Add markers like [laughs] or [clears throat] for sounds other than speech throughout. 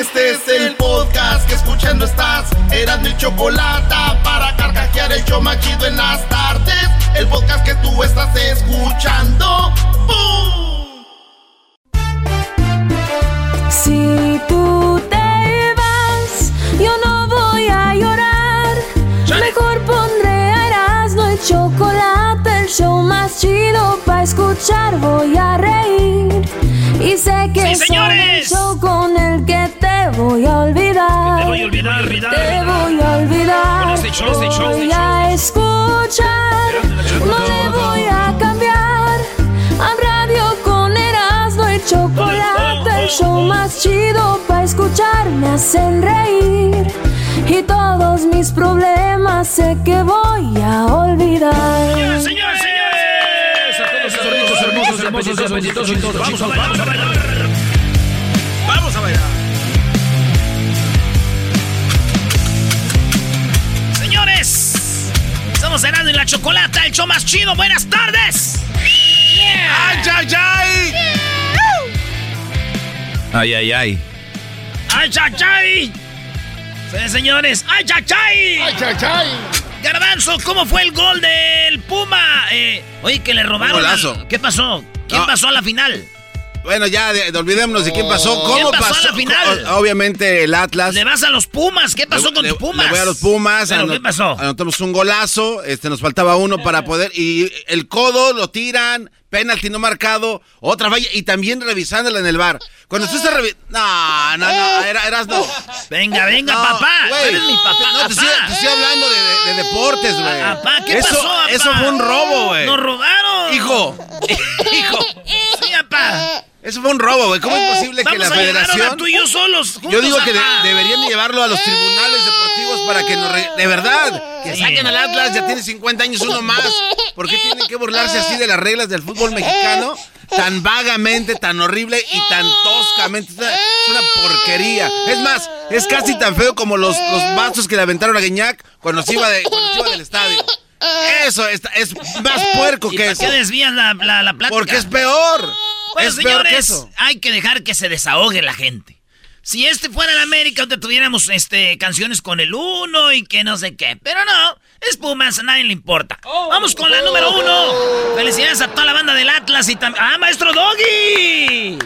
Este es el podcast que escuchando estás. Eran mi chocolate para carcajear el show machido en las tardes. El podcast que tú estás escuchando. ¡Bum! Si tú te vas, yo no voy a llorar. Mejor pondré a Erasmo y chocolate, el show más chido para escuchar. Voy a reír. Y sé que ¡Sí, soy el show con el que te voy a olvidar. Te voy a olvidar, olvidar, Te voy a olvidar. Este show, este show, este voy a escuchar. No le voy a cambiar. A radio con Erasmo y chocolate. El show más chido para escuchar. Me hacen reír. Y todos mis problemas sé que voy a olvidar. Señores, señores. Vamos a bailar, vamos a bailar. Vamos a bailar. Señores, somos Herando y la Chocolata, el show más chido. Buenas tardes. ¡Ay, ay, ay! Ay, ay, ay. ¡Ay, ay, ay! Sí, señores, ¡ay, ay, ay! ¡Ay, ay, ay! Garbanzo, ¿cómo fue el gol del Puma? Eh, oye, que le robaron. Un golazo. al- ¿Qué pasó? ¿Quién No. pasó a la final? Bueno, ya de- de- olvidémonos de quién pasó. ¿Cómo ¿Quién pasó a la final? O- Obviamente el Atlas. Le vas a los Pumas. ¿Qué pasó Le- con le- tus Pumas? Le voy a los Pumas. ¿Pero anot- qué pasó? Anotamos un golazo. Este, nos faltaba uno para poder. Y el codo lo tiran. Penalti no marcado. Otra falla. Y también revisándola en el bar. Cuando tú estás revisando. No, no, no. Era, eras no. Venga, venga, No, papá. Tú eres mi papá. No, te estoy, papá. te estoy hablando de, de- de deportes, güey. Papá, ¿qué eso, pasó, papá? Eso fue un robo, güey. Nos robaron. Hijo. [laughs] Hijo. Sí, papá. Eso fue un robo, güey. ¿Cómo es posible que la a federación. tú y yo solos. juntos, Yo digo que de- deberían llevarlo a los tribunales deportivos para que nos... re- De verdad, que saquen al Atlas, ya tiene 50 años uno más. ¿Por qué tienen que burlarse así de las reglas del fútbol mexicano? Tan vagamente, tan horrible y tan toscamente. Es una, es una porquería. Es más, es casi tan feo como los, los vasos que le aventaron a Guiñac cuando se iba, de, cuando se iba del estadio. Eso es, es más puerco ¿Y que eso. qué desvías la, la, la plática? Porque es peor. Bueno, es peor que señores, eso. hay que dejar que se desahogue la gente. Si este fuera el América, donde tuviéramos este, canciones con el uno y que no sé qué. Pero no, es Pumas, a nadie le importa. Vamos con la número uno. Felicidades a toda la banda del Atlas y también... ¡Ah, maestro Doggy!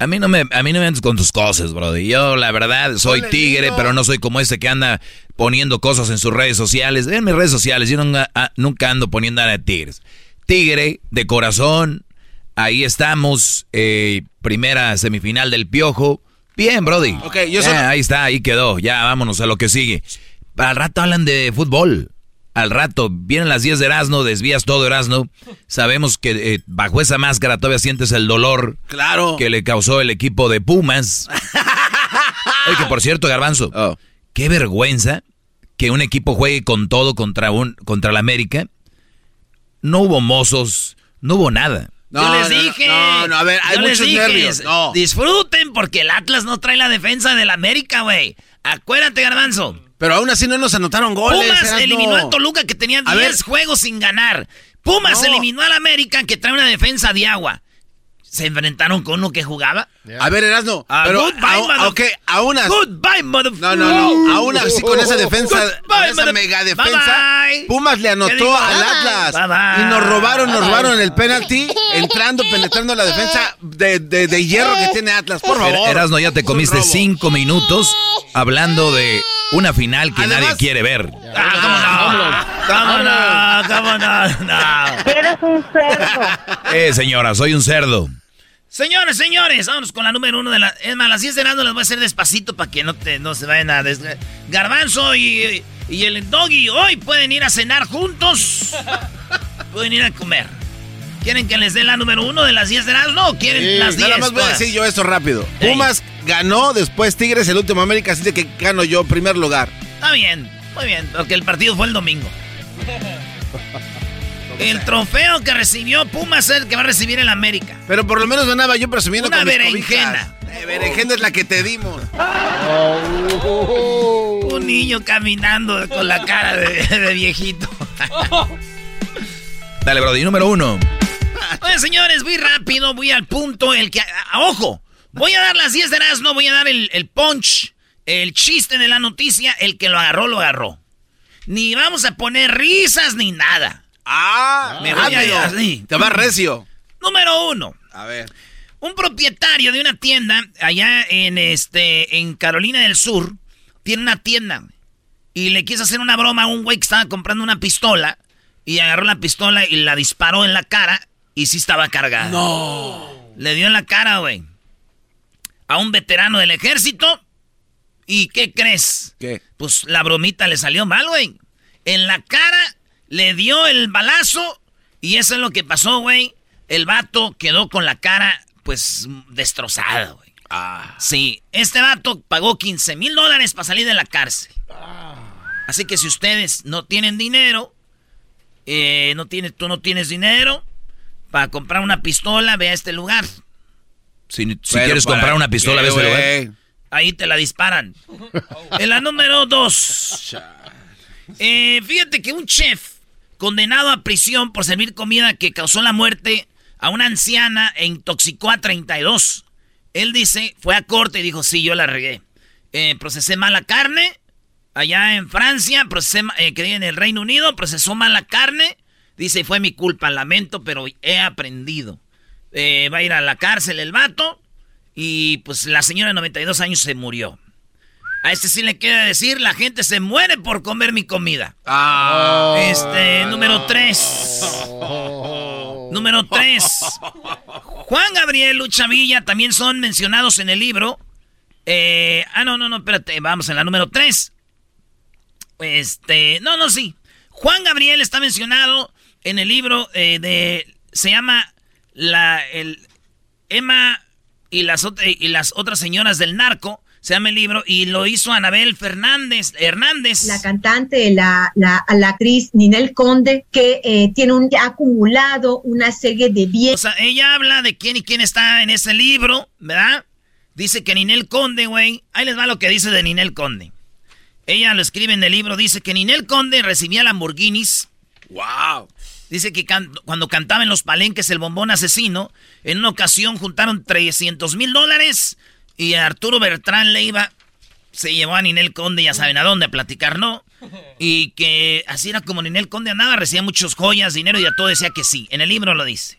A mí no me, a mí no me andes con tus cosas, brother. Yo, la verdad, soy tigre, pero no soy como este que anda poniendo cosas en sus redes sociales. En mis redes sociales, yo nunca, ah, nunca ando poniendo nada de tigres. Tigre, de corazón, ahí estamos. eh, primera semifinal del Piojo. Bien, Brody. Ok, yo Ya, solo- ahí está, ahí quedó. Ya, vámonos a lo que sigue. Al rato hablan de fútbol. Al rato vienen las 10 de Erasmo, desvías todo Erasmo. Sabemos que eh, bajo esa máscara todavía sientes el dolor Claro. que le causó el equipo de Pumas. [laughs] Oye, que por cierto, Garbanzo, Oh. qué vergüenza que un equipo juegue con todo contra un contra la América. No hubo mozos, no hubo nada. No, Yo les no, dije. No, no, a ver, hay yo les muchos dije, nervios. No. Disfruten porque el Atlas no trae la defensa del América, güey. Acuérdate, Garbanzo. Pero aún así no nos anotaron goles. Pumas Erasno. eliminó al Toluca que tenía A 10 ver. juegos sin ganar. Pumas No. eliminó al América que trae una defensa de agua. se enfrentaron con uno que jugaba. A ver, Erasno, Ah, pero goodbye, a, mother- ok, aún así, Goodbye, mother. no, no, no, aún así con esa defensa, Goodbye, con esa mother- mega defensa, bye. Pumas le ¿Qué anotó al Atlas bye, bye. y nos robaron, nos Bye, robaron el penalti, entrando, penetrando la defensa de, de- de hierro que tiene Atlas, por favor. Erasno, ya te comiste cinco minutos hablando de una final que Además- nadie quiere ver. Ah, ¿cómo no? ¿Cómo [laughs] no? ¿Cómo no? No. Eres un cerdo. Eh, señora, soy un cerdo. Señores, señores, vámonos con la número uno de la... Es más, las 10 de las las voy a hacer despacito para que no, te, no se vayan a... des- Garbanzo y, y el Doggy hoy pueden ir a cenar juntos. pueden ir a comer. ¿Quieren que les dé la número uno de las 10 de las no? ¿O quieren Sí, las 10? Nada más voy a decir yo esto rápido. Ey. Pumas ganó, después Tigres el último América, así de que gano yo primer lugar. Está bien, muy bien, porque el partido fue el domingo. [laughs] El trofeo que recibió Pumas es el que va a recibir el América. Pero por lo menos ganaba yo presumiendo Una con berenjena. Eh, berenjena es la que te dimos. [laughs] Un niño caminando con la cara de, de viejito. [laughs] Dale, Brody, número uno. [laughs] Oye, señores, voy rápido, voy al punto. El que. a- ojo, voy a dar las 10 de no voy a dar el, el punch, el chiste de la noticia. El que lo agarró, lo agarró. Ni vamos a poner risas ni nada. Ah, Me voy a así. Te va recio. Número uno. A ver. Un propietario de una tienda allá en este en Carolina del Sur tiene una tienda y le quiso hacer una broma a un güey que estaba comprando una pistola y agarró la pistola y la disparó en la cara y sí estaba cargada. No. Le dio en la cara, güey. A un veterano del ejército. ¿Y qué crees? ¿Qué? Pues la bromita le salió mal, güey. En la cara le dio el balazo y eso es lo que pasó, güey. El vato quedó con la cara, pues, destrozada, güey. Ah. Sí, este vato pagó 15 mil dólares para salir de la cárcel. Así que si ustedes no tienen dinero, eh, no tienes, tú no tienes dinero para comprar una pistola, ve a este lugar. Si, si Pero quieres comprar una pistola, qué, ves el lugar. Ahí te la disparan. En la número dos. Eh, fíjate que un chef condenado a prisión por servir comida que causó la muerte a una anciana e intoxicó a 32. Él dice, fue a corte y dijo, sí, yo la regué. Eh, procesé mala carne allá en Francia, procesé, eh, que en el Reino Unido, procesó mala carne. Dice, fue mi culpa, lamento, pero he aprendido. Eh, va a ir a la cárcel el vato. Y pues la señora de 92 años se murió. A este sí le queda decir, la gente se muere por comer mi comida. Ah. Este, número 3. [laughs] Número 3. Juan Gabriel, Lucha Villa también son mencionados en el libro. Eh, ah, no, no, no, espérate, vamos en la número 3. Este, no, no, sí. Juan Gabriel está mencionado en el libro eh, de. Se llama la, el, Emma y las, y las otras señoras del narco. Se llama el libro y lo hizo Anabel Fernández, Hernández. La cantante, la, la, la actriz Ninel Conde, que eh, tiene un, ha acumulado una serie de O bienes. sea, ella habla de quién y quién está en ese libro, ¿verdad? Dice que Ninel Conde, güey. Ahí les va lo que dice de Ninel Conde. Ella lo escribe en el libro. Dice que Ninel Conde recibía Lamborghinis. Wow. Dice que cuando cantaba en los palenques el bombón asesino, en una ocasión juntaron 300 mil dólares y Arturo Bertrán Leiva se llevó a Ninel Conde, ya saben a dónde, a platicar, ¿no? Y que así era como Ninel Conde andaba, recibía muchas joyas, dinero y a todo decía que sí. En el libro lo dice,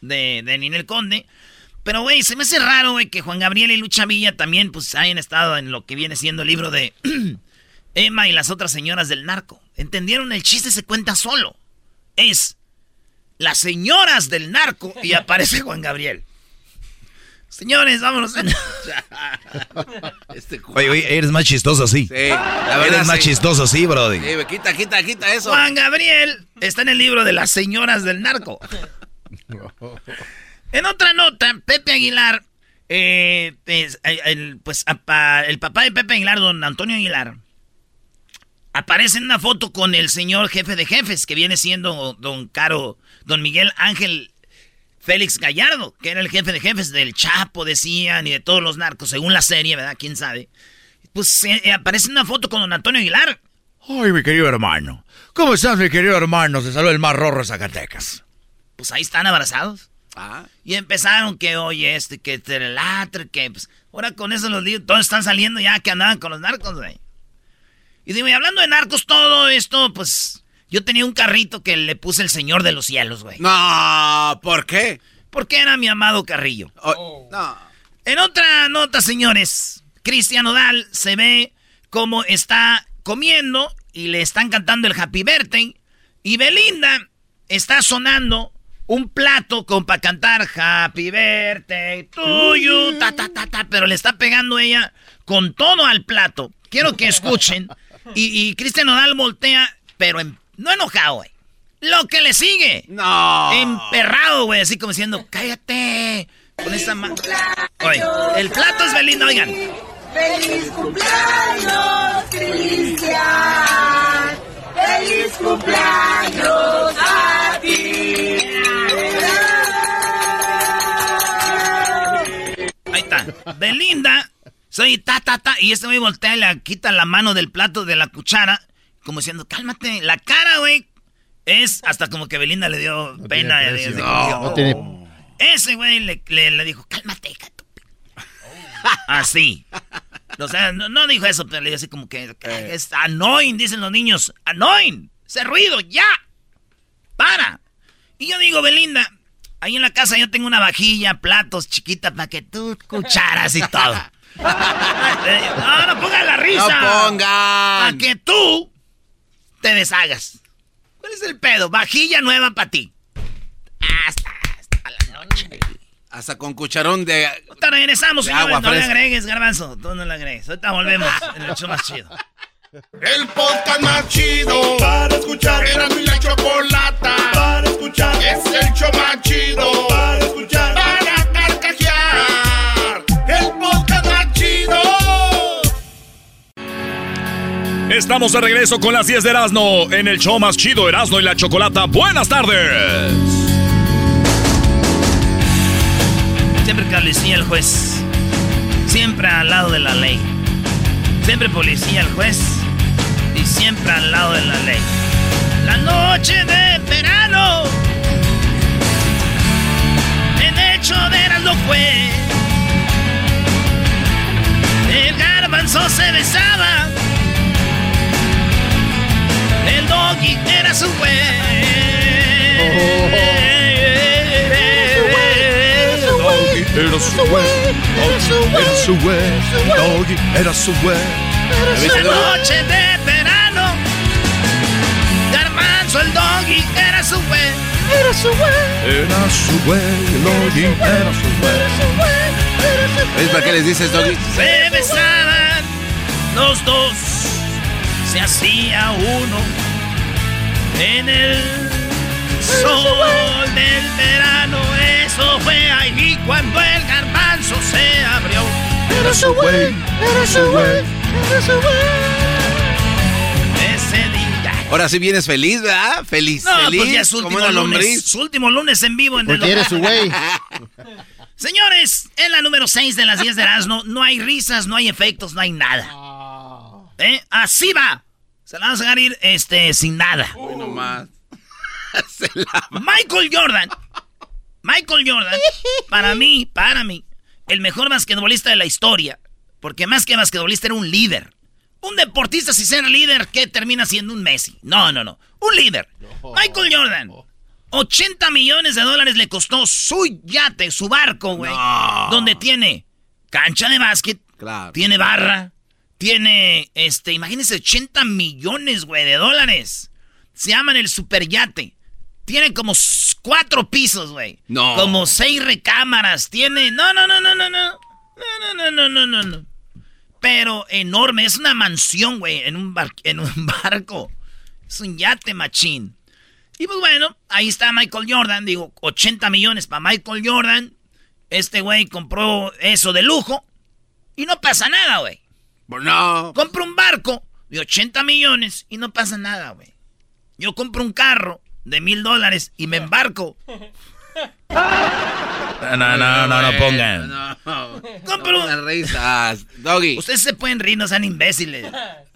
de, de Ninel Conde. Pero, güey, se me hace raro, güey, que Juan Gabriel y Lucha Villa también, pues, hayan estado en lo que viene siendo el libro de [clears throat] Emma y las otras señoras del narco. ¿Entendieron? El chiste se cuenta solo. Es las señoras del narco y aparece Juan Gabriel. Señores, vámonos. [laughs] Este Oye, oye, eres más chistoso así. Sí, la verdad. Eres más sí. chistoso así, Brody. Sí, quita, quita, quita eso. Juan Gabriel está en el libro de las señoras del narco. [laughs] En otra nota, Pepe Aguilar, eh, pues, el, pues, apa- el papá de Pepe Aguilar, don Antonio Aguilar, aparece en una foto con el señor jefe de jefes, que viene siendo don Caro, don Miguel Ángel Félix Gallardo, que era el jefe de jefes del Chapo, decían, y de todos los narcos, según la serie, ¿verdad? ¿Quién sabe? Pues eh, aparece en una foto con don Antonio Aguilar. Ay, mi querido hermano. ¿Cómo estás, mi querido hermano? Se saluda el más rorro de Zacatecas. Pues ahí están abrazados. Ah. Y empezaron que, oye, este, que telelatre, que, pues, ahora con eso los líos, todos están saliendo ya que andaban con los narcos, güey. Y digo, y hablando de narcos, todo esto, pues, yo tenía un carrito que le puse el Señor de los Cielos, güey. No, ¿por qué? Porque era mi amado Carrillo. Oh, No. En otra nota, señores, Cristian Odal se ve como está comiendo y le están cantando el Happy Birthday. Y Belinda está sonando un plato como para cantar Happy Birthday to you, ta, ta, ta, ta, pero le está pegando ella con todo al plato. Quiero que escuchen. Y, y Cristian Odal voltea, pero en- no enojado, güey. Lo que le sigue. No. Emperrado, güey, así como diciendo, cállate. Con esa mano. El plato es Belinda, oigan. ¡Feliz cumpleaños, Cristian! ¡Feliz cumpleaños a ti! Ahí está. Belinda, soy ta, ta, ta. Y este güey voltea y le quita la mano del plato de la cuchara, como diciendo, cálmate. La cara, güey, es hasta como que Belinda le dio pena. tiene precio. no tiene- Ese güey le, le- le dijo, cálmate, hija tu pi-". [laughs] Así. O sea, no, no dijo eso, pero le dijo así como que que es annoying, dicen los niños. Annoying. Ese ruido, ya. Para. Y yo digo, Belinda, ahí en la casa yo tengo una vajilla, platos chiquita para que tú cucharas y todo. [laughs] No, no pongan la risa. No pongan. Para que tú te deshagas. ¿Cuál es el pedo? Vajilla nueva para ti. Hasta, hasta la noche. Hasta con cucharón de. Ahorita regresamos, De señores. agua no le fresca. agregues, garbanzo. Tú no le agregues. Ahorita volvemos en el show más chido. El podcast más chido para escuchar. Era mi la chocolata para escuchar. Es el show más chido para escuchar. Para Estamos de regreso con las 10 de Erasmo en el show más chido Erasmo y la Chocolata. Buenas tardes. Siempre policía el juez. Siempre al lado de la ley. Siempre policía el juez. Y siempre al lado de la ley. La noche de verano. En hecho de lo fue. El garbanzo se besaba. El doggy era su güey. Era su güey. Era su güey. Doggy, era su güey. La noche de verano. Garbanzo el doggy era su güey. Era su güey. Era su güey. Doggy, era su güey. ¿Ves para qué les dices, Doggy? Se besaban los dos. Se hacía uno en el sol del verano. Eso fue ahí cuando el garbanzo se abrió. Era su güey. Era su güey. Ese día. Ahora sí vienes feliz, ¿verdad? Feliz, No, feliz. pues ya es su último lunes. lombriz. Su último lunes en vivo en Porque el eres su güey. [laughs] Señores, en la número 6 de las 10 de Erasmo, no hay risas, no hay efectos, no hay nada. ¿Eh? Así va. Se la vamos a dejar ir este, sin nada. Hoy nomás. [laughs] Michael Jordan. Michael Jordan, para mí, para mí, el mejor basquetbolista de la historia. Porque más que basquetbolista era un líder. Un deportista sin ser líder, que termina siendo un Messi? No, no, no. Un líder. Michael Jordan. 80 millones de dólares le costó su yate, su barco, güey. Donde tiene cancha de básquet, Claro. tiene barra, tiene, este, imagínense, 80 millones, güey, de dólares. Se llaman el superyate. Tiene como cuatro pisos, güey. No. Como seis recámaras. Tiene, no, no, no, no, no, no. No, no, no, no, no, no. Pero enorme, es una mansión, güey, en un, bar- en un [laughs] barco. Es un yate machín. Y pues bueno, ahí está Michael Jordan, digo, 80 millones para Michael Jordan. Este güey compró eso de lujo y no pasa nada, güey. Pues no. Compro un barco de 80 millones y no pasa nada, güey. Yo compro un carro de mil dólares y me embarco. No, no, no, no, no pongan. No. Compro. Unas risas. Doggy. Ustedes se pueden rir, no sean imbéciles.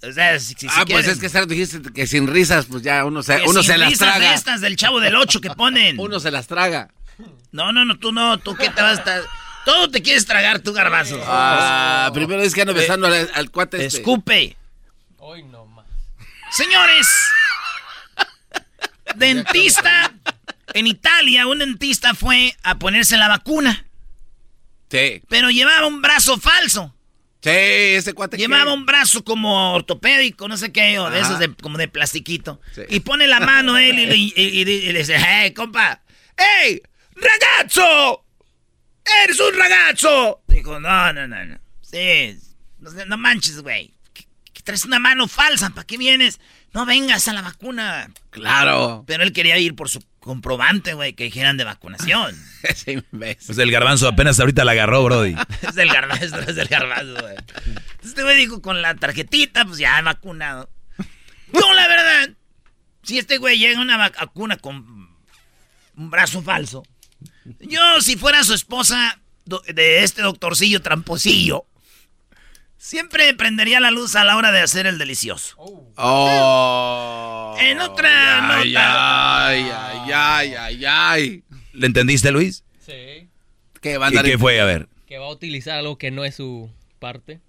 O sea, si, si- si ah, pues es que Sara, dijiste que sin risas, pues ya uno se, Que uno sin se las risas de traga. estas del chavo del 8 que ponen. [laughs] Uno se las traga. No, no, no, tú no, tú qué te vas a estar... Todo te quieres tragar tú, garbanzo. Ah, primero es que ando besando al, al cuate este. Escupe. Hoy no más. Señores, [laughs] dentista. En Italia, un dentista fue a ponerse la vacuna, Sí, pero llevaba un brazo falso. sí, ese cuate que- Llevaba un brazo como ortopédico, no sé qué, o de Ajá. esos de, como de plastiquito. Sí. Y pone la mano él y, le- y- y- y le dice, hey, compa, hey, ragazzo, eres un ragazzo. Dijo, no, no, no, no. Sí, no, no manches, güey. Que- que Traes una mano falsa, ¿para qué vienes? No vengas a la vacuna. Claro. Pero él quería ir por su comprobante, güey, que dijeran de vacunación. [laughs] Ese imbécil. Pues el garbanzo apenas ahorita la agarró, Brody. [laughs] es del garbanzo, es del garbanzo, güey. Este güey dijo con la tarjetita, pues ya vacunado. Yo, la verdad, si este güey llega a una vac- vacuna con un brazo falso, yo, si fuera su esposa de este doctorcillo tramposillo, siempre prendería la luz a la hora de hacer el delicioso. Oh. En otra nota. Ay, ay, ay, ay, ay. ¿Le entendiste, Luis? Sí. ¿Qué va a ¿Y andar qué fue? A ver. Que va a utilizar algo que no es su parte.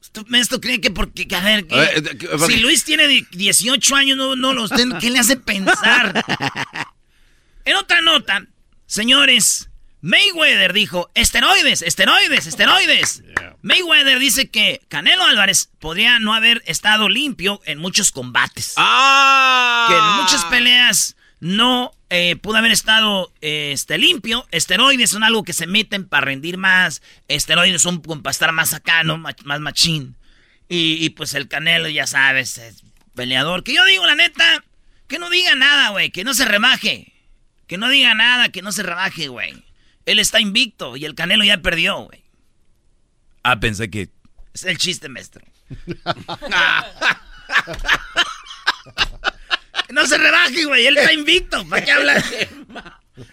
Esto, esto cree que porque, que, a ver, que- A ver, eh, que- si Luis tiene di- 18 años, no, no lo usted, ¿qué le hace pensar? [laughs] en otra nota, señores, Mayweather dijo, esteroides, esteroides, esteroides. Mayweather dice que Canelo Álvarez podría no haber estado limpio en muchos combates. ¡Ah! Que en muchas peleas no eh, pudo haber estado eh, este, limpio. Esteroides son algo que se meten para rendir más. Esteroides son para estar más acá, ¿no? Más machín. Y, y, pues el Canelo, ya sabes, es peleador. Que yo digo, la neta, que no diga nada, güey. Que no se remaje. Que no diga nada, que no se rebaje, güey. Él está invicto y el Canelo ya perdió, güey. Ah, pensé que. Es el chiste, maestro. Que [laughs] [laughs] no se rebaje, güey. Él está invicto. ¿Para qué habla?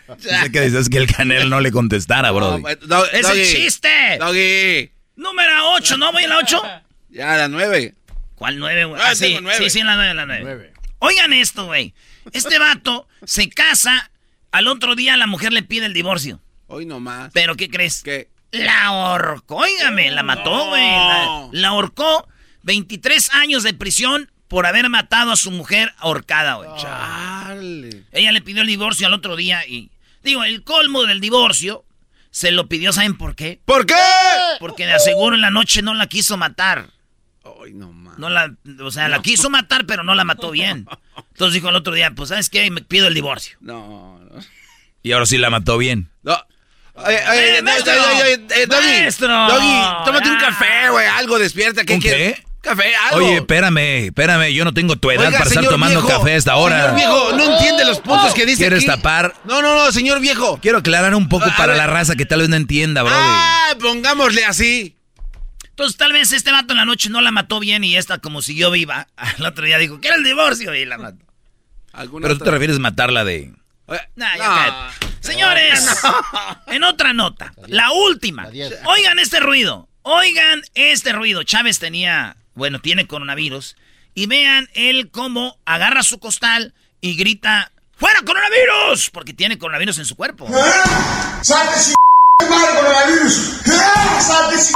Pensé que decías que el canel no le contestara, Brody. No, do- ¡Es Doggy. el chiste! Doggy. Número 8, ¿no voy a la 8? Ya, a las nueve. ¿Cuál 9, güey? Ah, Ah, sí, sí, sí, en la 9, en la 9. Oigan esto, güey. Este vato se casa, al otro día la mujer le pide el divorcio. Hoy nomás. ¿Pero qué crees? ¿Qué? La ahorcó, óigame, la mató, güey. La, la ahorcó 23 años de prisión por haber matado a su mujer ahorcada, güey. Chale. Ella le pidió el divorcio al otro día y... Digo, el colmo del divorcio se lo pidió, ¿saben por qué? ¿Por qué? Porque de aseguro en la noche no la quiso matar. Hoy nomás. No la, o sea, la quiso matar, pero no la mató [laughs] bien. Entonces dijo el otro día, pues, ¿sabes qué? Me pido el divorcio. No, no. Y ahora sí la mató bien. No. Oye, oye, Eh, maestro. oye, oye, Doggy. Doggy, tómate un café, güey. Algo, despierta. ¿Qué ¿Un quieres? qué? Café, algo. Oye, espérame, espérame. Yo no tengo tu edad Oiga, para estar tomando viejo, café a esta hora. Señor viejo, no entiende los puntos que dice ¿Quieres aquí. tapar? No, no, no, señor viejo. Quiero aclarar un poco A para ver. la raza que tal vez no entienda, Brody. Ah, pongámosle así. Entonces tal vez este vato en la noche no la mató bien y esta como siguió viva. [laughs] Al otro día dijo, ¿qué era el divorcio? Y la mató. ¿Alguna Pero tú te otra? refieres a matarla de. Oye, Nah, ya no. cállate. Señores, [laughs] en otra nota, la última. Oigan este ruido. Oigan este ruido. Chávez tenía, bueno, tiene coronavirus. Y vean él cómo agarra su costal y grita, ¡Fuera coronavirus! Porque tiene coronavirus en su cuerpo. ¡Salte su [laughs] madre coronavirus! ¡Ah! ¡Salte su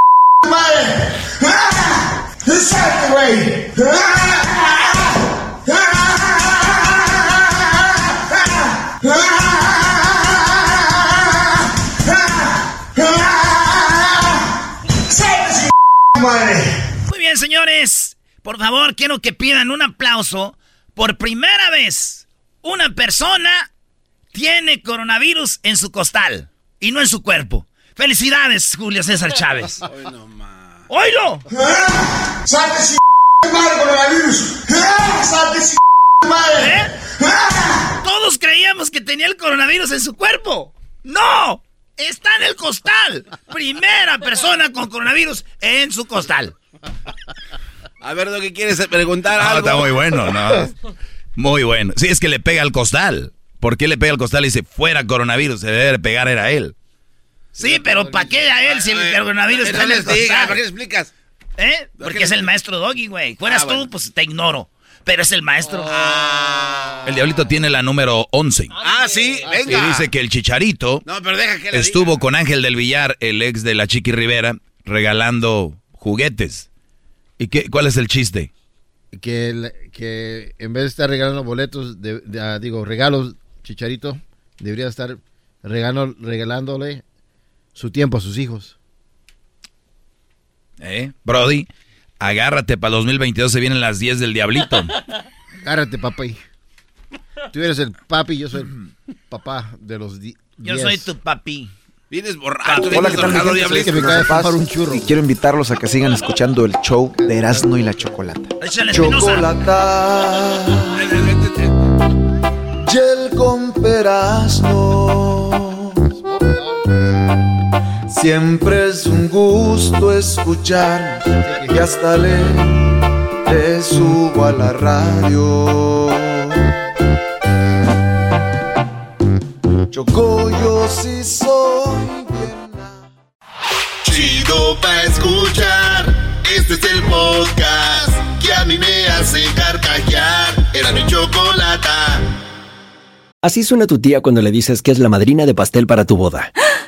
Muy bien, señores. Por favor, quiero que pidan un aplauso. Por primera vez, una persona tiene coronavirus en su costal y no en su cuerpo. Felicidades, Julio César [laughs] Chávez. Hoy nomás. ¡Oílo! ¡Ah! ¡Salte su madre coronavirus! ¡Ah! ¡Salte su madre! ¿Eh? Todos creíamos que tenía el coronavirus en su cuerpo. ¡No! Está en el costal. Primera persona con coronavirus en su costal. A ver, ¿qué quieres preguntar Ah, algo? está muy bueno, ¿no? [laughs] Muy bueno. Sí, es que le pega al costal. ¿Por qué le pega al costal y dice fuera coronavirus? Se debe pegar era él. Sí, pero ¿para qué a él si el coronavirus está en el? ¿Para qué le explicas? ¿Eh? Porque es el maestro Doggy, güey. Fueras Ah, tú, pues te ignoro. pero es el maestro. El diablito tiene la número 11. Ah, sí, venga. Y dice que el chicharito No, pero deja que la estuvo con Ángel del Villar, el ex de la Chiqui Rivera, regalando juguetes. ¿Y qué, cuál es el chiste? que, el- que en vez de estar regalando boletos, de, de- ah, digo, regalos, Chicharito, debería estar regalo- regalándole su tiempo a sus hijos. ¿Eh? Brody, agárrate para 2022, se vienen las 10 del diablito. [laughs] Agárrate, papi. Tú eres el papi, yo soy el papá de los di- Yo diez. soy tu papi. Vienes borracho, Hola, ¿qué tal, mi gente? Que me cae un churro. Y quiero invitarlos a que sigan escuchando el show de Erasmo y la Chocolata. Chocolata. Gel con Erasmo. Siempre es un gusto escuchar y hasta le, le subo a la radio. Choco, yo sí soy bien. Chido pa' escuchar. Este es el podcast que a mí me hace carcajear. Era mi chocolata. Así suena tu tía cuando le dices que es la madrina de pastel para tu boda.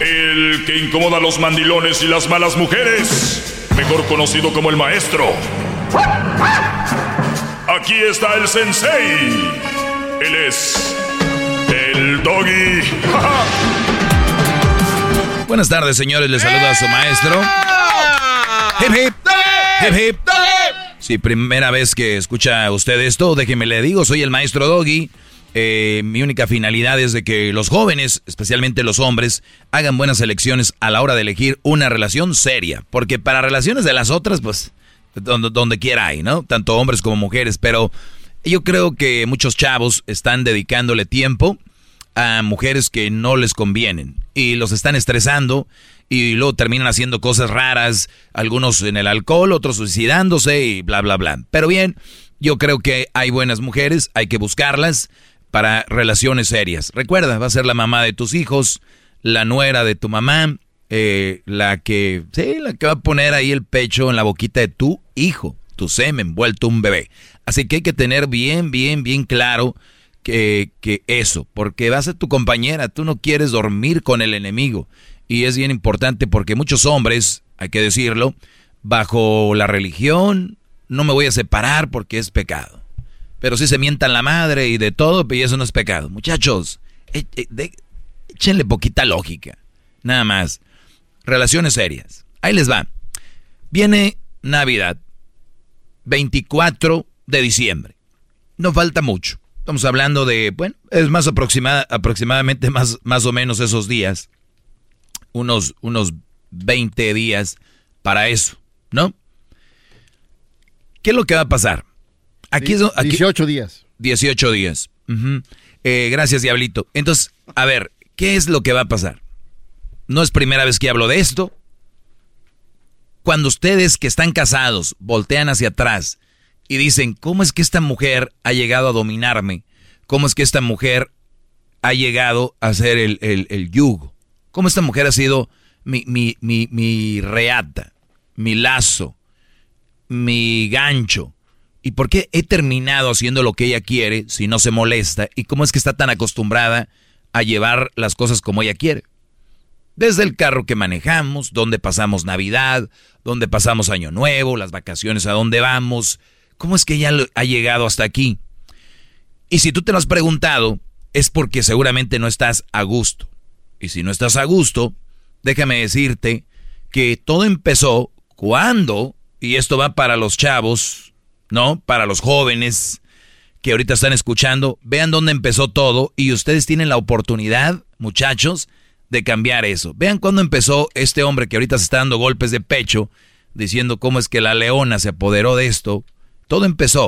El que incomoda a los mandilones y las malas mujeres. Mejor conocido como el maestro. Aquí está el sensei. Él es. El doggy. [laughs] Buenas tardes, señores. Les saluda a su maestro. Hip, hip. Hip, hip. Si primera vez que escucha usted esto, déjeme le digo, soy el maestro Doggy. Eh, mi única finalidad es de que los jóvenes, especialmente los hombres, hagan buenas elecciones a la hora de elegir una relación seria. Porque para relaciones de las otras, pues, donde, donde quiera hay, ¿no? Tanto hombres como mujeres. Pero yo creo que muchos chavos están dedicándole tiempo a mujeres que no les convienen y los están estresando y luego terminan haciendo cosas raras, algunos en el alcohol, otros suicidándose y bla, bla, bla. Pero bien, yo creo que hay buenas mujeres, hay que buscarlas para relaciones serias. Recuerda, va a ser la mamá de tus hijos, la nuera de tu mamá, eh, la que, sí, la que va a poner ahí el pecho en la boquita de tu hijo, tu semen, vuelto un bebé. Así que hay que tener bien, bien, bien claro que, que eso, porque va a ser tu compañera, tú no quieres dormir con el enemigo. Y es bien importante porque muchos hombres, hay que decirlo, bajo la religión, no me voy a separar porque es pecado. Pero si se mientan la madre y de todo, y eso no es pecado. Muchachos, e- e- échenle poquita lógica. Nada más. Relaciones serias. Ahí les va. Viene Navidad. 24 de diciembre. No falta mucho. Estamos hablando de, bueno, es más aproximada, aproximadamente más, más o menos esos días. Unos, unos 20 días para eso, ¿no? ¿Qué es lo que va a pasar? Aquí, es- aquí 18 días. 18 días. Eh, gracias, Diablito. Entonces, a ver, ¿qué es lo que va a pasar? No es primera vez que hablo de esto. Cuando ustedes que están casados voltean hacia atrás y dicen, ¿cómo es que esta mujer ha llegado a dominarme? ¿Cómo es que esta mujer ha llegado a ser el, el, el yugo? ¿Cómo esta mujer ha sido mi, mi, mi, mi reata, mi lazo, mi gancho? ¿Y por qué he terminado haciendo lo que ella quiere si no se molesta? ¿Y cómo es que está tan acostumbrada a llevar las cosas como ella quiere? Desde el carro que manejamos, donde pasamos Navidad, donde pasamos Año Nuevo, las vacaciones, a dónde vamos. ¿Cómo es que ella ha llegado hasta aquí? Y si tú te lo has preguntado, es porque seguramente no estás a gusto. Y si no estás a gusto, déjame decirte que todo empezó cuando, y esto va para los chavos, ¿no? Para los jóvenes que ahorita están escuchando, vean dónde empezó todo y ustedes tienen la oportunidad, muchachos, de cambiar eso. Vean cuándo empezó este hombre que ahorita se está dando golpes de pecho, diciendo cómo es que la leona se apoderó de esto. Todo empezó.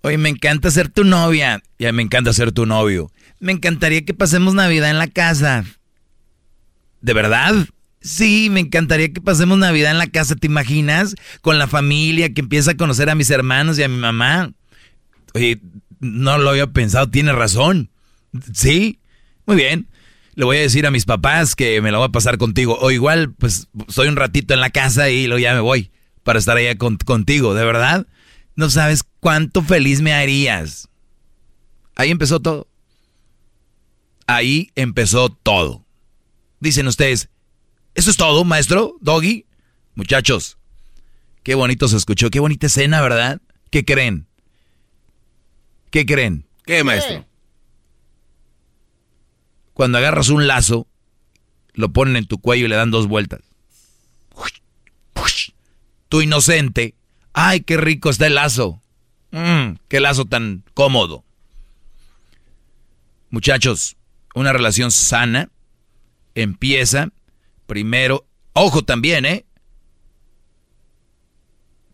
Oye, me encanta ser tu novia. Ya me encanta ser tu novio. Me encantaría que pasemos Navidad en la casa. ¿De verdad? Sí, me encantaría que pasemos Navidad en la casa, ¿te imaginas? Con la familia, que empieza a conocer a mis hermanos y a mi mamá. Oye, no lo había pensado, tiene razón. Sí, muy bien. Le voy a decir a mis papás que me lo voy a pasar contigo. O igual, pues, estoy un ratito en la casa y luego ya me voy para estar allá contigo, ¿de verdad? No sabes cuánto feliz me harías. Ahí empezó todo. Ahí empezó todo. Dicen ustedes, ¿Eso es todo, maestro? ¿Doggy? Muchachos, qué bonito se escuchó, qué bonita escena, ¿verdad? ¿Qué creen? ¿Qué creen? ¿Qué, maestro? Cuando agarras un lazo, lo ponen en tu cuello y le dan dos vueltas. Tu inocente, ay, qué rico está el lazo. Mm, qué lazo tan cómodo. Muchachos, una relación sana empieza Primero, ojo también, ¿eh?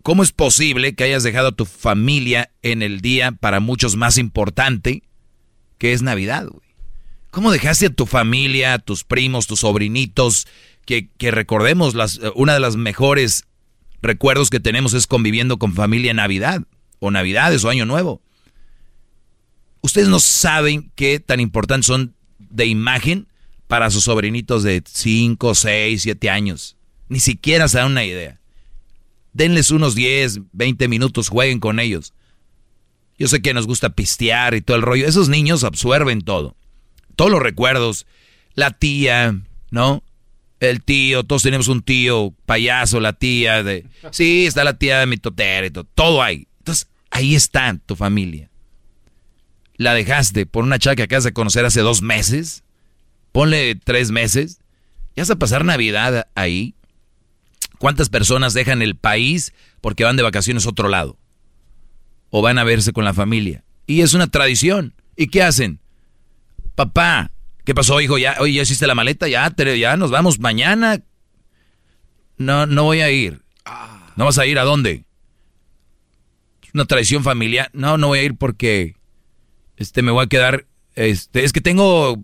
¿Cómo es posible que hayas dejado a tu familia en el día para muchos más importante que es Navidad, güey? ¿Cómo dejaste a tu familia, a tus primos, tus sobrinitos, que, que recordemos, las, una de las mejores recuerdos que tenemos es conviviendo con familia en Navidad, o Navidades, o Año Nuevo? Ustedes no saben qué tan importantes son de imagen para sus sobrinitos de 5, 6, 7 años. Ni siquiera se dan una idea. Denles unos 10, 20 minutos, jueguen con ellos. Yo sé que nos gusta pistear y todo el rollo. Esos niños absorben todo. Todos los recuerdos. La tía, ¿no? El tío, todos tenemos un tío payaso, la tía de... Sí, está la tía de mi totera y todo. Todo hay. Entonces, ahí está tu familia. La dejaste por una chava que acabas de conocer hace dos meses ponle tres meses, ya vas a pasar Navidad ahí. ¿Cuántas personas dejan el país porque van de vacaciones a otro lado? O van a verse con la familia. Y es una tradición. ¿Y qué hacen? Papá, ¿qué pasó, hijo? ¿Ya, oye, ¿ya hiciste la maleta? Ya, ya nos vamos mañana. No, no voy a ir. ¿No vas a ir a dónde? Una tradición familiar. No, no voy a ir porque este me voy a quedar. Este, es que tengo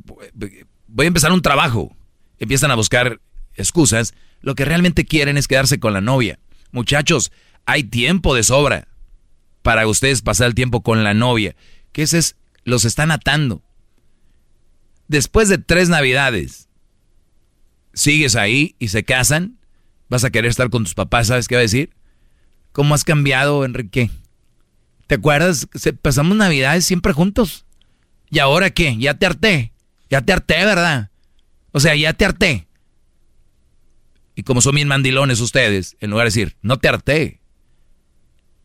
voy a empezar un trabajo. Empiezan a buscar excusas. Lo que realmente quieren es quedarse con la novia. Muchachos, hay tiempo de sobra para ustedes pasar el tiempo con la novia. Que ese es, los están atando. Después de tres navidades, sigues ahí y se casan, vas a querer estar con tus papás, ¿sabes qué va a decir? ¿Cómo has cambiado, Enrique? ¿Te acuerdas? Pasamos navidades siempre juntos. ¿Y ahora qué? ¿Ya te harté? Ya te harté, ¿verdad? O sea, ya te harté. Y como son bien mandilones ustedes, en lugar de decir, no te harté.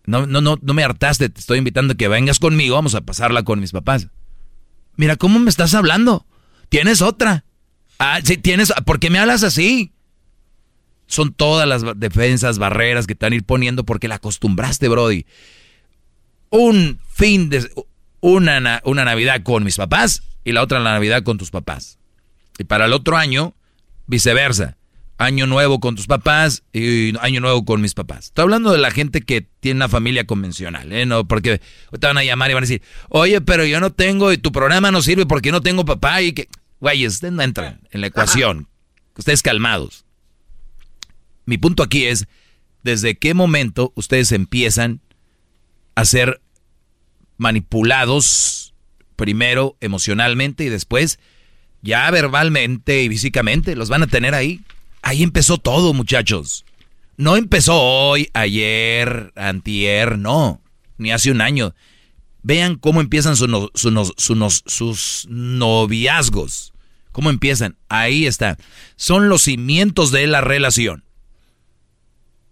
No, no, no, no me hartaste, te estoy invitando a que vengas conmigo, vamos a pasarla con mis papás. Mira, ¿cómo me estás hablando? ¿Tienes otra? Ah, sí, tienes, ¿por qué me hablas así? Son todas las defensas, barreras que a ir poniendo porque la acostumbraste, Brody. Un fin de, una, una Navidad con mis papás y la otra la Navidad con tus papás. Y para el otro año, viceversa. Año nuevo con tus papás y año nuevo con mis papás. Estoy hablando de la gente que tiene una familia convencional, ¿eh? No, porque te van a llamar y van a decir, oye, pero yo no tengo y tu programa no sirve porque no tengo papá y que... Güeyes, ustedes no entran en la ecuación. Ustedes calmados. Mi punto aquí es, ¿desde qué momento ustedes empiezan a ser manipulados primero emocionalmente y después ya verbalmente y físicamente? Los van a tener ahí. Ahí empezó todo, muchachos. No empezó hoy, ayer, antier, no, ni hace un año. Vean cómo empiezan su sus noviazgos. ¿Cómo empiezan? Ahí está. Son los cimientos de la relación.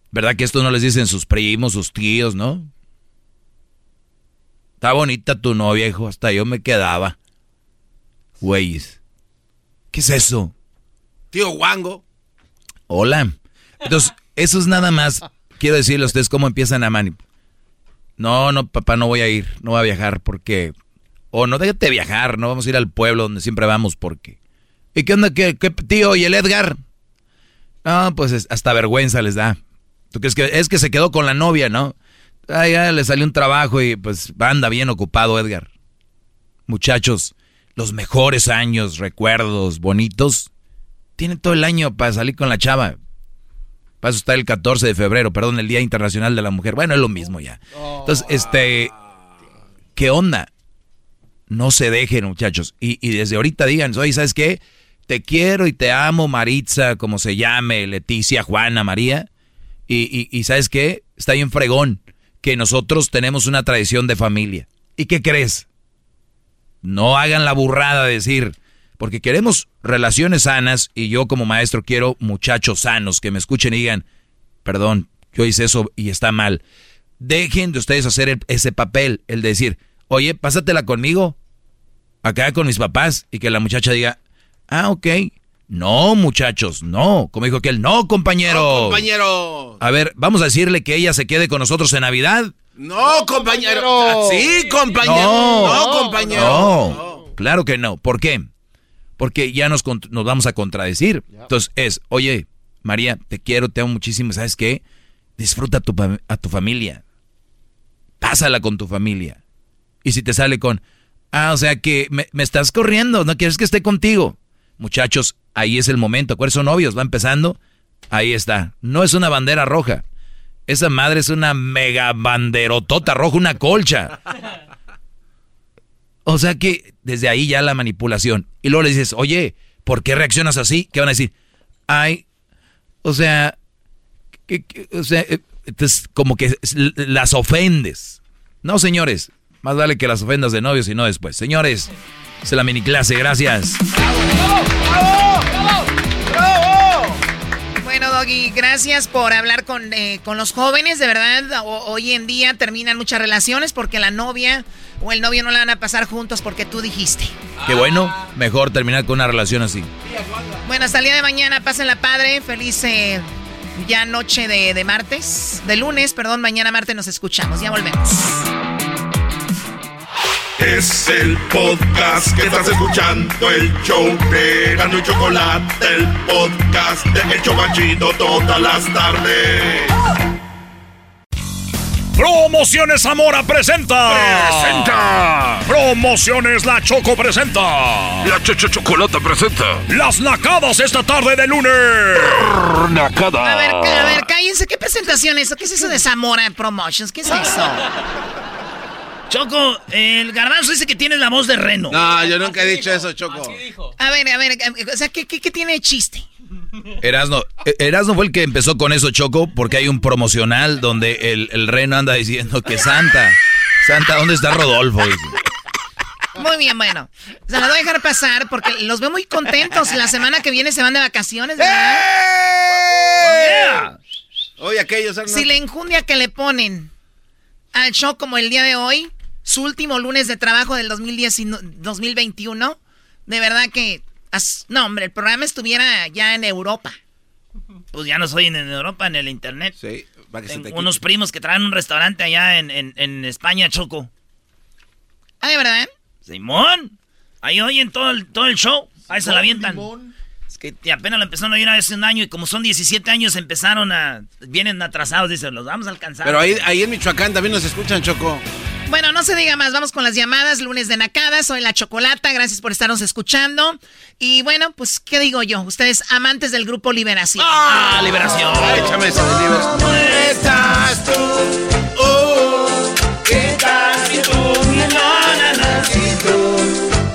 ¿Verdad que esto no les dicen sus primos, sus tíos, no? Está bonita tu novia, hijo. Hasta yo me quedaba. Güeyes. ¿Qué es eso? Tío Wango. Hola. Entonces, eso es nada más. Quiero decirle a ustedes cómo empiezan a manipular. No, no, papá, no voy a ir. No voy a viajar porque... O no, déjate viajar. No vamos a ir al pueblo donde siempre vamos porque... ¿Y qué onda? ¿Qué, qué tío? ¿Y el Edgar? No, pues es- hasta vergüenza les da. ¿Tú crees que es que se quedó con la novia, no? Ah, ya le salió un trabajo y pues anda bien ocupado Edgar. Muchachos, los mejores años, recuerdos bonitos, tienen todo el año para salir con la chava. Para eso está el 14 de febrero, perdón, el Día Internacional de la Mujer. Bueno, es lo mismo ya. Entonces, este, ¿qué onda? No se dejen, muchachos. Y, y desde ahorita digan, oye, ¿sabes qué? Te quiero y te amo, Maritza, como se llame, Leticia, Juana, María. Y, y, y ¿sabes qué? Está bien fregón que nosotros tenemos una tradición de familia. ¿Y qué crees? No hagan la burrada de decir, porque queremos relaciones sanas y yo como maestro quiero muchachos sanos que me escuchen y digan, perdón, yo hice eso y está mal. Dejen de ustedes hacer ese papel, el de decir, oye, pásatela conmigo, acá con mis papás, y que la muchacha diga, ah, ok. No, muchachos, no. Como dijo aquel, no, compañero. Compañero. A ver, vamos a decirle que ella se quede con nosotros en Navidad. No, compañero. Sí, compañero. No, No, compañero. No, claro que no. ¿Por qué? Porque ya nos, vamos a contradecir. Entonces es, oye, María, te quiero, te amo muchísimo. ¿Sabes qué? Disfruta a tu, fam- a tu familia. Pásala con tu familia. Y si te sale con, ah, o sea que me, me estás corriendo, no quieres que esté contigo. Muchachos, ahí es el momento. Acuérdense, son novios, va empezando. Ahí está. No es una bandera roja. Esa madre es una mega banderotota roja, una colcha. O sea que desde ahí ya la manipulación. Y luego le dices, oye, ¿por qué reaccionas así? ¿Qué van a decir? Ay, o sea, que- o sea, eh, entonces como que las ofendes. No, señores, más vale que las ofendas de novios y no después. Señores, es la mini clase, gracias. Bueno, Doggy, gracias por hablar con, eh, con los jóvenes. De verdad, ho- hoy en día terminan muchas relaciones porque la novia o el novio no la van a pasar juntos porque tú dijiste. Qué bueno, mejor terminar con una relación así. Bueno, hasta el día de mañana, pásenla padre. Feliz eh, ya noche de, de martes. De lunes, perdón, mañana martes nos escuchamos. Ya volvemos. Es el podcast que estás escuchando, el show de Gano y Chocolate, el podcast de El Chocachito todas las tardes. Promociones Zamora presenta. Presenta. Promociones La Choco presenta. La Chocho Chocolata presenta. Las nacadas esta tarde de lunes. Nacada. A ver, a ver, cállense. ¿Qué presentación es eso? ¿Qué es eso de Zamora Promotions? ¿Qué es eso? Choco, el garbanzo dice que tienes la voz de reno. No, yo nunca he dicho eso, Choco. A ver, a ver, o sea, ¿qué, qué, qué tiene de chiste? Erasno, eh, Erasno fue el que empezó con eso, Choco, porque hay un promocional donde el, el reno anda diciendo que Santa, Santa, ¿dónde está Rodolfo? Dice. Muy bien, bueno. Se las voy a dejar pasar porque los veo muy contentos. La semana que viene se van de vacaciones, ¿verdad? Oye, aquellos. Si la enjundia que le ponen al show como el día de hoy, su último lunes de trabajo del 2010 y no- 2021, de verdad que... No, hombre, el programa estuviera ya en Europa. Pues ya no soy en Europa, en el internet. Sí, para que se Tengo te unos primos que traen un restaurante allá en, en- en España, Choco. Ah, ¿de verdad? Simón. Ahí oyen todo el, todo el show. Ahí se la avientan. Es que apenas lo empezaron a oír hace un año y como son 17 años empezaron a... Vienen atrasados, dicen, los vamos a alcanzar. Pero ahí, ahí en Michoacán también nos escuchan, Choco. Bueno, no se diga más, vamos con las llamadas, lunes de Nakada, soy la Chocolata, gracias por estarnos escuchando. Y bueno, pues, ¿qué digo yo? Ustedes amantes del grupo Liberación. ¡Ah, Liberación! Échame esa de Liberación. ¿Cómo estás tú? Oh, ¿qué tal si tú, mi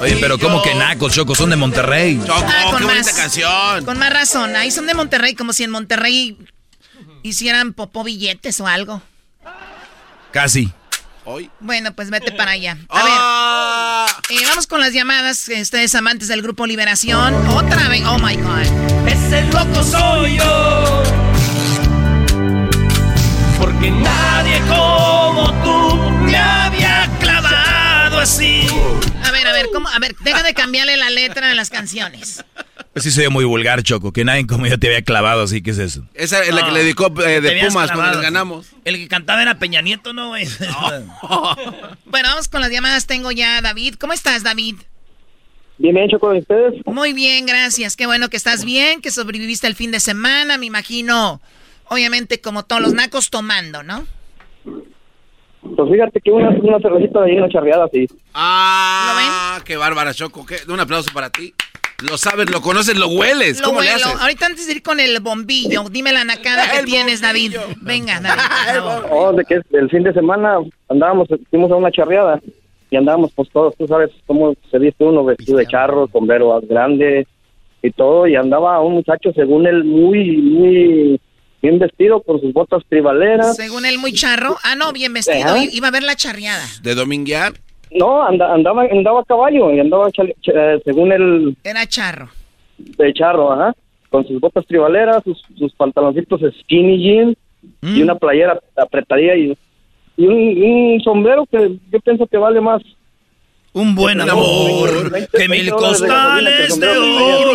Oye, pero ¿cómo que nacos, Choco? Son de Monterrey. Choco, Ah, con qué más. bonita canción. Con más razón, ahí son de Monterrey, como si en Monterrey hicieran popó billetes o algo. Casi. Hoy. Bueno, pues vete para allá. [laughs] A ver, eh, vamos con las llamadas. Ustedes amantes del grupo Liberación. Otra vez. Oh my God. Ese loco soy yo. Porque nadie como tú me había clavado así. A ver, a ver, ¿cómo? A ver, deja de cambiarle la letra de las canciones. Pues sí soy muy vulgar, Choco. Que nadie como yo te había clavado, así que es eso. Esa es la que le dedicó eh, de Pumas cuando clavado. les ganamos. El que cantaba era Peña Nieto, ¿no, güey? [laughs] Bueno, vamos con las llamadas. Tengo ya a David. ¿Cómo estás, David? Bien, bien, Choco, ¿y ustedes? Muy bien, gracias. Qué bueno que estás bien, que sobreviviste el fin de semana. Me imagino, obviamente, como todos los nacos, tomando, ¿no? Pues fíjate que una, una cervecita de ahí, una charreada, sí. Ah, qué bárbara, Choco. ¿Qué? Un aplauso para ti. Lo sabes, lo conoces, lo hueles. Lo ¿Cómo le huelo. haces? Ahorita antes de ir con el bombillo, dime la nacada que [laughs] tienes, David. Venga, David, por. [laughs] Oh, de que el fin de semana andábamos, fuimos a una charreada y andábamos pues todos, tú sabes cómo se viste uno vestido de charro, sombrero grande y todo, y andaba un muchacho según él muy, muy bien vestido con sus botas tribaleras. Según él, muy charro. Ah, no, bien vestido. Ajá. Iba a ver la charreada. ¿De dominguear? No, anda- andaba, andaba a caballo y andaba chale- ch- eh, según él Era charro. de charro, ajá, con sus botas tribaleras, sus, sus pantaloncitos skinny jeans y una playera apretadilla y, y un, un sombrero que yo pienso que vale más. Un buen amor, que mil costales de oro.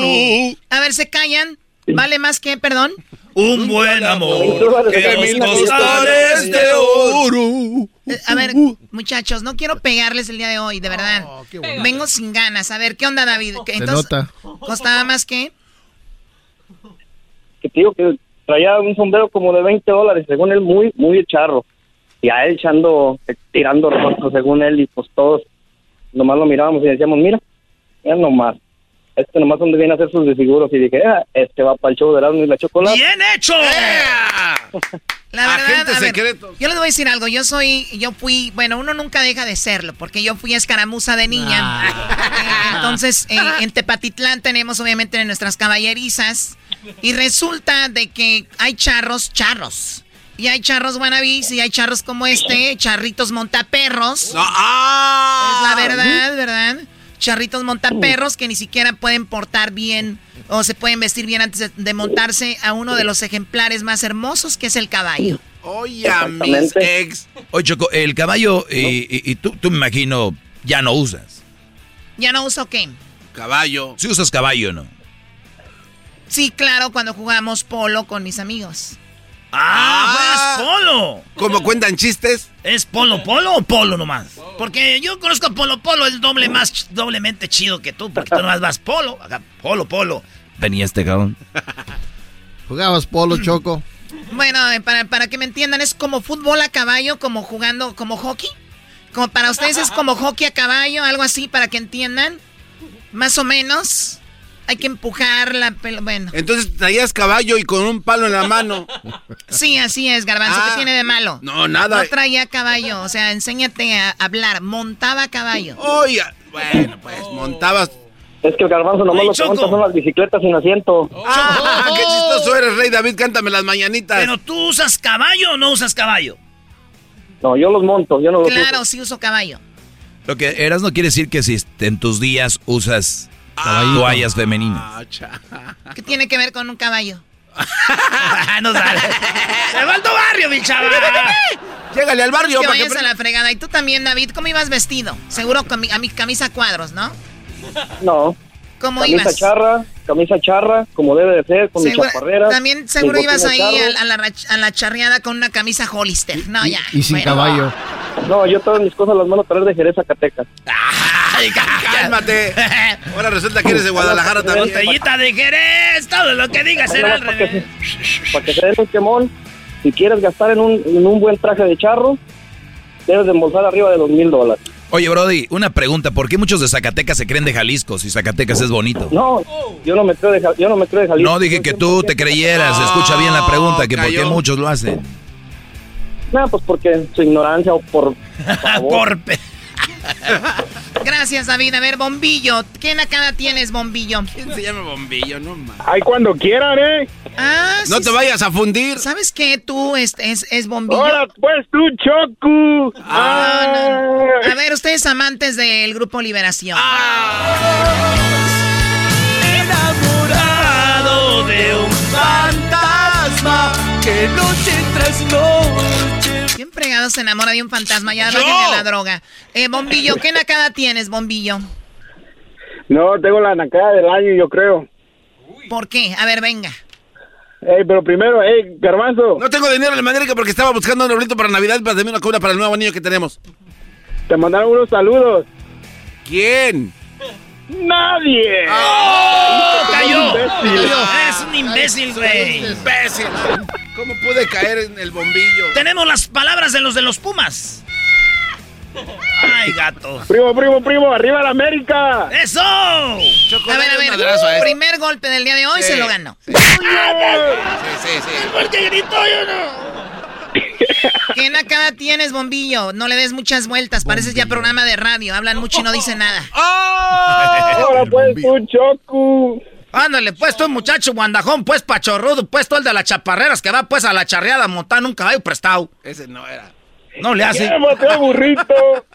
A ver, ¿se callan? ¿Vale más que, perdón? Un buen amor, que mil costales de oro. Eh, A ver, muchachos, no quiero pegarles el día de hoy, de verdad. Vengo sin ganas. A ver, ¿qué onda, David? ¿Qué- Se Entonces, nota. ¿Costaba más que? Que te digo que traía un sombrero como de 20 dólares, según él, muy, muy charro. Y a él echando, tirando rostro, según él, y pues todos nomás lo mirábamos y decíamos, mira, ya nomás. Este nomás donde viene a hacer sus desfiguros y dije, ah, este va para el show de Erasmo y la chocolate. ¡Bien hecho! La [laughs] verdad, Agente a ver, secreto. yo les voy a decir algo. Yo soy, yo fui, bueno, uno nunca deja de serlo, porque yo fui escaramuza de niña. Eh, [laughs] entonces, eh, en Tepatitlán tenemos obviamente nuestras caballerizas. Y resulta de que hay charros, charros. Y hay charros wannabis y hay charros como este, charritos montaperros. ah. Es la verdad, ¿verdad? Charritos montaperros que ni siquiera pueden portar bien o se pueden vestir bien antes de, montarse a uno de los ejemplares más hermosos que es el caballo. Oye, mis ex. Oye, Choco, el caballo, y, y- y tú, tú me imagino, ya no usas. ¿Ya no uso qué? Caballo. Si usas caballo, ¿no? Sí, claro, cuando jugamos polo con mis amigos. ¡Ah, juegas polo! ¿Cómo cuentan chistes? ¿Es polo polo o polo nomás? Porque yo conozco a polo polo, es doble más doblemente chido que tú, porque tú nomás vas polo, acá polo polo. Venía este cabrón. [laughs] ¿Jugabas polo, Choco? Bueno, eh, para, para que me entiendan, es como fútbol a caballo, como jugando, como hockey. Como para ustedes es como hockey a caballo, algo así, para que entiendan. Más o menos. Hay que empujar la pelota. Bueno. Entonces traías caballo y con un palo en la mano. [laughs] Sí, así es, Garbanzo. Ah. ¿Qué tiene de malo? No, nada. No traía caballo. O sea, enséñate a hablar. Montaba caballo. Oye, bueno, pues montabas. Es que el garbanzo nomás Ay, lo que monta son las bicicletas sin asiento. ¡Ah, qué chistoso eres, Rey David! Cántame las mañanitas. Pero tú usas caballo o no usas caballo? No, yo los monto, yo no los Claro, sí uso caballo. Lo que eras no quiere decir que si en tus días usas toallas femeninas. ¿Qué tiene que ver con un caballo? [laughs] no sale. ¡Se va barrio, mi chava! Llégale al barrio Que vayas a la fregada. Y tú también, David, ¿cómo ibas vestido? Seguro con mi, a mi camisa cuadros, ¿no? No. ¿Cómo camisa ibas? charra, camisa charra, como debe de ser, con mis Seguro- chaparreras. también seguro ibas ahí a, la, rach- a la charreada con una camisa Hollister. No, ya. y sin Bueno. caballo. No, yo todas mis cosas las mando a traer de Jerez, Zacatecas. ¡Ay, cálmate! Ahora resulta que eres de Guadalajara también. Botellita de Jerez, todo lo que digas será al Para que, revés. se- para que se den un quemón, si quieres gastar en un, en un buen traje de charro, debes de embolsar arriba de dos mil dólares. Oye, Brody, una pregunta. ¿Por qué muchos de Zacatecas se creen de Jalisco si Zacatecas es bonito? No, yo no me creo de, yo no me creo de Jalisco. No dije que tú te creyeras. Escucha bien la pregunta, que por qué muchos lo hacen. No, pues porque su ignorancia o por [laughs] favor. [laughs] Gracias, David. A ver, Bombillo. ¿Qué nacada tienes, Bombillo? ¿Quién se llama Bombillo? No mames. Ay, cuando quieran, ¿eh? Ah, No te vayas a fundir. ¿Sabes qué? Tú es, es, es Bombillo. Ahora, pues tú, Choco. Ah, no, no. A ver, ustedes amantes del Grupo Liberación. Enamorado de un fantasma que noche tras noche. ¿Quién fregado se enamora de un fantasma? Ya Yo. la droga. Eh, Bombillo, ¿qué nacada tienes, Bombillo? No, tengo la nacada del año, yo creo. ¿Por qué? A ver, venga. Ey, pero primero, ey, Garbanzo. No tengo dinero en la América porque estaba buscando un arbolito para Navidad para hacerme una cuna para el nuevo niño que tenemos. Te mandaron unos saludos. ¿Quién? ¡Nadie! ¡Oh! ¡Cayó! ¡Es un imbécil, güey! ¡Imbécil! ¿Cómo pude caer en el bombillo? Tenemos las palabras de los de los Pumas. ¡Ay, gato! Primo, primo, primo, arriba la América. ¡Eso! a ver, a ver. este. Primer golpe del día de hoy Sí, se lo ganó. Sí, sí, sí. ¿Por qué gritó yo no? [laughs] ¿Qué nacada tienes, Bombillo? No le des muchas vueltas. Pareces ya programa de radio. Hablan mucho y no dicen nada. [laughs] Ahora pues tú, Choco. Ándale, pues tú, muchacho guandajón, pues pachorrudo, pues tú el de las chaparreras que va pues a la charreada montando un caballo prestado. Ese no era. No le hace. Llévate, burrito. [laughs]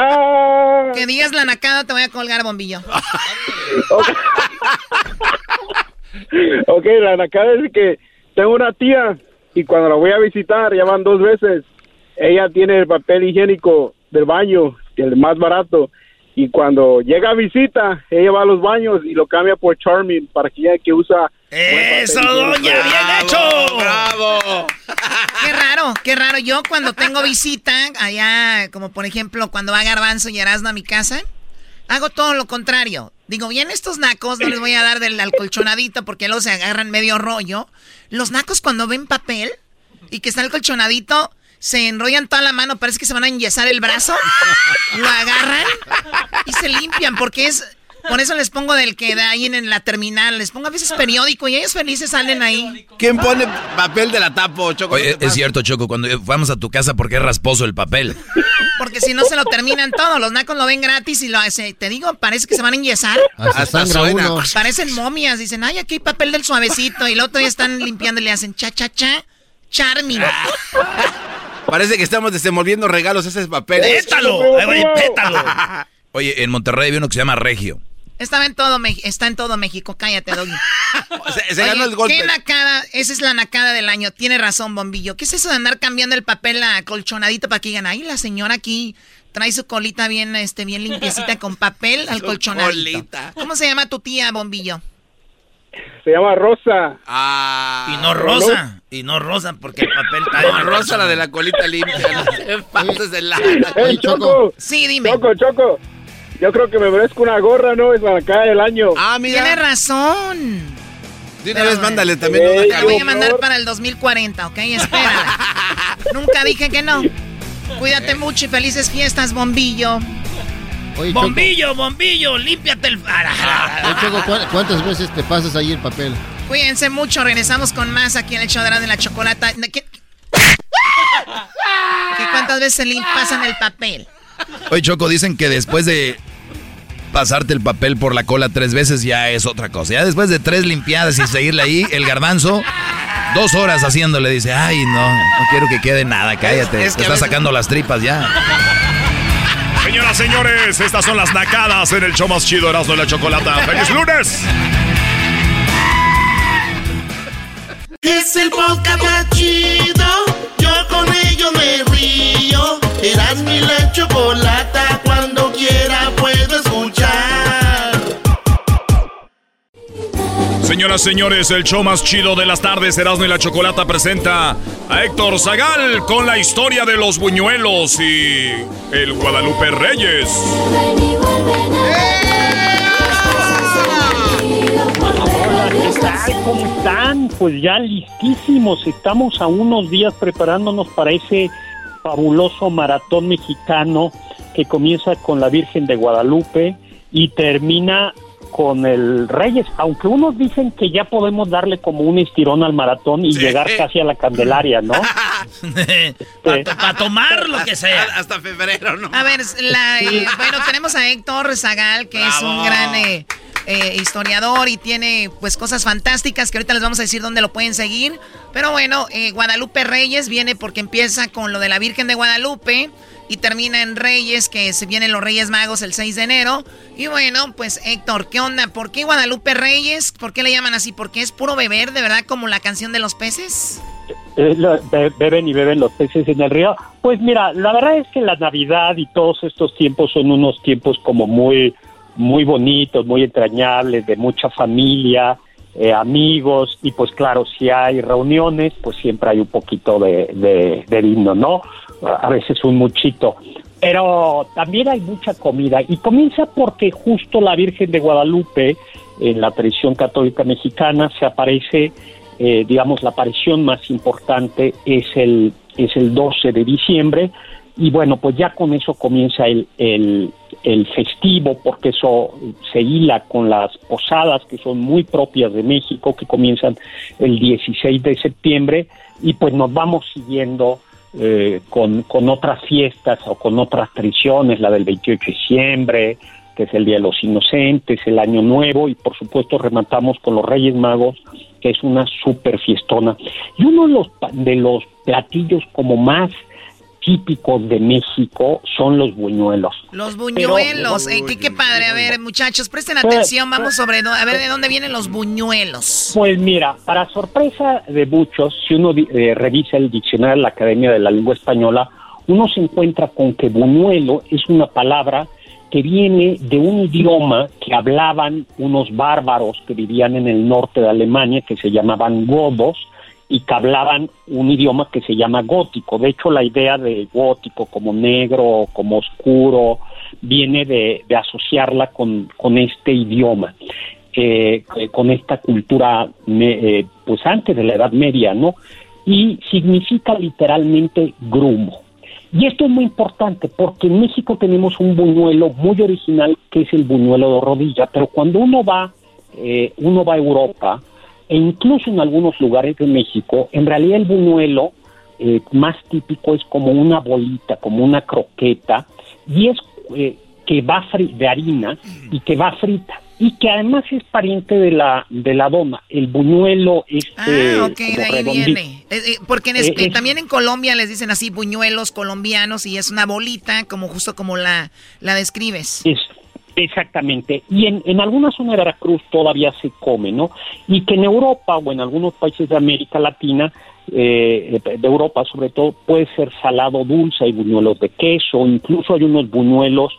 Ah. Que digas la nacada, te voy a colgar, Bombillo. Ok, la nacada es que tengo una tía y cuando la voy a visitar, ya van dos veces, ella tiene el papel higiénico del baño, el más barato, y cuando llega a visita, ella va a los baños y lo cambia por Charming para que ella que usa... ¡Eso, doña! ¡Bien hecho! ¡Bravo! Qué raro, qué raro. Yo cuando tengo visita, allá, como por ejemplo cuando va Garbanzo y Erasmo a mi casa, hago todo lo contrario. Digo, bien, estos nacos no les voy a dar del alcolchonadito porque luego se agarran medio rollo. Los nacos cuando ven papel y que está el colchonadito, se enrollan toda la mano, parece que se van a enyesar el brazo, lo agarran y se limpian porque es... Por eso les pongo del que da ahí en la terminal, les pongo a veces periódico y ellos felices salen ahí. ¿Quién pone papel de la tapo, Choco? Oye, ¿No te es cierto, Choco, cuando vamos a tu casa, ¿por qué es rasposo el papel? Porque si no se lo terminan todo, los nacos lo ven gratis y lo hace. Te digo, parece que se van a enyesar. Hasta suena. uno. Parecen momias. Dicen, ay, aquí hay papel del suavecito. Y el otro día están limpiando y le hacen cha, cha, cha. Charming. Parece que estamos desenvolviendo regalos ese es papel. ¡Pétalo! ¡Ay, güey, pétalo! [laughs] Oye, en Monterrey había uno que se llama Regio. Estaba en todo, Me- está en todo México. Cállate, Doggy. [laughs] Se, se Oye, ganó el golpe. ¿Qué nacada? Esa es la nacada del año. Tiene razón, Bombillo. ¿Qué es eso de andar cambiando el papel a colchonadito para que digan, ay, la señora aquí trae su colita bien, este, bien limpiecita con papel al colchonadito? colita. ¿Cómo se llama tu tía, Bombillo? Se llama Rosa. Ah. Y no rosa. Y no rosa porque el papel está [laughs] No, Rosa, la de la colita limpia. Pases [laughs] de la... ¡Ey, Choco! Sí, dime. Choco, Choco. Yo creo que me merezco una gorra, ¿no? Es la nacada del año. Ah, Tiene mira. razón. De una vez mándale también Ey, una Te voy a mandar para el 2040, ¿ok? Espera. [laughs] Nunca dije que no. Cuídate mucho y felices fiestas, Bombillo. Oye, Choco, Bombillo, bombillo, límpiate el. [laughs] oye, Choco, ¿cuá- ¿cuántas veces te pasas ahí el papel? Cuídense mucho. Regresamos con más aquí en el show de la, chocolata. ¿Qué? [laughs] ¿Qué cuántas veces le pasan el papel? Oye, Choco, dicen que después de pasarte el papel por la cola tres veces ya es otra cosa. Ya después de tres limpiadas y seguirle ahí, el garbanzo, dos horas haciéndole, dice, ay, no, no quiero que quede nada, cállate. Es- es que Te está veces- sacando las tripas ya. Señoras, señores, estas son las nacadas en el show más chido Erasmo de la Chocolata. ¡Feliz lunes! Es el podcast más chido. Yo con ello me río. Eras mi la chocolata. Señoras, señores, el show más chido de las tardes, Erasmo y la Chocolata presenta a Héctor Zagal con la historia de los buñuelos y el Guadalupe Reyes. Hola, ¿qué tal? ¿Cómo están? Pues ya listísimos. Estamos a unos días preparándonos para ese fabuloso maratón mexicano que comienza con la Virgen de Guadalupe y termina con el Reyes, aunque unos dicen que ya podemos darle como un estirón al maratón y llegar casi a la Candelaria, ¿no? [laughs] [laughs] Para tomar lo que sea. [laughs] Hasta febrero, ¿no? A ver, la- eh, bueno, tenemos a Héctor Zagal, que es un gran eh, eh, historiador y tiene pues cosas fantásticas que ahorita les vamos a decir dónde lo pueden seguir. Pero bueno, eh, Guadalupe Reyes viene porque empieza con lo de la Virgen de Guadalupe y termina en Reyes, que se vienen los Reyes Magos el 6 de enero. Y bueno, pues Héctor, ¿qué onda? ¿Por qué Guadalupe Reyes? ¿Por qué le llaman así? ¿Porque es puro beber, de verdad, como la canción de los peces? Eh, beben y beben los peces en el río. Pues mira, la verdad es que la Navidad y todos estos tiempos son unos tiempos como muy, muy bonitos, muy entrañables, de mucha familia, eh, amigos, y pues claro, si hay reuniones, pues siempre hay un poquito de, de, de ¿no? A veces un muchito. Pero también hay mucha comida y comienza porque justo la Virgen de Guadalupe, en la tradición católica mexicana, se aparece eh, digamos, la aparición más importante es el, es el 12 de diciembre y bueno, pues ya con eso comienza el, el, el festivo porque eso se hila con las posadas que son muy propias de México que comienzan el 16 de septiembre y pues nos vamos siguiendo eh, con, con otras fiestas o con otras tradiciones, la del 28 de diciembre, que es el Día de los Inocentes, el Año Nuevo y por supuesto rematamos con los Reyes Magos, que es una super fiestona. Y uno de los, de los platillos como más típicos de México son los buñuelos. Los buñuelos, eh, qué, qué padre. A ver, muchachos, presten atención, vamos sobre a ver de dónde vienen los buñuelos. Pues mira, para sorpresa de muchos, si uno eh, revisa el diccionario de la Academia de la Lengua Española, uno se encuentra con que buñuelo es una palabra que viene de un idioma que hablaban unos bárbaros que vivían en el norte de Alemania, que se llamaban godos, y que hablaban un idioma que se llama gótico. De hecho, la idea de gótico como negro, como oscuro, viene de, de asociarla con, con este idioma, eh, eh, con esta cultura, eh, pues antes de la Edad Media, ¿no? Y significa literalmente grumo. Y esto es muy importante porque en México tenemos un buñuelo muy original que es el buñuelo de rodilla, pero cuando uno va, eh, uno va a Europa e incluso en algunos lugares de México, en realidad el buñuelo eh, más típico es como una bolita, como una croqueta, y es eh, que va fri- de harina y que va frita y que además es pariente de la de la dona. El buñuelo este Ah, ok, como de ahí viene. Eh, eh, porque en es- Eh, es- también en Colombia les dicen así buñuelos colombianos y es una bolita, como justo como la, la describes. Es, exactamente. Y en, en alguna zona de Veracruz todavía se come, ¿no? Y que en Europa o en algunos países de América Latina, eh, de Europa sobre todo, puede ser salado dulce, hay buñuelos de queso, incluso hay unos buñuelos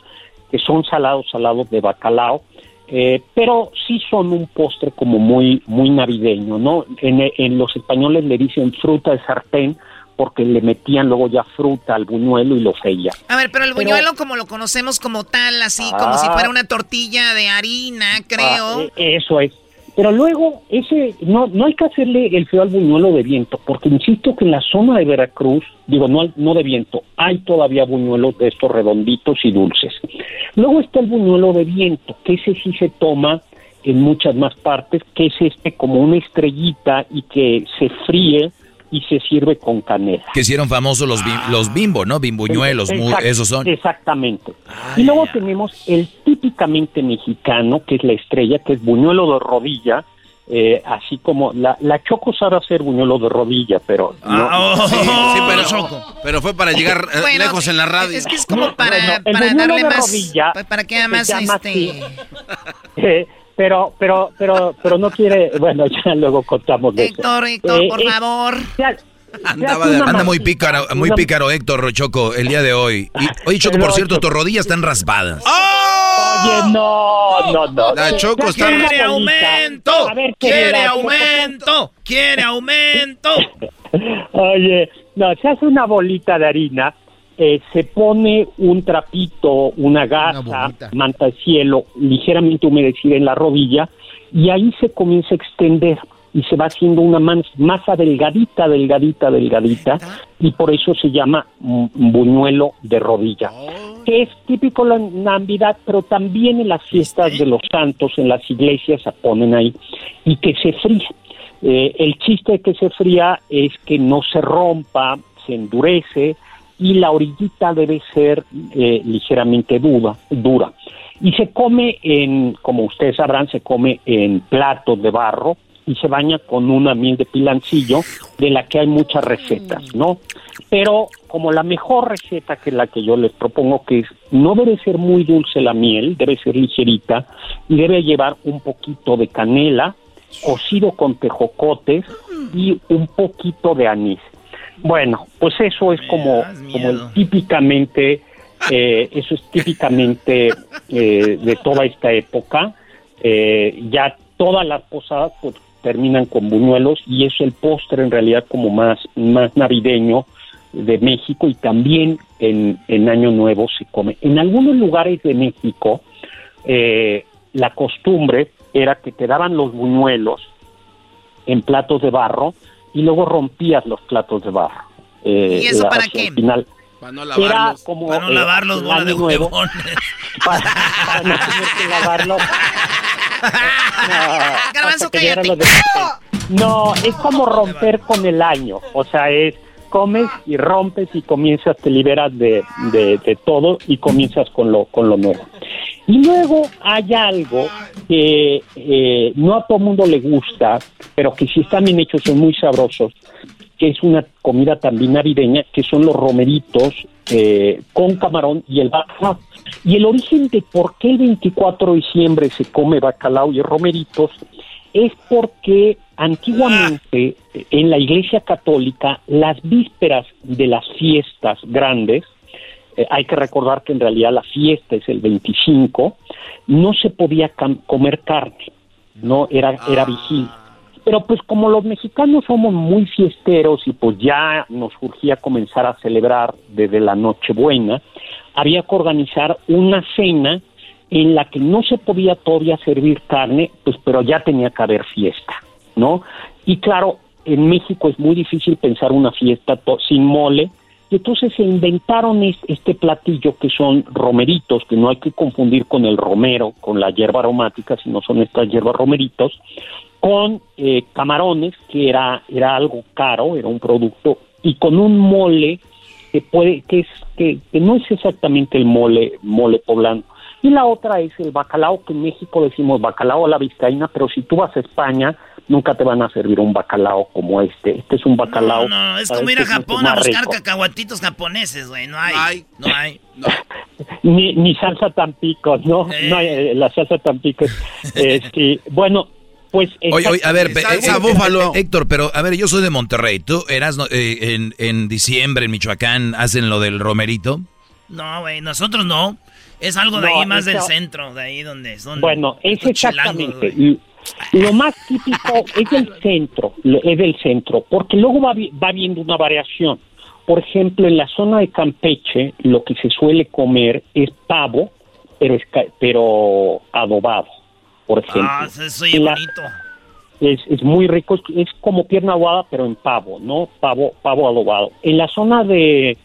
que son salados, salados de bacalao, eh, pero sí son un postre como muy, muy navideño, ¿no? En, en los españoles le dicen fruta de sartén porque le metían luego ya fruta al buñuelo y lo freían. A ver, pero el Pero- buñuelo como lo conocemos como tal, así como si Ah. fuera una tortilla de harina, creo. Ah, eh, eso es. Pero luego, ese no, no hay que hacerle el feo al buñuelo de viento, porque insisto que en la zona de Veracruz, digo, no, al- no de viento, hay todavía buñuelos de estos redonditos y dulces. Luego está el buñuelo de viento, que ese sí se toma en muchas más partes, que es este como una estrellita y que se fríe y se sirve con canela. Que hicieron famosos los, bim- los bimbo, ¿no? Bimbuñuelos, Exact- esos son. Exactamente. y luego tenemos el típicamente mexicano, que es la estrella, que es buñuelo de rodilla, eh, así como la, la Choco sabe hacer buñuelo de rodilla, pero no. Ah, Sí, sí, pero, pero fue para llegar eh, Bueno, lejos en la radio. Es que es como para, el para darle más, rodilla pa- para además llama este... [laughs] pero, pero, pero, pero no quiere, bueno, [laughs] ya luego contamos de eso. Héctor, Héctor, Eh, por eh, favor. Andaba hace de- una anda muy pícaro, muy pícaro Héctor Rochoco el día de hoy. Y, oye, Choco, por cierto, tus rodillas están raspadas. Oye, no, no, no. La Choco Ya está- ¡Quiere aumento! Ver, ¡Quiere aumento! ¡Quiere aumento! [laughs] Oye, no, se hace una bolita de harina, eh, se pone un trapito, una gasa, manta de cielo, ligeramente humedecida en la rodilla, y ahí se comienza a extender. y se va haciendo una masa delgadita, delgadita, delgadita, y por eso se llama buñuelo de rodilla, que es típico la Navidad, pero también en las fiestas de los santos, en las iglesias se ponen ahí, y que se fría. Eh, el chiste de que se fría es que no se rompa, se endurece, y la orillita debe ser eh, ligeramente dura, dura. Y se come en, como ustedes sabrán, se come en platos de barro y se baña con una miel de pilancillo, de la que hay muchas recetas, ¿no? Pero como la mejor receta que la que yo les propongo, que es, no debe ser muy dulce la miel, debe ser ligerita y debe llevar un poquito de canela, cocido con tejocotes y un poquito de anís. Bueno, pues eso es como, como el típicamente, [laughs] eh, eso es típicamente eh, de toda esta época. Eh, ya todas las posadas pues, terminan con buñuelos y es el postre en realidad como más, más navideño de México y también en, en Año Nuevo se come. En algunos lugares de México eh, la costumbre era que te daban los buñuelos en platos de barro y luego rompías los platos de barro. Eh, ¿Y eso para qué? final. Para no Era lavarlos. como, Para no eh, lavarlos, el bola de nuevo. para, para no tener que lavarlos. [laughs] Garbanzo, cállate. de- No, es como romper con el año. O sea, es comes y rompes y comienzas, te liberas de, de, todo y comienzas con lo, con lo nuevo. Y luego hay algo que eh, no a todo mundo le gusta, pero que si están bien hechos son muy sabrosos, que es una comida también navideña, que son los romeritos eh, con camarón y el bacalao. Y el origen de por qué el 24 de diciembre se come bacalao y romeritos es porque antiguamente en la Iglesia Católica las vísperas de las fiestas grandes, eh, hay que recordar que en realidad la fiesta es el 25, no se podía comer carne, no era era vigilia. Pero pues como los mexicanos somos muy fiesteros y pues ya nos surgía comenzar a celebrar desde la Nochebuena, había que organizar una cena en la que no se podía todavía servir carne, pues pero ya tenía que haber fiesta, ¿no? Y claro, en México es muy difícil pensar una fiesta sin mole, y entonces se inventaron es- este platillo que son romeritos, que no hay que confundir con el romero, con la hierba aromática, sino son estas hierbas romeritos, con eh, camarones, que era, era algo caro, era un producto, y con un mole que puede, que es, que, que no es exactamente el mole, mole poblano. Y la otra es el bacalao, que en México decimos bacalao a la vizcaína, pero si tú vas a España, nunca te van a servir un bacalao como este. Este es un bacalao. No, es ¿sabes? como ir a es mucho Japón a buscar rico. cacahuatitos japoneses, güey. No hay. No hay. [laughs] ni, ni salsa Tampico, ¿no? no hay, eh, la salsa Tampico. es- eh, sí. Bueno, pues... Oye, oye, a ver, Salsa eh, búfalo. eh, [laughs] Héctor, pero a ver, yo soy de Monterrey. ¿Tú eras no, eh, en, en diciembre en Michoacán hacen lo del romerito? No, güey, nosotros no. Es algo de No, ahí más del centro, de ahí donde son. Bueno, es chilangos, exactamente. Lo más típico es del centro, es del centro, porque luego va, va viendo una variación. Por ejemplo, en la zona de Campeche, lo que se suele comer es pavo, pero, es, pero adobado, por ejemplo. Ah, eso la- bonito. es, es muy rico, es, es como pierna aguada, pero en pavo, ¿no? Pavo, pavo adobado. En la zona de,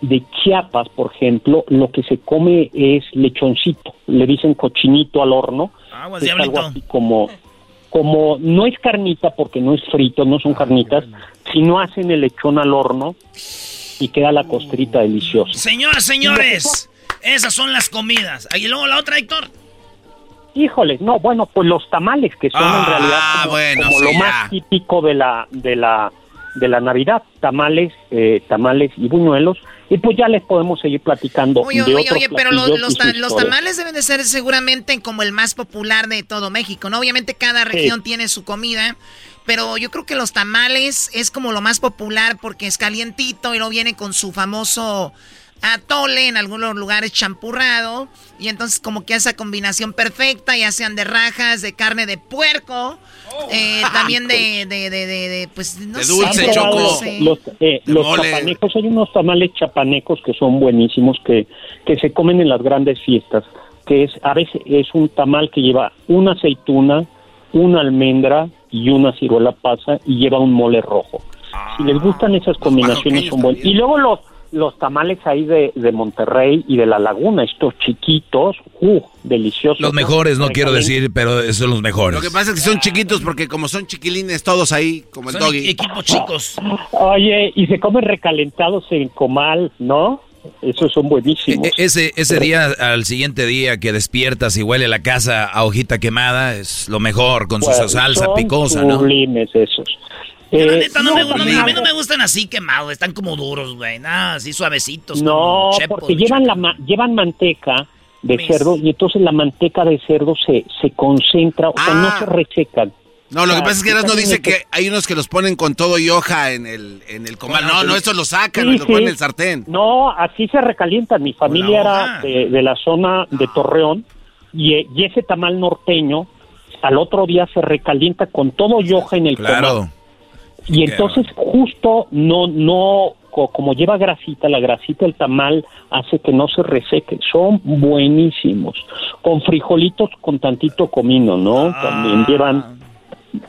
de Chiapas, por ejemplo, lo que se come es lechoncito, le dicen cochinito al horno. Aguas, es algo así como, como, no es carnita porque no es frito, no son carnitas, sino hacen el lechón al horno y queda la costrita deliciosa. Señoras, señores, esas son las comidas. Y luego la otra, Héctor. Híjole, no, bueno, pues los tamales que son en realidad como, bueno, como sí, lo ya. más típico de la de la de la Navidad, tamales, eh, tamales y buñuelos, y pues ya les podemos seguir platicando Oye, de oye, otros oye, pero los, los tamales deben de ser seguramente como el más popular de todo México, ¿no? Obviamente cada Sí. región tiene su comida, pero yo creo que los tamales es como lo más popular porque es calientito y luego viene con su famoso atole, en algunos lugares champurrado, y entonces como que esa combinación perfecta, ya sean de rajas, de carne de puerco, eh, también de, [laughs] de, de, de- de, pues, no De sé, dulce, no Choco. sé. Los, eh, los chapanecos, hay unos tamales chapanecos que son buenísimos, que, que se comen en las grandes fiestas, que es, a veces es un tamal que lleva una aceituna, una almendra, y una ciruela pasa y lleva un mole rojo. Si les gustan esas combinaciones son buenas. Y luego los los tamales ahí de, de Monterrey y de la Laguna, estos chiquitos, uh, deliciosos. Los mejores, no quiero decir, pero son los mejores. Lo que pasa es que son chiquitos porque como son chiquilines todos ahí, como el Son doggy. equipos chicos. Oye, y se comen recalentados en comal, ¿no? Esos son buenísimos. E- ese ese día, al siguiente día que despiertas y huele la casa a hojita quemada, es lo mejor, con su salsa picosa, ¿no? sublimes esos. La Eh, neta, no, me, no, no me- a mí no no. me gustan así quemados, están como duros, güey. Nada, así suavecitos. No, porque llevan la llevan manteca de Mis- cerdo y entonces la manteca de cerdo se, se concentra, o sea, no Ah. se resecan. No, lo que Ah, pasa es que sí, dice sí. que hay unos que los ponen con todo y hoja en el, en el comal. No, no, estos lo sacan, Sí, lo ponen en sí. el sartén. No, así se recalientan. Mi familia era de, de la zona de Torreón y, eh, y ese tamal norteño al otro día se recalienta con todo y hoja en el Claro. comal. Y entonces justo no, no, co- como lleva grasita, la grasita del tamal hace que no se reseque. Son buenísimos. Con frijolitos con tantito comino, ¿no? También llevan...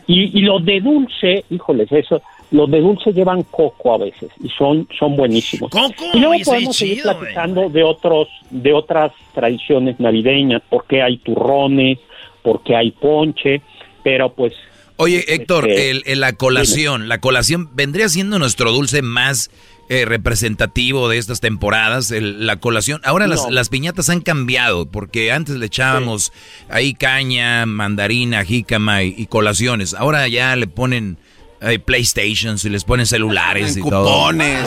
Y, y los de dulce, híjoles, eso, los de dulce llevan coco a veces y son, son buenísimos. Coco, y luego podemos seguir chido, platicando de otros, de otras tradiciones navideñas, porque hay turrones, porque hay ponche, pero pues Oye, Héctor, Este, el, el- la colación, la colación vendría siendo nuestro dulce más eh, representativo de estas temporadas, el- la colación. Ahora las, No. las piñatas han cambiado, porque antes le echábamos ahí caña, mandarina, jícama y, y colaciones. Ahora ya le ponen eh, PlayStations y les ponen celulares y todo.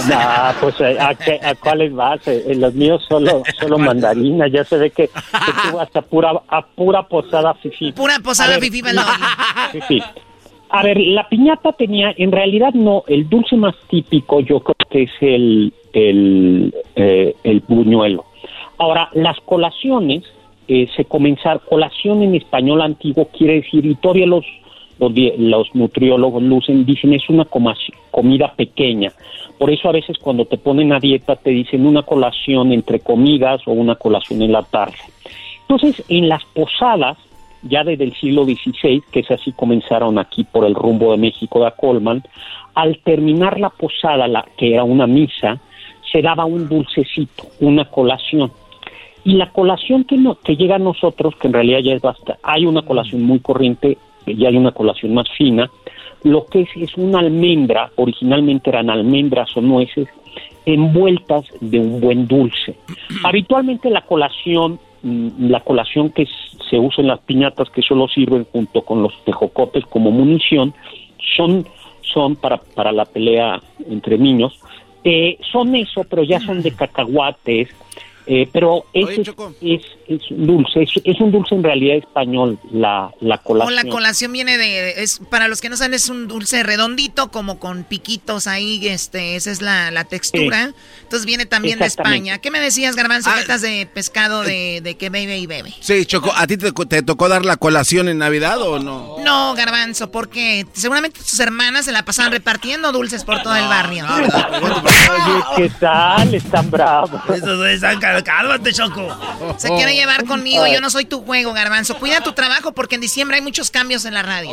Nah, pues ¿a, a qué- a cuáles vas? Eh, eh, los míos solo, [laughs] solo mandarina. Ya se ve que, que tú vas a pura, a pura posada fifi. Pura posada. Sí, sí. A ver, la piñata tenía, en realidad no, el dulce más típico yo creo que es el, el, eh, el buñuelo. Ahora, las colaciones, eh, se comenzar, colación en español antiguo quiere decir, y todavía los, los, nutriólogos lucen, dicen es una comida pequeña. Por eso a veces cuando te ponen a dieta te dicen una colación entre comidas o una colación en la tarde. Entonces, en las posadas, ya desde el siglo XVI, que es así comenzaron aquí por el rumbo de México de Colman, al terminar la posada, la, que era una misa, se daba un dulcecito, una colación. Y la colación que, no, que llega a nosotros, que en realidad ya es basta, hay una colación muy corriente y hay una colación más fina, lo que es es una almendra, originalmente eran almendras o nueces, envueltas de un buen dulce. [clears throat] Habitualmente la colación, mm, la colación que se usa en las piñatas, que solo sirven junto con los tejocotes como munición, son, son para, para la pelea entre niños, eh, son eso, pero ya son de cacahuates, eh, pero ese es, es, es un dulce, es, es un dulce en realidad español, la, la O colación. la colación viene de, es para los que no saben, es un dulce redondito, como con piquitos ahí, este, esa es la, la textura. Entonces viene también de. España. ¿Qué me decías, Garbanzo? Metas de pescado de, de que bebe y bebe. Sí, Choco, ¿a ti te, te tocó dar la colación en Navidad o no? No, Garbanzo, porque seguramente tus hermanas se la pasaban repartiendo dulces por todo el barrio. Oye, ¿qué tal? Están bravos. Estos están cálmate, Choco. Se quiere llevar conmigo, yo no soy tu juego, Garbanzo. Cuida tu trabajo porque en diciembre hay muchos cambios en la radio.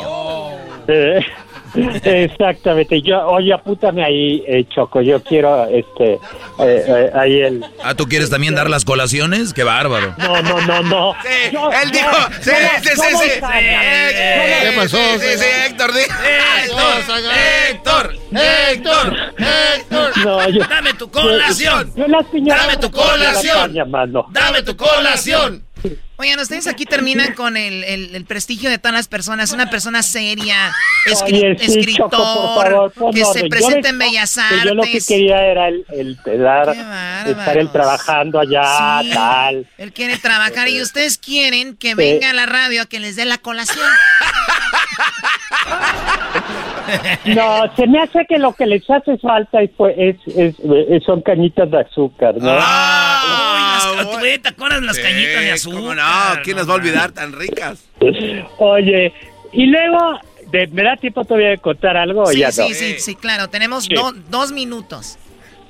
Exactamente. Yo, oye, apúntame ahí, eh, Choco. Yo quiero, este, eh, eh, ahí el. Ah, ¿tú quieres también dar las colaciones? ¡Qué bárbaro! No, no, no, no. Sí, él dijo, sí, sí, sí, sí, sí. ¿Qué pasó? Sí, sí, sí, Héctor. Héctor, Héctor, Héctor. No, yo, Dame tu colación. yo las piñatas Dame tu colación. Dame tu colación. Oigan, ustedes aquí terminan con el, el- el prestigio de todas las personas. Una persona seria, escri- Oye, sí, escritor, Choco, favor, que se orden. Yo presenta en Bellas que Yo lo que Artes. quería era el, dar, estar él trabajando allá, Sí. tal. Él quiere trabajar y ustedes quieren que venga a la radio a que les dé la colación. [laughs] [laughs] No, se me hace que lo que les hace falta es, pues, es, es- es- son cañitas de azúcar, ¿no? Ay, las, güey, ¿te acuerdas de las cañitas de azúcar? ¿Cómo no? ¿Quién las va a olvidar tan ricas? Oye, y luego, ¿de- ¿me da tiempo todavía de contar algo Sí, ya sí, no? sí, sí, claro. Tenemos Sí. do- dos minutos.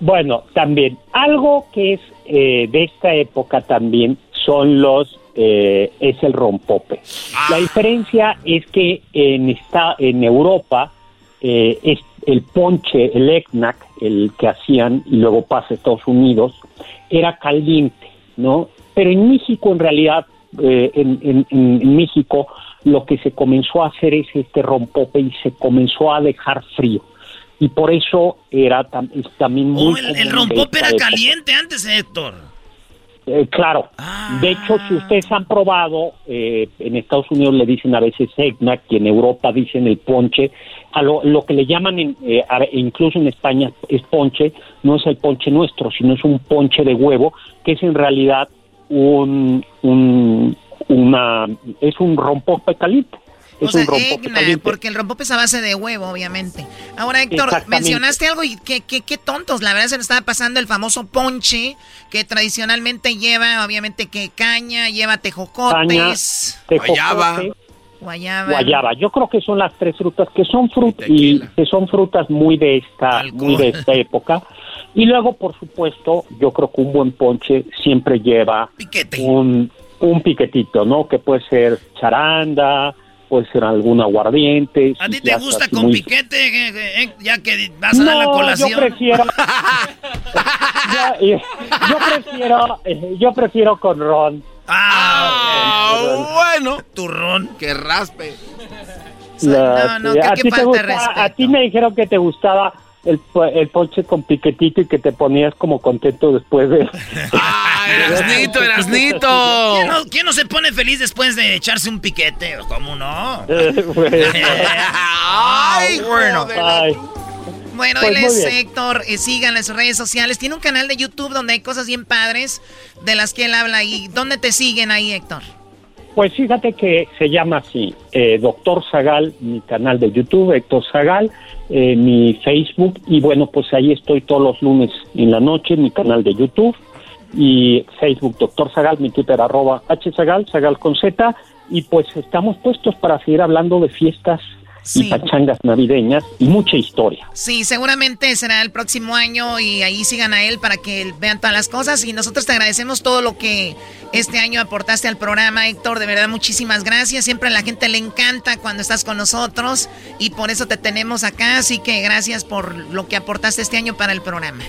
Bueno, también, algo que es eh, de esta época también son los eh, es el rompope. La diferencia es que en, esta, en Europa eh, es el ponche, el ECNAC, el que hacían y luego pasa a Estados Unidos, era caliente, ¿no? Pero en México, en realidad, eh, en, en- en México, lo que se comenzó a hacer es este rompope y se comenzó a dejar frío. Y por eso era tam- es también muy... Oh, el, el rompope era caliente antes, Héctor. Eh, claro. De hecho, si ustedes han probado, eh, en Estados Unidos le dicen a veces eggnog y en Europa dicen el ponche. A lo, lo que le llaman, en, eh, a- incluso en España, es ponche, no es el ponche nuestro, sino es un ponche de huevo, que es en realidad un, un una es un rompope caliente. Es O sea, un rompope eggnog, caliente. porque el rompope es a base de huevo, obviamente. Ahora, Héctor, mencionaste algo y qué, qué, qué tontos. La verdad se nos estaba pasando el famoso ponche, que tradicionalmente lleva, obviamente, que caña, lleva Caña, tejocotes, tejocote, guayaba. guayaba. Yo creo que son las tres frutas que son frutas y que son frutas muy de esta muy de esta época. Y luego, por supuesto, yo creo que un buen ponche siempre lleva un un piquetito, ¿no? Que puede ser charanda, puede ser algún aguardiente. ¿A ti te gusta con muy- piquete? eh, eh, eh, ya que vas a dar la No, colación. yo prefiero. [laughs] yo, eh, yo prefiero, eh, yo prefiero con ron. Ah, bueno. Turrón. Que raspe. La- no, no, que- a que ti te falta de gusta- a ti me dijeron que te gustaba el, el ponche con piquetito y que te ponías como contento después de. [laughs] Erasnito, [laughs] Erasnito. ¿Quién no, quién no se pone feliz después de echarse un piquete? ¿Cómo no? [laughs] Ay, bueno. Ay. Bueno, Pues él es. Héctor, eh, síganlo en sus redes sociales. Tiene un canal de YouTube donde hay cosas bien padres de las que él habla. ¿Y dónde te siguen ahí, Héctor? Pues fíjate que se llama así, eh, Doctor Zagal, mi canal de YouTube, Héctor Zagal, eh, mi Facebook, y bueno, pues ahí estoy todos los lunes en la noche, mi canal de YouTube, y Facebook Doctor Zagal, mi Twitter arroba hzagal, Zagal con Z, y pues estamos puestos para seguir hablando de fiestas Sí. y pachangas navideñas y mucha historia. Sí, seguramente será el próximo año y ahí sigan a él para que vean todas las cosas. Y nosotros te agradecemos todo lo que este año aportaste al programa, Héctor. De verdad, muchísimas gracias. Siempre a la gente le encanta cuando estás con nosotros y por eso te tenemos acá. Así que gracias por lo que aportaste este año para el programa.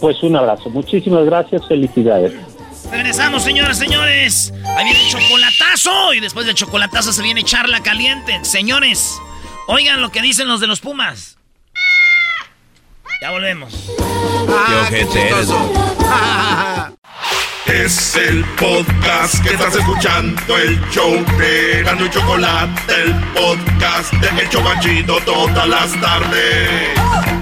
Pues un abrazo, muchísimas gracias, felicidades. Regresamos, señoras, señores. Ahí viene el chocolatazo. Y después del chocolatazo se viene charla caliente. Señores, oigan lo que dicen los de los Pumas. Ya volvemos. Qué ojete eres, Es el podcast que estás escuchando, el show de Gano y Chocolate, el podcast de El Chocachito todas las tardes.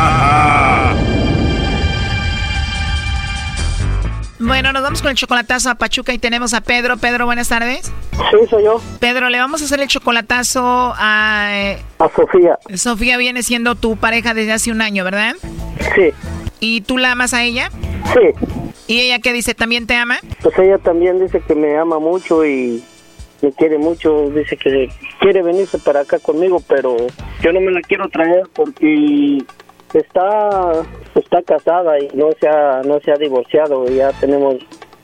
Bueno, nos vamos con el chocolatazo a Pachuca y tenemos a Pedro. Pedro, buenas tardes. Sí, soy yo. Pedro, le vamos a hacer el chocolatazo a... eh, A Sofía. Sofía viene siendo tu pareja desde hace un año, ¿verdad? Sí. ¿Y tú la amas a ella? Sí. ¿Y ella qué dice? ¿También te ama? Pues ella también dice que me ama mucho y, me quiere mucho, dice que quiere venirse para acá conmigo, pero yo no me la quiero traer porque está está casada y no se ha no se ha divorciado, ya tenemos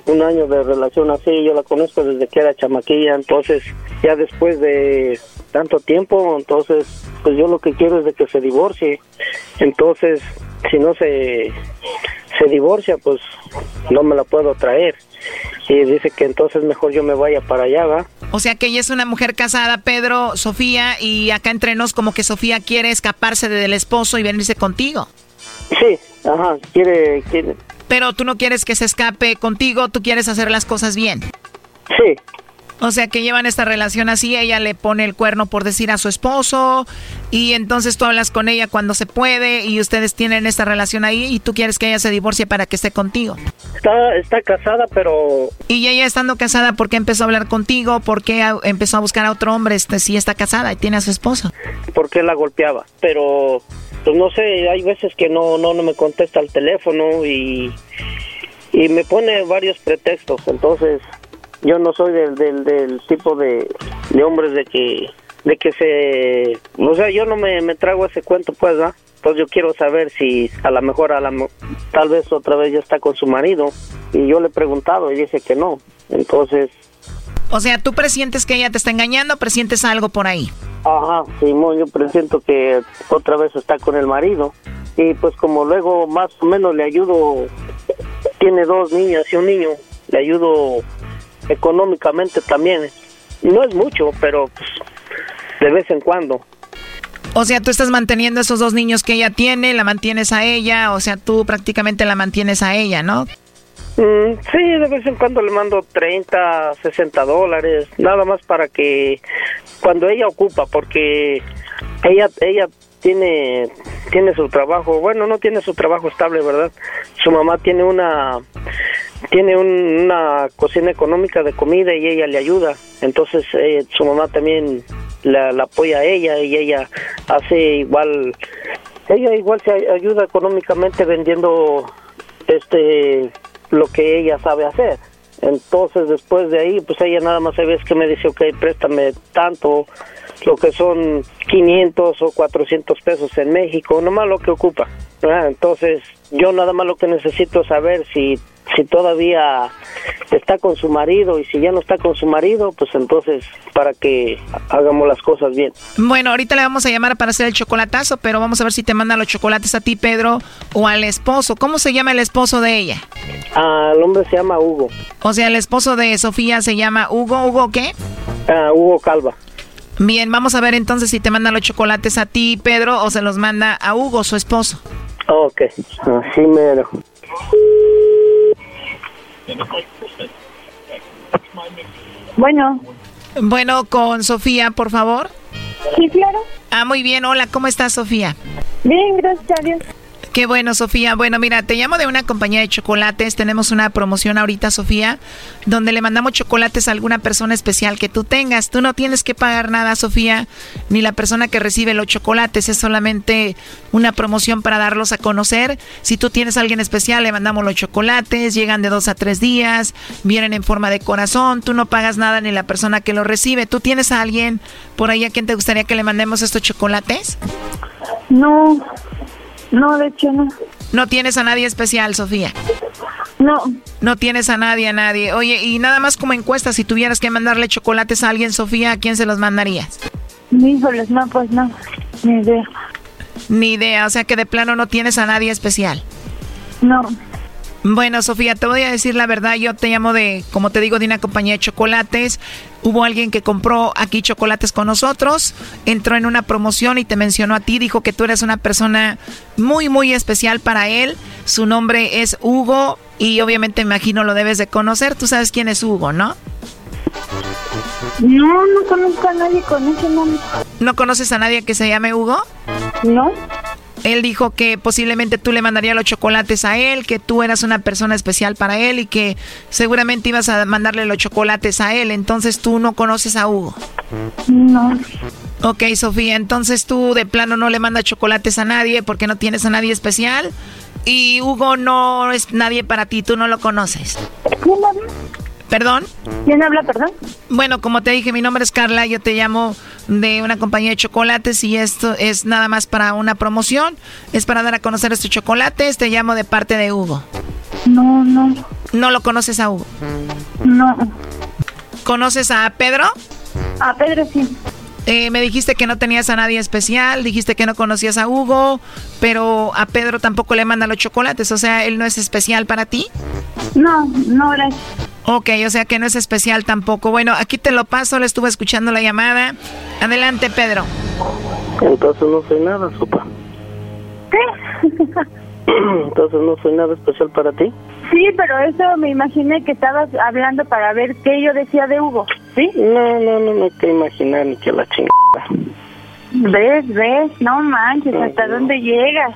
un año de relación así, yo la conozco desde que era chamaquilla, entonces ya después de tanto tiempo, entonces pues yo lo que quiero es de que se divorcie. Entonces, si no se se divorcia, pues no me la puedo traer. Y dice que entonces mejor yo me vaya para allá, ¿va? O sea que ella es una mujer casada, Pedro, Sofía, y acá entre nos como que Sofía quiere escaparse del esposo y venirse contigo. Sí, ajá, quiere, quiere. Pero tú no quieres que se escape contigo, tú quieres hacer las cosas bien. Sí. O sea que llevan esta relación así, ella le pone el cuerno por decir a su esposo y entonces tú hablas con ella cuando se puede y ustedes tienen esta relación ahí y tú quieres que ella se divorcie para que esté contigo. Está, está casada, pero... Y ella estando casada, ¿por qué empezó a hablar contigo? ¿Por qué empezó a buscar a otro hombre este, si está casada y tiene a su esposo? Porque la golpeaba, pero pues no sé, hay veces que no, no, no me contesta el teléfono y, y me pone varios pretextos, entonces yo no soy del, del, del tipo de, de hombres de que de que se o sea yo no me, me trago ese cuento pues ¿verdad? entonces yo quiero saber si a lo mejor a la tal vez otra vez ya está con su marido. Y yo le he preguntado y dice que no. Entonces o sea tú presientes que ella te está engañando presientes algo por ahí. Ajá Simón yo presiento que otra vez está con el marido. Y pues como luego más o menos le ayudo tiene dos niñas y un niño le ayudo económicamente también. No es mucho, pero pues, de vez en cuando. O sea, tú estás manteniendo esos dos niños que ella tiene, la mantienes a ella, o sea, tú prácticamente la mantienes a ella, ¿no? Mm, sí, de vez en cuando le mando 30, 60 dólares, nada más para que cuando ella ocupa, porque ella ella tiene tiene su trabajo, bueno, no tiene su trabajo estable, ¿verdad? Su mamá tiene una tiene una cocina económica de comida y ella le ayuda. Entonces eh, su mamá también la, apoya a ella y ella hace igual, ella igual se ayuda económicamente vendiendo este lo que ella sabe hacer. Entonces después de ahí, pues ella nada más sabes que me dice, ok, préstame tanto, lo que son 500 o 400 pesos en México, nomás lo que ocupa. Entonces yo nada más lo que necesito saber si si todavía está con su marido y si ya no está con su marido, pues entonces para que hagamos las cosas bien. Bueno, ahorita le vamos a llamar para hacer el chocolatazo, pero vamos a ver si te mandan los chocolates a ti, Pedro, o al esposo. ¿Cómo se llama el esposo de ella? Ah, el hombre se llama Hugo. O sea, el esposo de Sofía se llama Hugo. ¿Hugo qué? Ah, Hugo Calva. Bien, vamos a ver entonces si te mandan los chocolates a ti, Pedro, o se los manda a Hugo, su esposo. Ok, así mero. Bueno. Bueno, con Sofía, por favor. Sí, claro. Ah, muy bien. Hola, ¿cómo estás, Sofía? Bien, gracias a Dios. Qué bueno, Sofía. Bueno, mira, te llamo de una compañía de chocolates. Tenemos una promoción ahorita, Sofía, donde le mandamos chocolates a alguna persona especial que tú tengas. Tú no tienes que pagar nada, Sofía, ni la persona que recibe los chocolates. Es solamente una promoción para darlos a conocer. Si tú tienes a alguien especial, le mandamos los chocolates. Llegan de dos a tres días. Vienen en forma de corazón. Tú no pagas nada ni la persona que los recibe. ¿Tú tienes a alguien por ahí a quien te gustaría que le mandemos estos chocolates? No, no, de hecho no. ¿No tienes a nadie especial, Sofía? No. No tienes a nadie, a nadie. Oye, y nada más como encuesta, si tuvieras que mandarle chocolates a alguien, Sofía, ¿a quién se los mandarías? Híjoles, no, pues no, ni idea. Ni idea, o sea que de plano no tienes a nadie especial. No. Bueno, Sofía, te voy a decir la verdad. Yo te llamo de, como te digo, de una compañía de chocolates. Hubo alguien que compró aquí chocolates con nosotros, entró en una promoción y te mencionó a ti, dijo que tú eres una persona muy, muy especial para él. Su nombre es Hugo y obviamente imagino lo debes de conocer. Tú sabes quién es Hugo, ¿no? No, no conozco a nadie con ese nombre. ¿No conoces a nadie que se llame Hugo? No. Él dijo que posiblemente tú le mandarías los chocolates a él, que tú eras una persona especial para él y que seguramente ibas a mandarle los chocolates a él. Entonces tú no conoces a Hugo. No. Ok, Sofía, entonces tú de plano no le mandas chocolates a nadie porque no tienes a nadie especial. Y Hugo no es nadie para ti, tú no lo conoces. ¿Perdón? ¿Quién habla, perdón? Bueno, como te dije, mi nombre es Carla, yo te llamo de una compañía de chocolates y esto es nada más para una promoción, es para dar a conocer este chocolate, te llamo de parte de Hugo. No, no. ¿No lo conoces a Hugo? No. ¿Conoces a Pedro? A Pedro sí. Eh, me dijiste que no tenías a nadie especial, dijiste que no conocías a Hugo, pero a Pedro tampoco le manda los chocolates, o sea, él no es especial para ti. No, no, gracias. Ok, o sea que no es especial tampoco. Bueno, aquí te lo paso, le estuve escuchando la llamada. Adelante, Pedro. Entonces no soy nada, sopa. ¿Qué? [laughs] Entonces no soy nada especial para ti. Sí, pero eso me imaginé que estabas hablando para ver qué yo decía de Hugo, ¿sí? No, no, no, no hay que imaginar ni que la chingada. ¿Ves, ves? No manches, ¿hasta dónde llegas?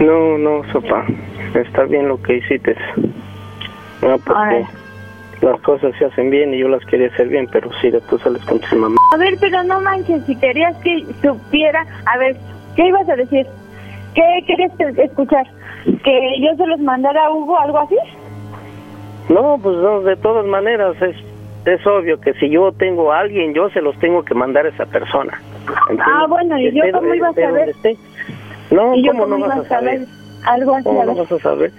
No, no, sopa. Está bien lo que hiciste. No, porque las cosas se hacen bien y yo las quería hacer bien, pero sí, tú sales con tu mamá. A ver, pero no manches, si querías que supiera, a ver, ¿qué ibas a decir? ¿Qué querías que- escuchar? ¿Que yo se los mandara a Hugo, algo así? No, pues no, de todas maneras es, es obvio que si yo tengo a alguien, yo se los tengo que mandar a esa persona. Ah, bueno, ¿y yo Esté- cómo iba a saber? No, ¿Y yo ¿cómo no cómo vas iba a saber? Algo así, ¿Cómo no vas a saber?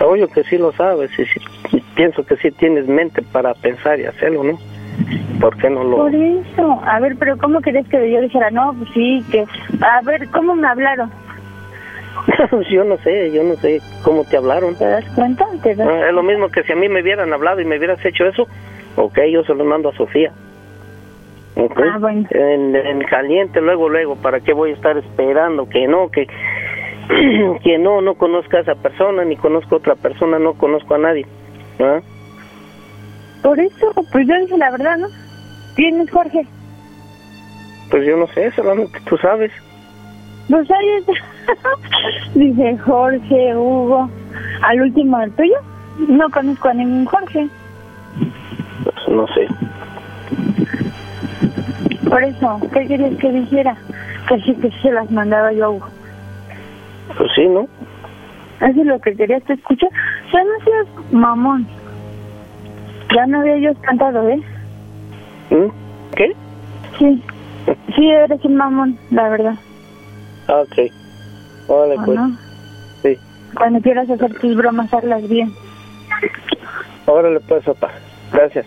Obvio que sí lo sabes y sí- pienso que sí tienes mente para pensar y hacerlo, ¿no? ¿Por qué no lo...? Por eso, a ver, pero ¿cómo querías que yo dijera? No, pues sí, que... A ver, ¿cómo me hablaron? [laughs] yo no sé, yo no sé cómo te hablaron. ¿Te das cuenta? ¿Te das Ah, es lo mismo que si a mí me hubieran hablado y me hubieras hecho eso, ok, yo se lo mando a Sofía. Ok. Ah, bueno. En, en caliente, luego, luego, ¿para qué voy a estar esperando que no, que, [clears throat] que no, no conozca a esa persona, ni conozco a otra persona, no conozco a nadie? ¿Ah? Por eso, pues yo dije la verdad, ¿no? ¿Tienes, Jorge? Pues yo no sé, solamente tú sabes. Pues ahí está. Dice Jorge, Hugo. Al último, el tuyo. No conozco a ningún Jorge. Pues no sé. Por eso, ¿qué querías que dijera? Que sí, que se las mandaba yo a Hugo. Pues sí, ¿no? Eso es lo que querías que escuchar. Sea, no seas mamón. Ya no había yo cantado, ¿eh? ¿Mm? ¿Qué? Sí. Sí, eres un mamón, la verdad. Ah, ok. Vale, ¿O pues. no? Sí. Cuando quieras hacer tus bromas, hazlas bien. Órale, pues, papá. Gracias.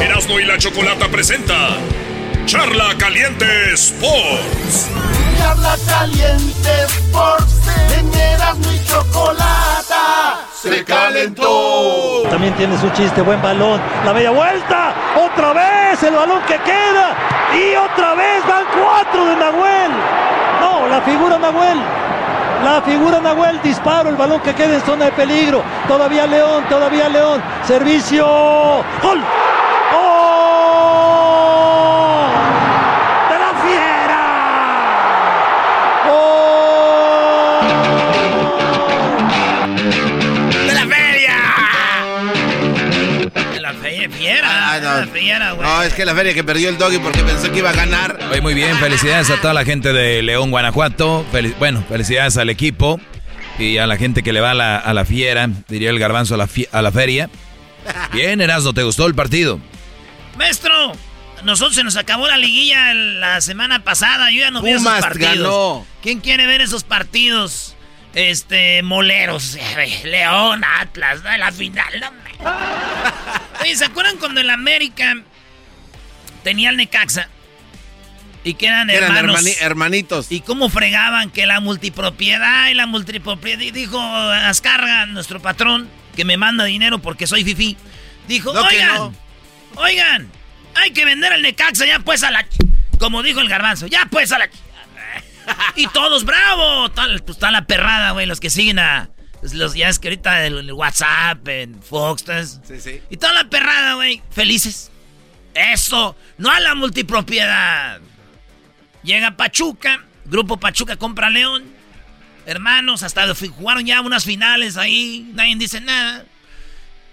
Erasno y la chocolata presenta Charla Caliente Sports. Charla caliente Sports en Erasmo y Chocolata se calentó. También tiene su chiste, buen balón. La media vuelta. Otra vez el balón que queda. Y otra vez van cuatro de Nahuel. No, la figura Nahuel. La figura Nahuel, disparo, el balón que queda en zona de peligro. Todavía León, todavía León. Servicio. ¡Gol! La fiera, güey! No, es que la feria que perdió el doggy porque pensó que iba a ganar. Oye, muy bien, felicidades a toda la gente de León, Guanajuato. Fel- bueno, felicidades al equipo y a la gente que le va a la, a la fiera, diría el garbanzo, a la, a la feria. [laughs] Bien, Erasmo, ¿te gustó el partido? Maestro, nosotros se nos acabó la liguilla la semana pasada. Yo ya no vi esos partidos. ¿Quién quiere ver esos partidos? Este, moleros, León, Atlas, la final, Oye, ¿se acuerdan cuando el América tenía el Necaxa? Y que eran, hermanos. hermanitos. Y cómo fregaban que la multipropiedad y la multipropiedad. Dijo Ascarga, nuestro patrón, que me manda dinero porque soy fifi. Dijo, oigan, oigan, hay que vender el Necaxa ya pues a la... Como dijo el garbanzo, ya pues a la... [laughs] y todos, bravo. Tal, pues está la perrada, güey, los que siguen a... Los ya es que ahorita en WhatsApp, en Fox, sí, sí. Y toda la perrada, güey, felices. Eso, no a la multipropiedad. Llega Pachuca, Grupo Pachuca compra León. Hermanos, hasta jugaron ya unas finales ahí, nadie dice nada.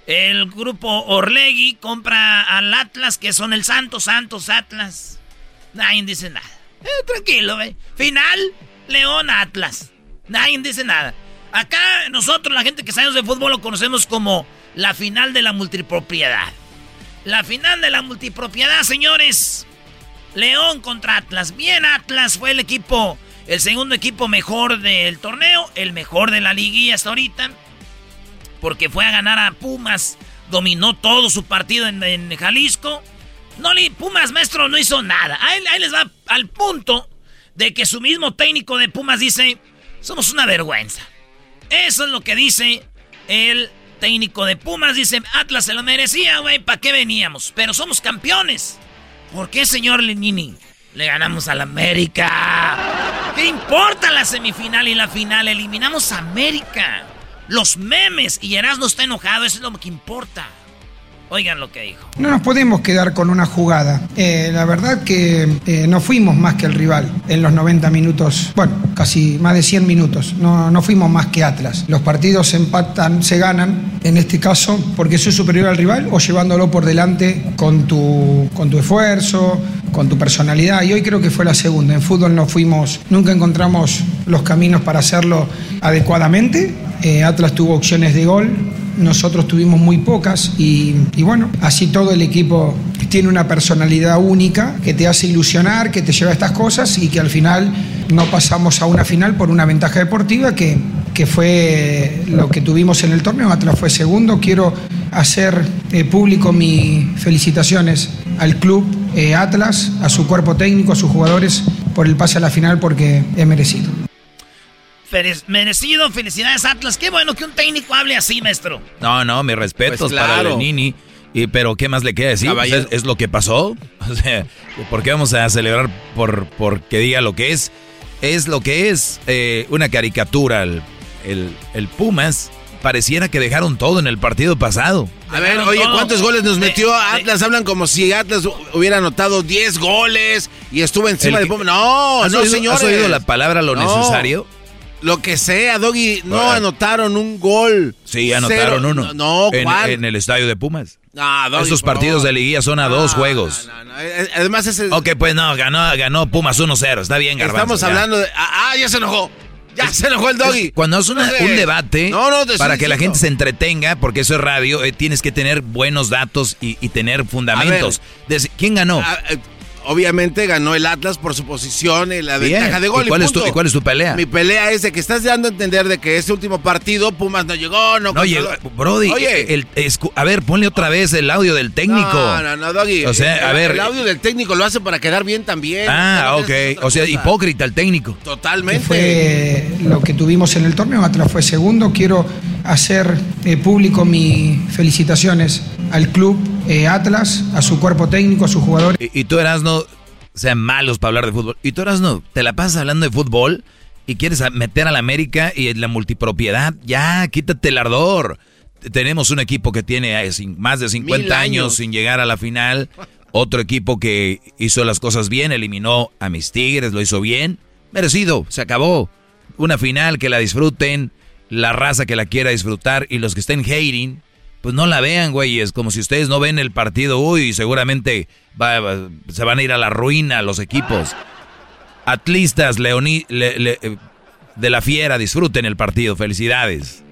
El grupo Orlegui compra al Atlas, que son el Santos, Santos, Atlas. Nadie dice nada. Eh, tranquilo. Final, León, Atlas. Nadie dice nada. Acá nosotros, la gente que sabemos de fútbol, lo conocemos como la final de la multipropiedad. La final de la multipropiedad, señores. León contra Atlas. Bien, Atlas fue el equipo, el segundo equipo mejor del torneo, el mejor de la liguilla hasta ahorita. Porque fue a ganar a Pumas, dominó todo su partido en, Jalisco. No, Pumas, maestro, no hizo nada. Ahí, ahí les va al punto de que su mismo técnico de Pumas dice, somos una vergüenza. Eso es lo que dice el técnico de Pumas. Dice, Atlas se lo merecía, güey, ¿para qué veníamos? Pero somos campeones. ¿Por qué, señor Lenini? Le ganamos al América. ¿Qué importa la semifinal y la final? Eliminamos a América. Los memes y Erasmo está enojado, eso es lo que importa. Oigan lo que dijo. No nos podemos quedar con una jugada. Eh, la verdad que eh, no fuimos más que el rival en los 90 minutos, bueno, casi más de 100 minutos. No, no fuimos más que Atlas. Los partidos se empatan, se ganan, en este caso, porque soy superior al rival o llevándolo por delante con tu, con tu esfuerzo, con tu personalidad. Y hoy creo que fue la segunda. En fútbol no fuimos, nunca encontramos los caminos para hacerlo adecuadamente. Eh, Atlas tuvo opciones de gol, nosotros tuvimos muy pocas y, bueno, así todo el equipo tiene una personalidad única que te hace ilusionar, que te lleva a estas cosas y que al final no pasamos a una final por una ventaja deportiva que, que fue lo que tuvimos en el torneo. Atlas fue segundo. Quiero hacer eh, público mis felicitaciones al club eh, Atlas, a su cuerpo técnico, a sus jugadores por el pase a la final porque es merecido merecido, felicidades Atlas. Qué bueno que un técnico hable así, maestro. No, no, mis respetos pues para Lenini. Y, pero ¿qué más le queda decir? Pues es, lo que pasó. [laughs] O sea, ¿por qué vamos a celebrar por, por que diga lo que es? Es lo que es eh, una caricatura. El, el, Pumas pareciera que dejaron todo en el partido pasado. A ver, oye, ¿cuántos goles nos metió Atlas? Hablan como si Atlas hubiera anotado 10 goles y estuvo encima de Pumas. No, no, señor. ¿Has oído la palabra lo necesario? Lo que sea, Doggy, no anotaron un gol. Sí, anotaron uno. No, ¿cuál? En, el estadio de Pumas. No, Doggy, Estos partidos de liguilla son a dos juegos. Eh, eh, además ese... Ok, pues no, ganó, ganó Pumas 1-0. Está bien, Garbanzo. Estamos hablando de... Ah, ah, ya se enojó. Ya se enojó el Doggy. cuando es un debate, para que la gente se entretenga, porque eso es radio, eh, tienes que tener buenos datos y, tener fundamentos. ¿Quién ganó? Obviamente ganó el Atlas por su posición y la ventaja de gol. ¿Y cuál, es tu, cuál es tu pelea? Mi pelea es de que estás dando a entender de que ese último partido Pumas no llegó, no, no llegó. Brody, Oye. a ver, ponle otra vez el audio del técnico. No, no, no, Doggy. O sea, el, a ver. El audio del técnico lo hace para quedar bien también. Ah, ok. O sea, hipócrita el técnico. Totalmente. Fue lo que tuvimos en el torneo, Atlas fue segundo. Quiero hacer eh, público mis felicitaciones al club eh, Atlas, a su cuerpo técnico, a sus jugadores. Y, y tú eras no sean malos para hablar de fútbol. Y tú eras no, te la pasas hablando de fútbol y quieres meter a la América y la multipropiedad. Ya, quítate el ardor. Tenemos un equipo que tiene eh, más de 50 años. sin llegar a la final. Otro equipo que hizo las cosas bien, eliminó a mis Tigres, lo hizo bien. Merecido, se acabó. Una final que la disfruten, la raza que la quiera disfrutar y los que estén hating, pues no la vean, güey. Es como si ustedes no ven el partido, uy, seguramente se van a ir a la ruina los equipos. Atlistas, Leoní, de la Fiera, disfruten el partido. Felicidades.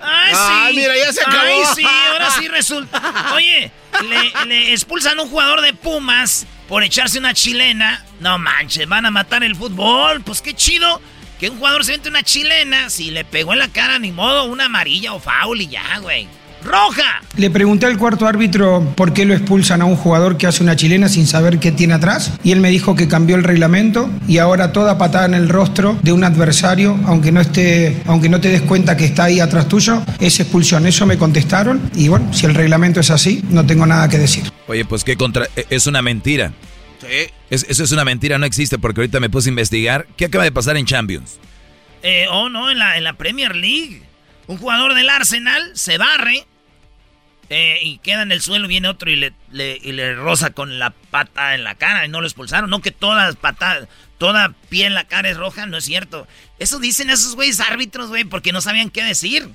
Ay, Ah, sí. mira, ya se acabó. Ay, sí, ahora sí resulta. Oye, le, le expulsan a un jugador de Pumas por echarse una chilena. No manches, van a matar el fútbol. Pues qué chido que un jugador se mete una chilena. Si le pegó en la cara, ni modo, una amarilla o foul y ya, güey. ¡Roja! Le pregunté al cuarto árbitro por qué lo expulsan a un jugador que hace una chilena sin saber qué tiene atrás y él me dijo que cambió el reglamento y ahora toda patada en el rostro de un adversario, aunque no esté, aunque no te des cuenta que está ahí atrás tuyo, es expulsión. Eso me contestaron y bueno, si el reglamento es así, no tengo nada que decir. Oye, pues qué contra... e- Es una mentira. Sí. Es- eso es una mentira, no existe porque ahorita me puse a investigar. ¿Qué acaba de pasar en Champions? Eh, oh, no, en la, en la Premier League. Un jugador del Arsenal se barre eh, y queda en el suelo. Viene otro y le, le- y le roza con la pata en la cara y no lo expulsaron. No que todas patas, toda pie en la cara es roja, no es cierto. Eso dicen esos güeyes árbitros, güey, porque no sabían qué decir.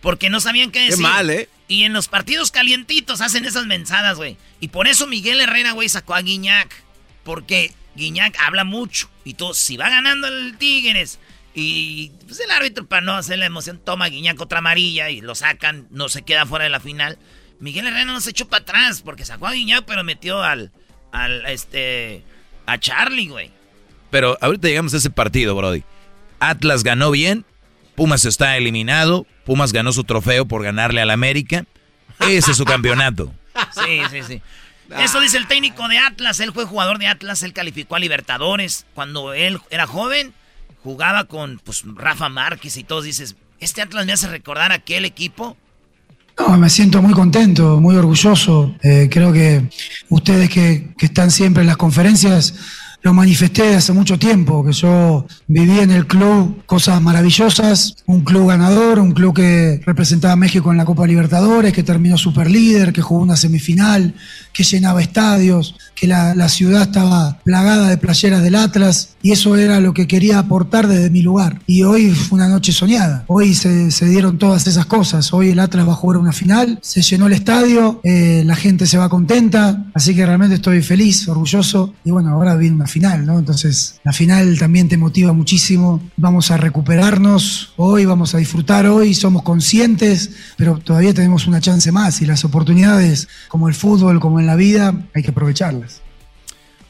Porque no sabían qué decir. mal, ¿eh? Y en los partidos calientitos hacen esas mensadas, güey. Y por eso Miguel Herrera, güey, sacó a Guiñac. Porque Guiñac habla mucho. Y todo, si va ganando el Tigres. Y pues el árbitro, para no hacer la emoción, toma a Guiñac otra amarilla y lo sacan. No se queda fuera de la final. Miguel Herrera no se echó para atrás. Porque sacó a Guiñac, pero metió al. al este. a Charlie, güey. Pero ahorita llegamos a ese partido, Brody. Atlas ganó bien, Pumas está eliminado, Pumas ganó su trofeo por ganarle al América. Ese es su campeonato. Sí, sí, sí. Eso dice el técnico de Atlas. Él fue jugador de Atlas. Él calificó a Libertadores. Cuando él era joven, jugaba con pues, Rafa Márquez y todos. Dices, este Atlas me hace recordar a aquel equipo. No, me siento muy contento, muy orgulloso. Eh, creo que ustedes que, que están siempre en las conferencias lo manifesté hace mucho tiempo, que yo viví en el club cosas maravillosas, un club ganador, un club que representaba a México en la Copa Libertadores, que terminó super líder, que jugó una semifinal, que llenaba estadios, que la, la ciudad estaba plagada de playeras del Atlas, y eso era lo que quería aportar desde mi lugar. Y hoy fue una noche soñada, hoy se, se dieron todas esas cosas, hoy el Atlas va a jugar una final, se llenó el estadio, eh, la gente se va contenta, así que realmente estoy feliz, orgulloso, y bueno, ahora viene una final, ¿no? Entonces la final también te motiva muchísimo, vamos a recuperarnos hoy, vamos a disfrutar hoy, somos conscientes, pero todavía tenemos una chance más y las oportunidades, como el fútbol, como en la vida, hay que aprovecharlas.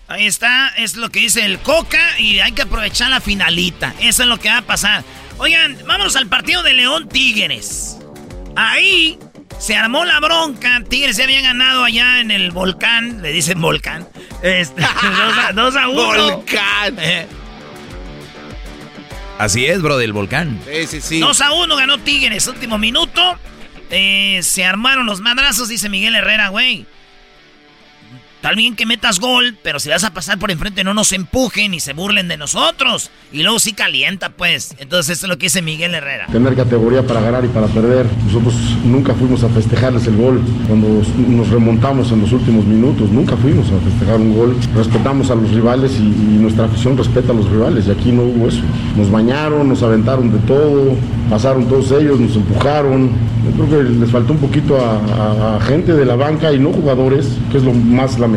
Ahí está, es lo que dice el Coca y hay que aprovechar la finalita. Eso es lo que va a pasar. Oigan, vámonos al partido de León Tigres. Ahí se armó la bronca. Tigres ya había ganado allá en el volcán. Le dicen volcán. Este, [laughs] 2 a 1. Volcán. Así es, bro, del volcán. Sí, sí, sí. 2 a 1 ganó Tigres, último minuto. Eh, se armaron los madrazos, dice Miguel Herrera, güey. Bien que metas gol, pero si vas a pasar por enfrente no nos empujen y se burlen de nosotros. Y luego sí calienta, pues. Entonces eso es lo que dice Miguel Herrera. tener categoría para ganar y para perder. Nosotros nunca fuimos a festejarles el gol cuando nos remontamos en los últimos minutos, nunca fuimos a festejar un gol. Respetamos a los rivales y, nuestra afición respeta a los rivales y aquí no hubo eso. Nos bañaron, nos aventaron de todo, pasaron todos ellos, nos empujaron. Yo creo que les faltó un poquito a, a- a gente de la banca y no jugadores, que es lo más lamentable,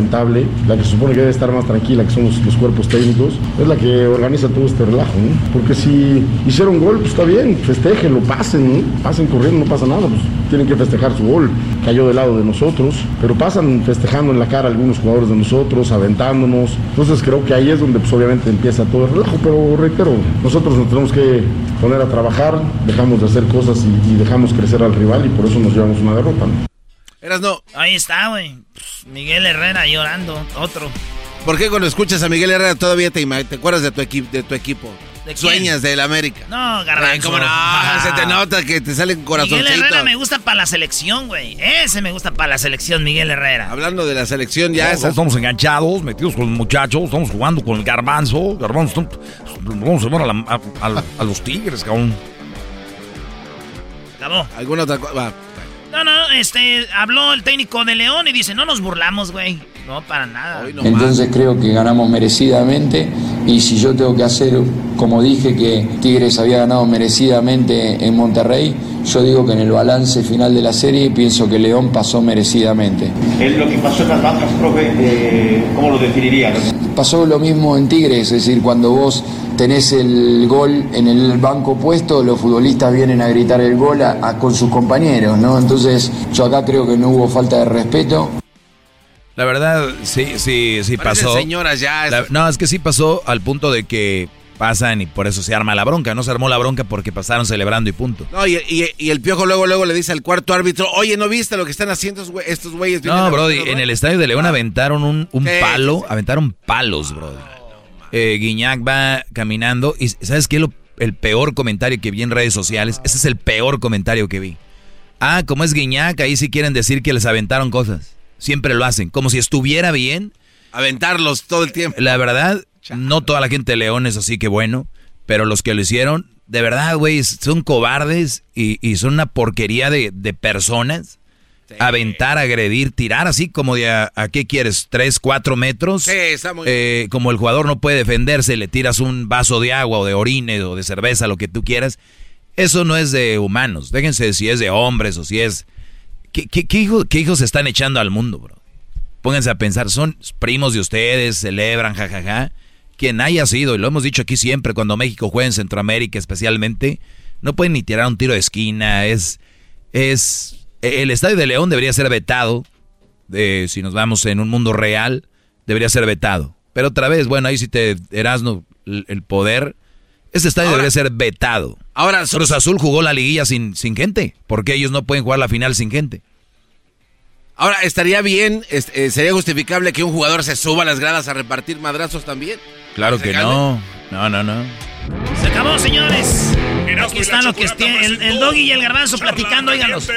la que se supone que debe estar más tranquila, que son los, cuerpos técnicos, es la que organiza todo este relajo, ¿no? Porque si hicieron gol, pues está bien, festejenlo, pasen, ¿no? pasen corriendo, no pasa nada, pues tienen que festejar su gol, cayó del lado de nosotros, pero pasan festejando en la cara a algunos jugadores de nosotros, aventándonos, entonces creo que ahí es donde pues obviamente empieza todo el relajo, pero reitero, nosotros nos tenemos que poner a trabajar, dejamos de hacer cosas y, dejamos crecer al rival y por eso nos llevamos una derrota. Eras no. Ahí está, güey. Pff, Miguel Herrera llorando, otro. ¿Por qué cuando escuchas a Miguel Herrera todavía te, te acuerdas de tu, equi- de tu equipo? ¿De? Sueñas del América. No, garbanzo. Ay, ¿Cómo no? Se te nota que te salen Miguel corazoncitos. Herrera me gusta para la selección, güey. Ese me gusta para la selección, Miguel Herrera. Hablando de la selección, ya estamos enganchados, metidos con los muchachos, estamos jugando con el garbanzo. Garbanzo, estamos- vamos a llevar a, la- a- a- a los tigres, cabrón. Acabó. ¿Alguna otra cosa? No, no, este, habló el técnico de León y dice, no nos burlamos, güey. No, para nada. Entonces creo que ganamos merecidamente y si yo tengo que hacer, como dije que Tigres había ganado merecidamente en Monterrey, yo digo que en el balance final de la serie pienso que León pasó merecidamente. Es lo que pasó en las bancas, profe, eh, ¿cómo lo definiría? Pasó lo mismo en Tigres, es decir, cuando vos tenés el gol en el banco puesto, los futbolistas vienen a gritar el gol con sus compañeros, ¿no? Entonces yo acá creo que no hubo falta de respeto. La verdad, sí, sí, sí pasó. señoras ya. no, es que sí pasó al punto de que pasan y por eso se arma la bronca. No se armó la bronca porque pasaron celebrando y punto. No, y, el piojo luego luego le dice al cuarto árbitro, oye, ¿no viste lo que están haciendo estos güeyes? No, Brody, en el estadio de León aventaron un, palo, aventaron palos, Brody. Eh, Guiñac va caminando y ¿sabes qué? Lo, el peor comentario que vi en redes sociales, ese es el peor comentario que vi. Ah, como es Guiñac, ahí sí quieren decir que les aventaron cosas. Siempre lo hacen, como si estuviera bien. Aventarlos todo el tiempo. La verdad, no toda la gente de León es así que bueno, pero los que lo hicieron, de verdad, güey, son cobardes y, son una porquería de, personas. Aventar, agredir, tirar así como de a, qué quieres, tres, cuatro metros. Sí, está muy eh, como el jugador no puede defenderse, le tiras un vaso de agua o de orine o de cerveza, lo que tú quieras. Eso no es de humanos. Déjense si es de hombres o si es... ¿Qué, qué, qué hijos se están echando al mundo, bro? Pónganse a pensar, son primos de ustedes, celebran, jajaja quien haya sido, y lo hemos dicho aquí siempre, cuando México juega en Centroamérica especialmente, no pueden ni tirar un tiro de esquina, es, es, el Estadio de León debería ser vetado, de, si nos vamos en un mundo real, debería ser vetado. Pero otra vez, bueno, ahí si te Erasno el, poder, ese estadio debería ser vetado. Ahora, Cruz Azul jugó la liguilla sin, sin gente, porque ellos no pueden jugar la final sin gente. Ahora, estaría bien, eh, sería justificable que un jugador se suba a las gradas a repartir madrazos también. Claro que no. No, no, no. Se acabó, señores. Aquí están lo que esté el, el doggy y el garbanzo platicando, óiganlos.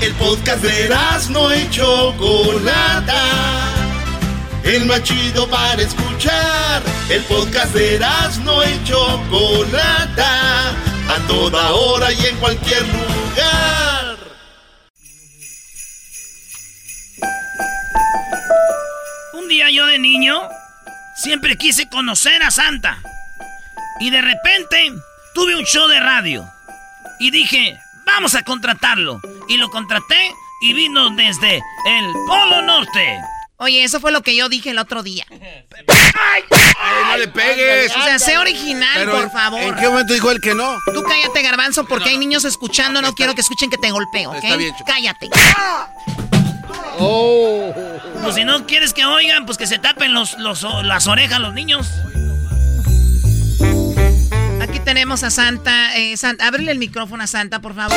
El podcast de no y Chocolata. El más chido para escuchar. El podcast de no y Chocolata. A toda hora y en cualquier lugar. Día yo de niño siempre quise conocer a Santa. Y de repente tuve un show de radio. Y dije, vamos a contratarlo. Y lo contraté y vino desde el Polo Norte. Oye, eso fue lo que yo dije el otro día. ¡Ay! no le pegues! O sea, sé original, por favor. ¿En qué momento dijo él que no? Tú cállate, garbanzo, porque hay niños escuchando. No quiero que escuchen que te golpeo, ¿ok? cállate. Oh. Pues si no quieres que oigan, pues que se tapen los, las orejas los niños. Aquí tenemos a Santa. Eh, Santa. Ábrele el micrófono a Santa, por favor.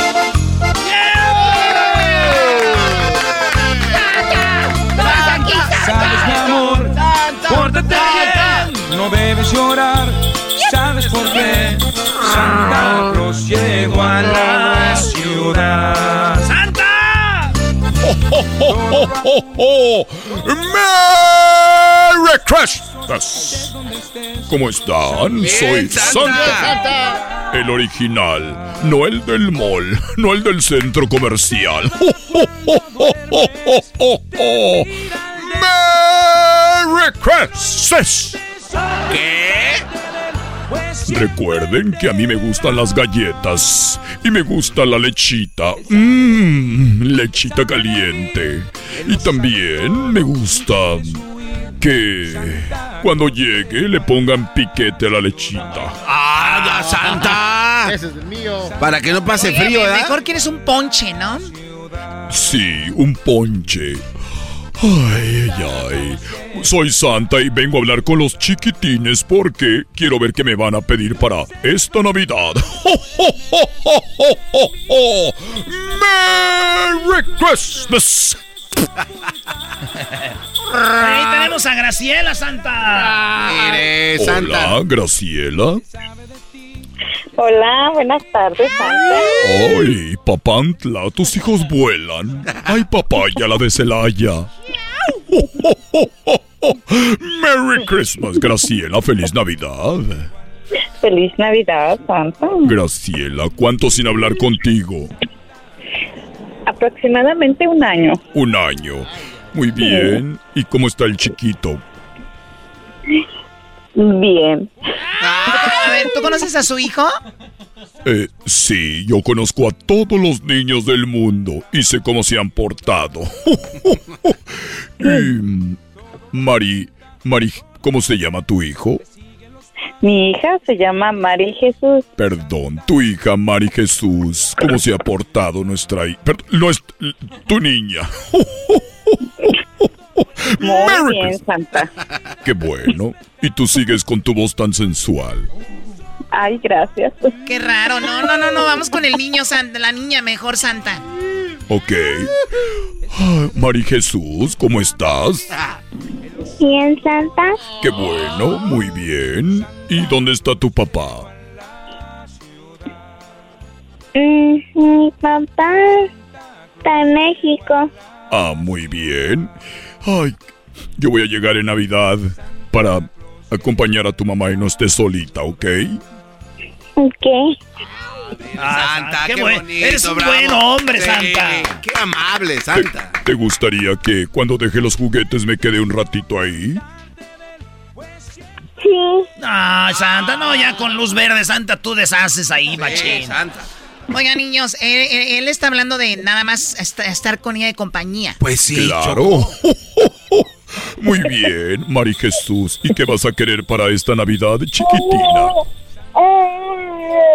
Sabes, mi amor, pórtate bien, no debes llorar. ¿Sabes por qué? Santa Cruz llegó a la ciudad. ¡Merry Christmas! ¿Cómo están? Soy Santa. El original, no el del mall, no el del centro comercial. [laughs] ¡Merry Christmas! ¿Qué? Recuerden que a mí me gustan las galletas y me gusta la lechita. Mmm, lechita caliente. Y también me gusta que cuando llegue le pongan piquete a la lechita. ¡Ah, Santa! Ese es el mío. Para que no pase frío, ¿verdad? Mejor quieres un ponche, ¿no? Sí, un ponche. Ay, ay, ay. Soy Santa y vengo a hablar con los chiquitines porque quiero ver qué me van a pedir para esta Navidad. [laughs] ¡Merry Christmas! Ahí tenemos a Graciela, Santa. Mire, Santa. Hola, Graciela. Hola, buenas tardes, Santa. Ay, papantla, tus hijos vuelan. Ay, papaya, la de Celaya. Merry Christmas, Graciela. Feliz Navidad. Feliz Navidad, Santa. Graciela, ¿cuánto sin hablar contigo? Aproximadamente un año. Un año. Muy bien. ¿Y cómo está el chiquito? Bien. A ver, ¿tú conoces a su hijo? Eh, sí, yo conozco a todos los niños del mundo y sé cómo se han portado. [laughs] Y, Mari, Mari, ¿cómo se llama tu hijo? Mi hija se llama Mari Jesús. Perdón, tu hija Mari Jesús. ¿Cómo se ha portado nuestra hija? No es tu niña. [laughs] Muy bien, Santa. Qué bueno. Y tú sigues con tu voz tan sensual. Ay, gracias. Qué raro. No, no, no, no. Vamos con el niño Santa, la niña mejor Santa. Ok. Mari Jesús, ¿cómo estás? Bien, Santa. Qué bueno, muy bien. ¿Y dónde está tu papá? Mm, mi papá está en México. Ah, muy bien. Ay, yo voy a llegar en Navidad para acompañar a tu mamá y no estés solita, ¿ok? Ok. Santa, qué, bonito. Eres un buen hombre, Santa. Qué amable, Santa. ¿Te, gustaría que cuando deje los juguetes me quede un ratito ahí? Sí. Ah, Santa, no, ya con luz verde, Santa, tú deshaces ahí, machín. Santa. Oigan, niños, él, está hablando de nada más estar con ella de compañía. Pues sí, claro. [laughs] Muy bien, Mari Jesús. ¿Y qué vas a querer para esta Navidad, chiquitina?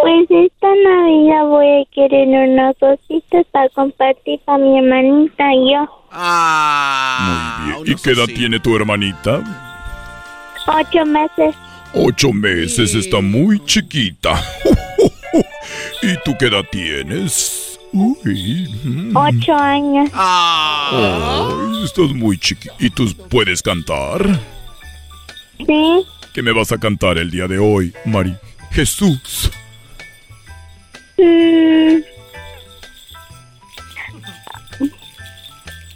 Pues esta Navidad voy a querer unos ositos para compartir para mi hermanita y yo. Ah. Muy bien. ¿Y qué edad tiene tu hermanita? Ocho meses. Ocho meses, está muy chiquita. [laughs] ¿Y tú qué edad tienes? Uy. Mm. Ocho años. Ay, estás muy chiquita. ¿Y tú puedes cantar? Sí. ¿Qué me vas a cantar el día de hoy, Mari? Jesús. Mm.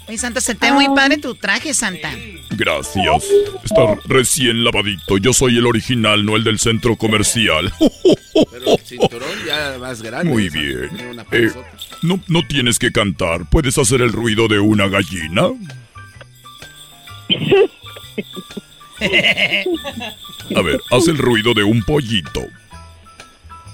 Oye, Santa, se te ve muy padre tu traje, Santa. Gracias. Está recién lavadito. Yo soy el original, no el del centro comercial. [laughs] Pero el cinturón ya más grande. Muy bien. Eh, no, no tienes que cantar. ¿Puedes hacer el ruido de una gallina? A ver, haz el ruido de un pollito.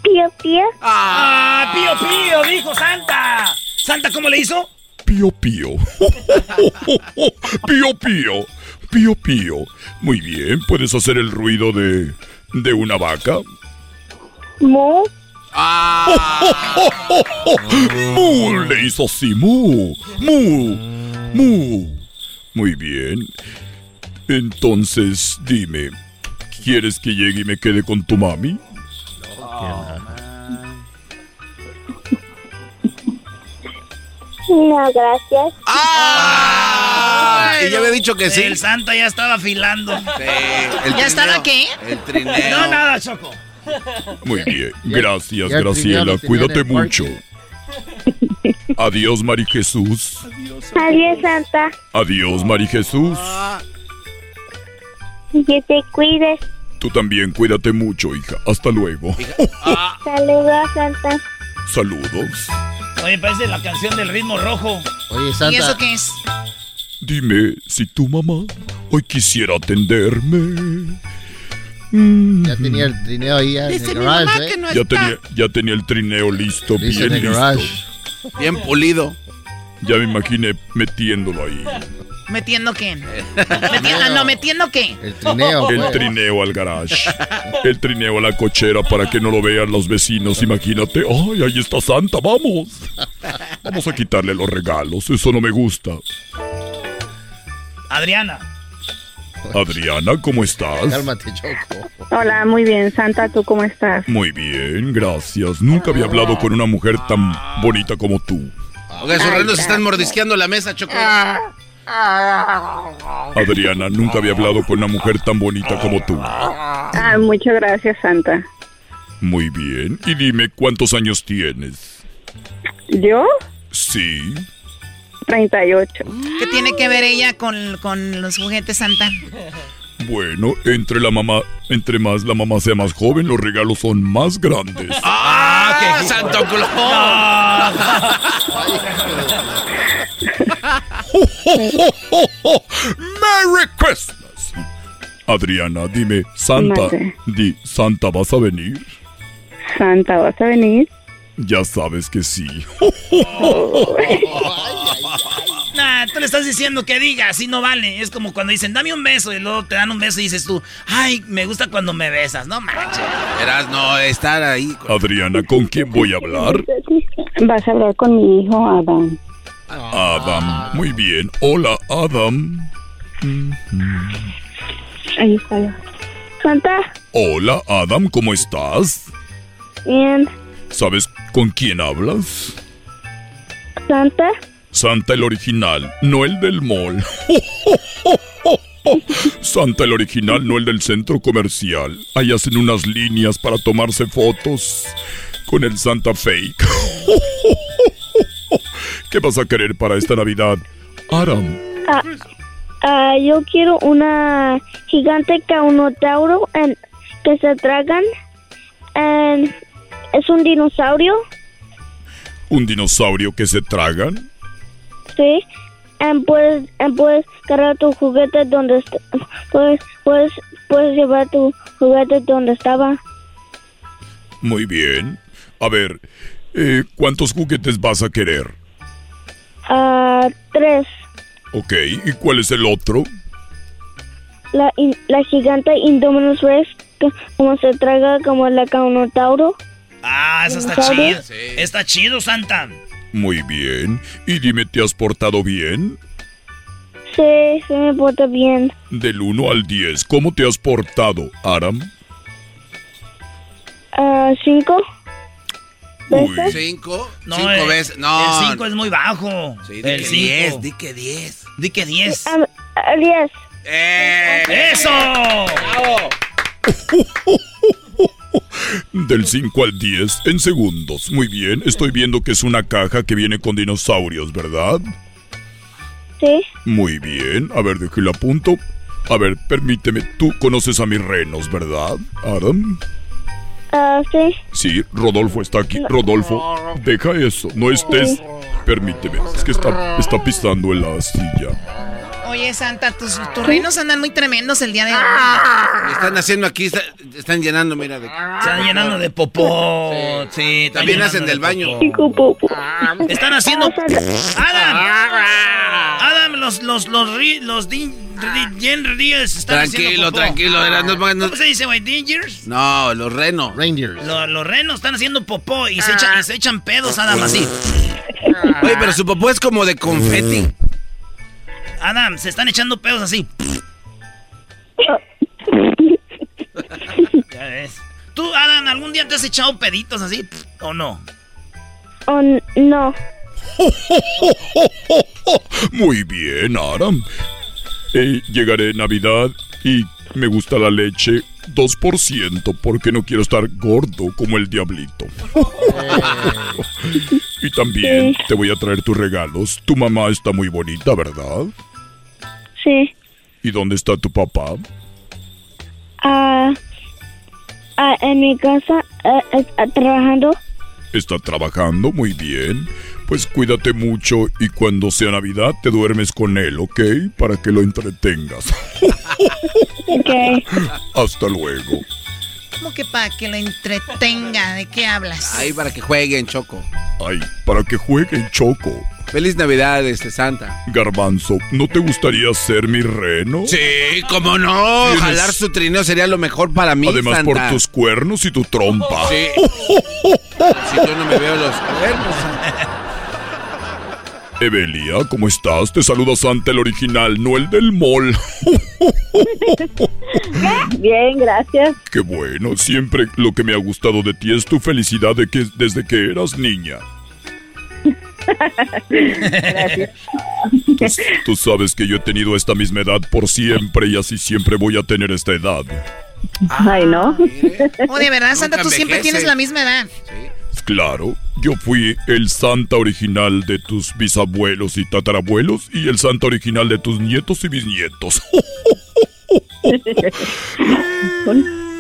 Pío, pío. ¡Ah, pío, pío! Dijo Santa. ¿Santa cómo le hizo? Pío, pío. [laughs] Pío, pío. Pío, pío. Muy bien, ¿puedes hacer el ruido de, de una vaca? Mu. [laughs] Mu, le hizo así, mu. Mu. Mu. Muy bien. Entonces, dime, ¿quieres que llegue y me quede con tu mami? No, gracias. ¡Ah! Y ya había dicho que sí. El Santa ya estaba afilando. Sí, ¿Ya estaba qué? El trineo. No, nada, Choco. Muy bien, gracias, Graciela. Cuídate mucho. Adiós, Mari Jesús. Adiós, Santa. Adiós, Mari Jesús. Que te cuides. Tú también cuídate mucho, hija. Hasta luego. Saludos, Santa. Saludos. Oye, parece la canción del ritmo rojo. Oye, Santa. ¿Y eso qué es? Dime si tu mamá hoy quisiera atenderme. Ya tenía el trineo ahí ya en el garage, ¿eh? ya, tenía, ya tenía el trineo listo, Listo en bien el listo. garage. Bien pulido. Ya me imaginé metiéndolo ahí. ¿Metiendo qué? Meti- ah, no, ¿metiendo qué? El trineo. El pues. trineo al garage. [laughs] El trineo a la cochera para que no lo vean los vecinos. Imagínate. ¡Ay, ahí está Santa! ¡Vamos! Vamos a quitarle los regalos. Eso no me gusta. Adriana. Adriana, ¿cómo estás? Cálmate, Choco. Hola, muy bien, Santa, ¿tú cómo estás? Muy bien, gracias. Nunca había hablado con una mujer tan bonita como tú. Oiga, esos renos están mordisqueando la mesa, Choco. Adriana, nunca había hablado con una mujer tan bonita como tú. Ah, muchas gracias, Santa. Muy bien. Y dime, ¿cuántos años tienes? ¿Yo? Sí. 38. ¿Qué tiene que ver ella con, con los juguetes Santa? Bueno, entre la mamá, entre más la mamá sea más joven, los regalos son más grandes. ¡Ah, qué Santo Claus! [laughs] ¡Merry Christmas! Adriana, dime, Santa, di, Santa, ¿vas a venir? Santa, ¿vas a venir? Ya sabes que sí. [laughs] Nah, sea, tú le estás diciendo que diga, así no vale. Es como cuando dicen, dame un beso, y luego te dan un beso y dices tú, ay, me gusta cuando me besas. No manches. Verás, no, estar ahí. Adriana, ¿con quién voy a hablar? [laughs] Vas a hablar con mi hijo Adam. Adam. Muy bien. Hola, Adam. Ahí está. Santa, Hola, Adam, ¿cómo estás? bien. ¿Sabes con quién hablas? Santa, Santa el original, no el del mall. [laughs] Santa el original, no el del centro comercial. Ahí hacen unas líneas para tomarse fotos con el Santa fake. [laughs] ¿Qué vas a querer para esta Navidad? Adam, ah, ah, yo quiero una gigante caunotauro en, que se tragan. En- es un dinosaurio, ¿un dinosaurio que se tragan? sí. En puedes, puedes cargar tu juguete donde puedes, puedes, puedes llevar tu juguete donde estaba. Muy bien. A ver, eh, ¿cuántos juguetes vas a querer? Ah, tres. Ok, ¿y cuál es el otro? La, in- la gigante Indominus Rex, que como se traga como la caunotauro. Ah, eso está chido. Está chido, Santa. Muy bien. Y dime, ¿te has portado bien? Sí, sí me porta bien. Del 1 al 10, ¿cómo te has portado, Aram? Ah, cinco. ¿Veces? ¿Cinco? No, Cinco el- veces. No. El 5 es muy bajo. Sí, di el que 5. 10, di que 10. Di que 10. Ah, ah, diez. ¡Eh! ¡Eso! [laughs] Del 5 al 10 en segundos. Muy bien, estoy viendo que es una caja que viene con dinosaurios, ¿verdad? Sí. Muy bien, a ver, déjelo a punto. A ver, permíteme, tú conoces a mis renos, ¿verdad, Adam? Ah, sí. Sí, Rodolfo está aquí. Rodolfo, deja eso, no estés... Permíteme, es que está, está pisando en la silla. Oye, Santa, tus, tus reinos andan muy tremendos el día de hoy. Están haciendo aquí, está- están llenando, mira. De... Están llenando de popó. Sí, están También hacen de del baño. popó. Están haciendo. Adam. Adam, los los los ri- los din, Ríos están haciendo Tranquilo, popó. tranquilo. no- no- ¿Cómo se dice, güey? ¿Dingers? No, los renos. Reindeers. Lo- los renos están haciendo popó y se, echan, y se echan pedos, Adam, así. Oye, pero su popó es como de confeti. Adam, se están echando pedos así. [laughs] ya ves. ¿Tú, Adam, algún día te has echado peditos así? ¿O no? Oh, no. [laughs] Muy bien, Aram. Eh, llegaré Navidad y me gusta la leche 2% porque no quiero estar gordo como el diablito. [laughs] y también te voy a traer tus regalos. Tu mamá está muy bonita, ¿verdad? Sí. ¿Y dónde está tu papá? Ah, ah, en mi casa, eh, está trabajando. Está trabajando muy bien. Pues cuídate mucho y cuando sea Navidad te duermes con él, ¿ok? Para que lo entretengas. [laughs] Ok. Hasta luego. ¿Cómo que para que lo entretenga? ¿De qué hablas? Ahí para que jueguen, Choco. Ay, para que jueguen Choco. Feliz Navidad, este Santa. Garbanzo, ¿no te gustaría ser mi reno? Sí, cómo no. Tienes- Jalar su trineo sería lo mejor para mí, Además Santa. por tus cuernos y tu trompa. Sí. [laughs] si yo no me veo los cuernos. Evelia, ¿cómo estás? Te saluda Santa el original, no el del mall. [laughs] Bien, gracias. Qué bueno, siempre lo que me ha gustado de ti es tu felicidad de que desde que eras niña. Gracias. Tú, tú sabes que yo he tenido esta misma edad por siempre y así siempre voy a tener esta edad. Ay, no. Oh, de verdad, Santa, tú siempre envejece. tienes la misma edad. Claro, yo fui el Santa original de tus bisabuelos y tatarabuelos y el Santa original de tus nietos y bisnietos. [laughs]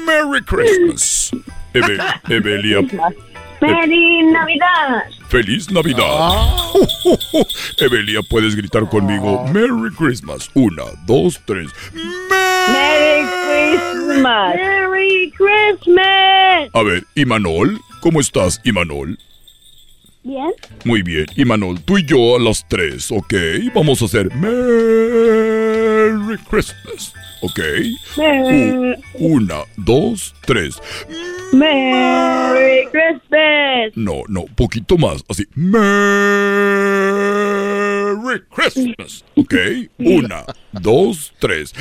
Merry Christmas. Eve- Evelia, ¡Feliz Navidad! feliz Navidad. [laughs] Evelia, puedes gritar conmigo Merry Christmas. Una, dos, tres. ¡Merry Christmas! ¡Merry Christmas! A ver, Imanol, ¿cómo estás, Imanol? Bien. Muy bien. Y Manol, tú y yo a las tres, ¿ok? Vamos a hacer Merry Christmas, ¿ok? Merry- U- una, dos, tres. Merry Christmas. No, no, poquito más. Así. Merry Christmas, ¿ok? [laughs] Una, dos, tres.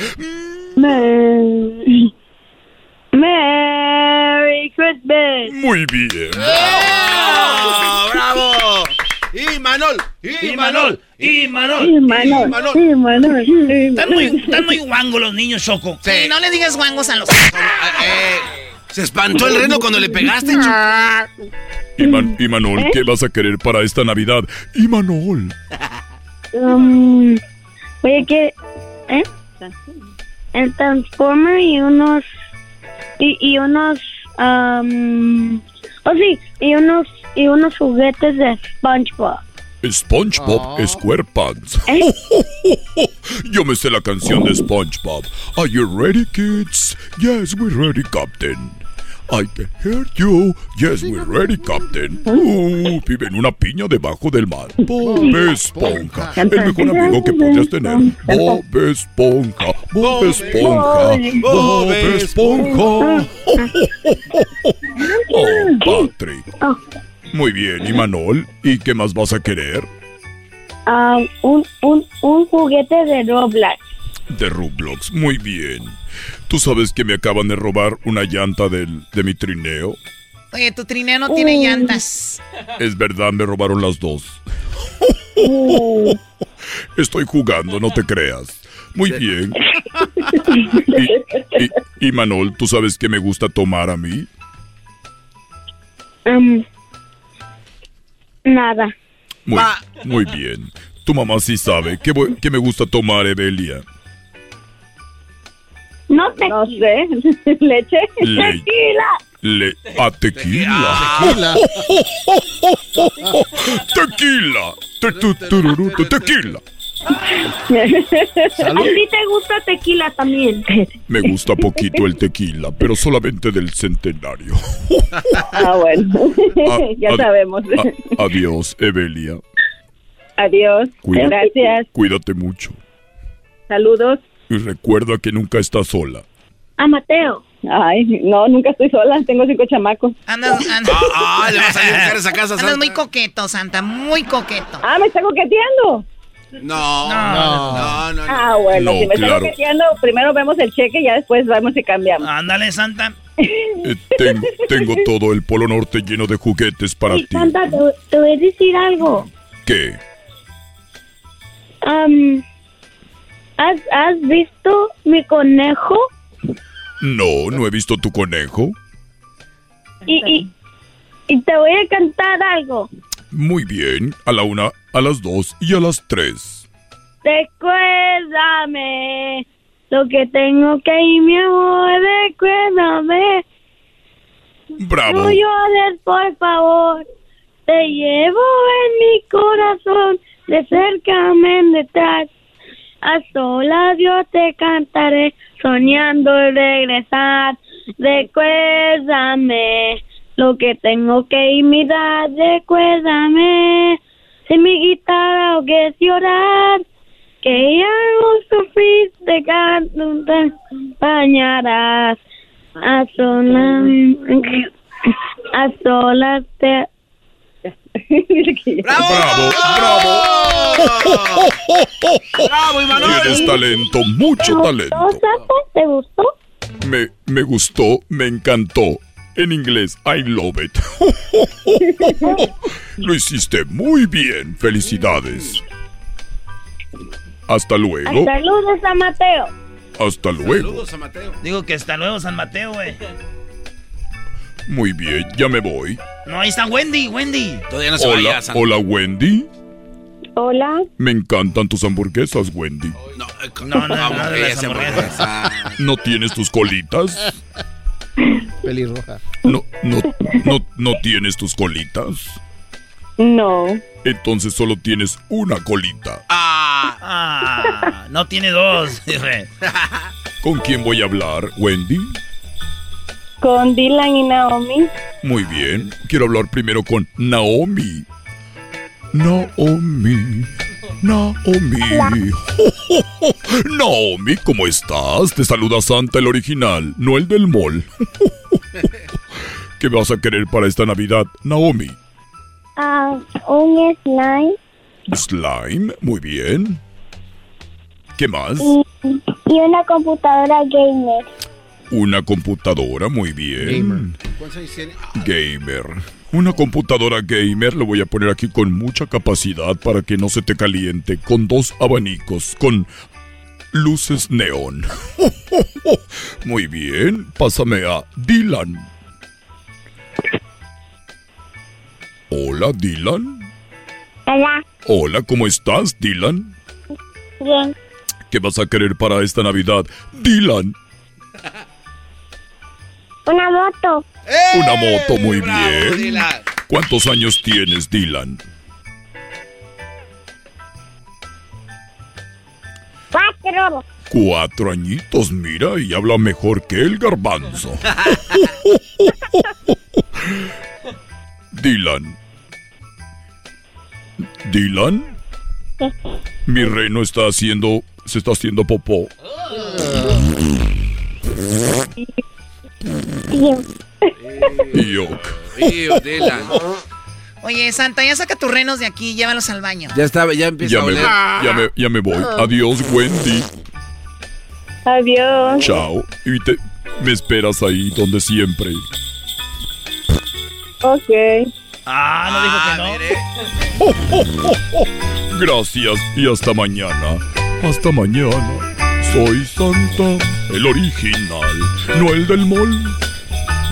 Merry, Merry Christmas. Muy bien. ¡Bravo! ¡Y Manol! ¡Y Manol! ¡Y Manol! Y Manol, y Manol, y Están muy, Manol. están muy guangos los niños, Choco. Sí, no le digas guangos a los... Eh, se espantó el reno cuando le pegaste, Choco. Y, Man- y Manol, ¿qué vas a querer para esta Navidad? Y Manol. Um, oye, que... ¿Eh? El Transformer y unos... Y, y unos... Um, oh, sí, y unos, y unos juguetes de SpongeBob. SpongeBob SquarePants. [laughs] Yo me sé la canción de SpongeBob. Are you ready, kids? Yes, we're ready, Captain. I can hear you. Yes, we're ready, Captain. Uh, vive en una piña debajo del mar. Bob Esponja. El mejor amigo que podrías tener. Bob Esponja. Bob Esponja. Bob Esponja. [laughs] Oh, Patrick. Muy bien, ¿y Manol? ¿Y qué más vas a querer? Ah, un, un, un juguete de Roblox. De Roblox, muy bien. ¿Tú sabes que me acaban de robar una llanta del, de mi trineo? Oye, tu trineo no tiene llantas. Es verdad, me robaron las dos. Estoy jugando, no te creas. Muy bien. Y, y- y, Manol, ¿tú sabes que me gusta tomar a mí? Um, nada. Muy, muy bien. Tu mamá sí sabe voy- que me gusta tomar, Evelia. No te... No sé. [laughs] Leche. Le- Tequila. Le a tequila. Tequila. [laughs] tequila. Tequila. ¿A ti te gusta tequila también? Me gusta poquito el tequila, pero solamente del centenario. Ah, bueno. [laughs] Ah, ya ad- sabemos. a- adiós, Evelia. Adiós. Cuida- Gracias. Cuídate mucho. Saludos. Y recuerda que nunca estás sola. A Mateo. Ay, no, nunca estoy sola. Tengo cinco chamacos. Andas, andas. Ah, le va a a esa [laughs] casa, Andas Santa. muy coqueto, Santa, muy coqueto. Ah, ¿me está coqueteando? No, no, no, no. Ah, bueno, No, si me está claro. coqueteando, primero vemos el cheque y ya después vamos y cambiamos. Ándale, Santa. Eh, ten- tengo todo el Polo Norte lleno de juguetes para ti. Santa, te, te voy a decir algo. ¿Qué? Am, ¿has, ¿Has visto mi conejo? No, no he visto tu conejo. Y, y, y te voy a cantar algo. Muy bien. A la una, a las dos y a las tres. Recuérdame lo que tengo que ir, mi amor. Recuérdame. Bravo. No llores, por favor. Te llevo en mi corazón, de cerca me detrás. A solas yo te cantaré, soñando regresar. Recuérdame lo que tengo que imitar. Recuérdame si mi guitarra o que es llorar. Que ya no sufriste, canto, te acompañarás. A solas, a solas te... [laughs] ¡Bravo! ¡Bravo! ¡Bravo, Imanol! Tienes talento, mucho talento. ¿Te gustó? Me, me gustó, me encantó. En inglés, I love it. [laughs] Lo hiciste muy bien. Felicidades. Hasta luego. Saludos a Mateo. Hasta luego. Saludos a Mateo. Digo que hasta luego, San Mateo, güey. Muy bien, ya me voy. No, ahí está Wendy, Wendy. Todavía no se Hola, vaya, Santa. hola Wendy. Hola. Me encantan tus hamburguesas, Wendy. No, eh, No, no, no, ¿cómo de que las esa hamburguesas. hamburguesa? ¿No tienes tus colitas? Pelirroja. No, no, no, no tienes tus colitas. No. Entonces solo tienes una colita. Ah, no tiene dos. [laughs] [laughs] ¿Con quién voy a hablar, Wendy? Con Dylan y Naomi. Muy bien. Quiero hablar primero con Naomi. Naomi. Naomi. [laughs] Naomi, ¿cómo estás? Te saluda Santa el original, no el del mall. [laughs] ¿Qué vas a querer para esta Navidad, Naomi? Ah, un slime Slime, muy bien. ¿Qué más? y, y una computadora gamer. Una computadora, muy bien. ¿Cuántos años tiene? Gamer. Una computadora gamer lo voy a poner aquí con mucha capacidad para que no se te caliente, con dos abanicos, con luces neón. [laughs] Muy bien, pásame a Dylan. Hola, Dylan. Hola, Hola, ¿cómo estás, Dylan? bien. ¿Qué vas a querer para esta Navidad, Dylan? Una moto. Una moto, muy bien. ¿Cuántos años tienes, Dylan? Cuatro. Cuatro añitos, mira, y habla mejor que el garbanzo. [laughs] Dylan. Dylan, mi reno está haciendo, se está haciendo popó. Yuck. Oye, Santa, ya saca tus renos de aquí y llévalos al baño. Ya estaba, ya empieza Ya a me, oler. ya, me, ya me voy. Adiós, Wendy. Adiós. Chao. Y te, me esperas ahí donde siempre. Ok. Ah, no dijo que no. [laughs] Gracias y hasta mañana. Hasta mañana. Soy Santa, el original, no el del mall.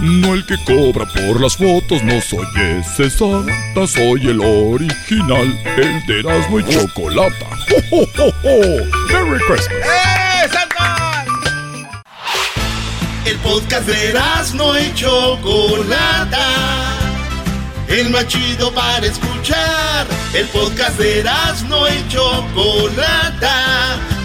No el que cobra por las fotos, no soy ese Santa, soy el original, el de Erasmo y Chocolata. ¡Ho, ho, ho, ho! ¡Merry Christmas! ¡Eh, Santa! El podcast de no y Chocolata. El más chido para escuchar. El podcast de no y Chocolata.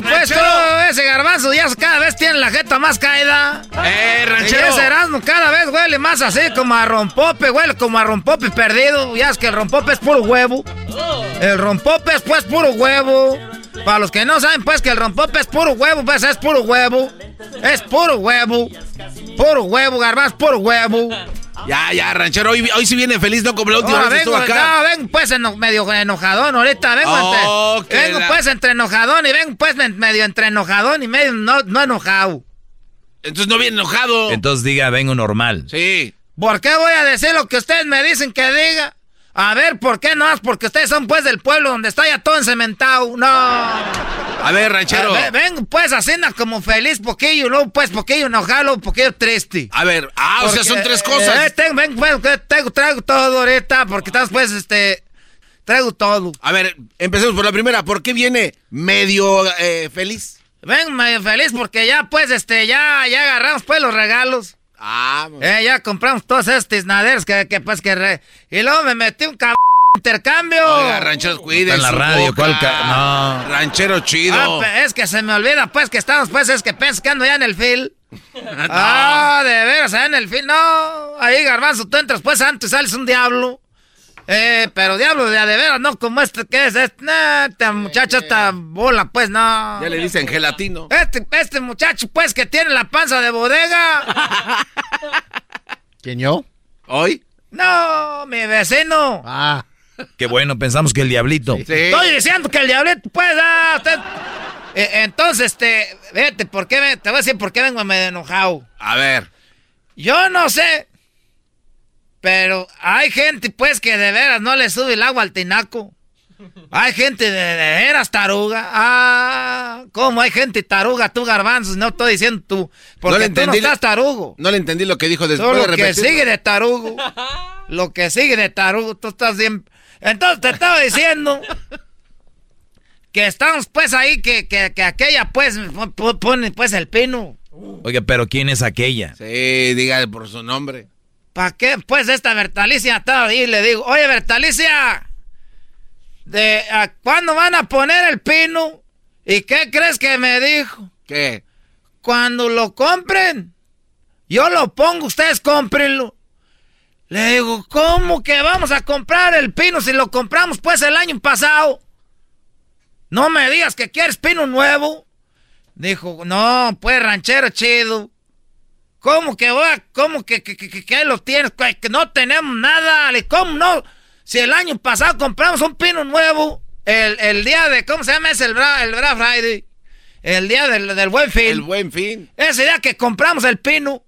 Pues tú, ese garbanzo ya cada vez tiene la jeta más caída. ¡Eh, ranchero! Y ese Erasmo cada vez huele más así como a rompope, huele como a rompope perdido. Ya es que el rompope es puro huevo. El rompope es pues puro huevo. Para los que no saben pues que el rompope es puro huevo, pues es puro huevo. Es puro huevo. Puro huevo, garbanzo, puro huevo. Ya, ya, ranchero, hoy, hoy sí viene feliz, ¿no? Como la última Ahora vez que estuvo vengo, acá. no, vengo pues eno- medio enojadón ahorita, vengo, Oh, entre, que vengo la- pues entre enojadón y vengo pues me- medio entre enojadón y medio no, no enojado. Entonces no viene enojado. Entonces diga, vengo normal. Sí. ¿Por qué voy a decir lo que ustedes me dicen que diga? A ver, ¿por qué no? Porque ustedes son pues del pueblo donde está ya todo encementado. No. A ver, ranchero. Ve- Vengo pues haciendo como feliz poquillo, luego pues poquillo enojado, poquillo triste. A ver, ah, o sea, son tres eh, cosas. eh, tengo, vengo, pues, que traigo, todo ahorita, porque estás pues, este, traigo todo. A ver, empecemos por la primera. ¿Por qué viene medio eh, feliz? Vengo medio feliz porque ya pues, este, ya, ya agarramos pues los regalos. Ah, Eh, ya compramos todos estos tiznaderos que, que pues que... re- Y luego me metí un cabrón intercambio. Oiga, ranchero, cuide en la radio, boca. ¿cuál ca- no. Ranchero chido. Ah, es que se me olvida, pues, que estamos, pues, es que pensando ya en el fil. [laughs] Ah, de veras, allá en el fil. No, ahí, garbanzo, tú entras, pues, antes sales un diablo. Eh, pero diablo de a de veras, no como este que es, este, nah, muchacho esta bola, pues no. Ya le dicen gelatino. Este, este muchacho, pues, que tiene la panza de bodega. [laughs] ¿Quién yo? ¿Hoy? No, mi vecino. Ah. Qué bueno, pensamos que el diablito. Estoy diciendo que el diablito, pues, ah, usted... Eh, entonces, este, vete, ¿por qué me, te voy a decir por qué vengo medio enojado? A ver. Yo no sé, pero hay gente, pues, que de veras no le sube el agua al tinaco. Hay gente de, de veras taruga. Ah, ¿cómo hay gente taruga? Tú, garbanzos, no estoy diciendo tú. Porque le tú no entendí estás tarugo. No le entendí lo que dijo después de lo que sigue de tarugo. [laughs] lo que sigue de tarugo, tú estás bien. Entonces te estaba diciendo que estamos pues ahí, que, que, que aquella pues pone pues el pino. Oiga, pero ¿quién es aquella? Sí, diga por su nombre. ¿Para qué? Pues esta Bertalicia estaba ahí y le digo, oye Bertalicia, ¿de a cuándo van a poner el pino? ¿Y qué crees que me dijo? ¿Qué? Cuando lo compren, yo lo pongo, ustedes cómprenlo. Le digo, ¿cómo que vamos a comprar el pino si lo compramos pues el año pasado? No me digas que quieres pino nuevo. Dijo, no, pues ranchero chido. ¿Cómo que va? ¿Cómo que, que, que, que- que ahí lo tienes? Que, no tenemos nada. ¿Cómo no? Si el año pasado compramos un pino nuevo, el, el día de, ¿cómo se llama? Es el, Bra- el Black Friday. El día del, del buen fin. El buen fin. Ese día que compramos el pino,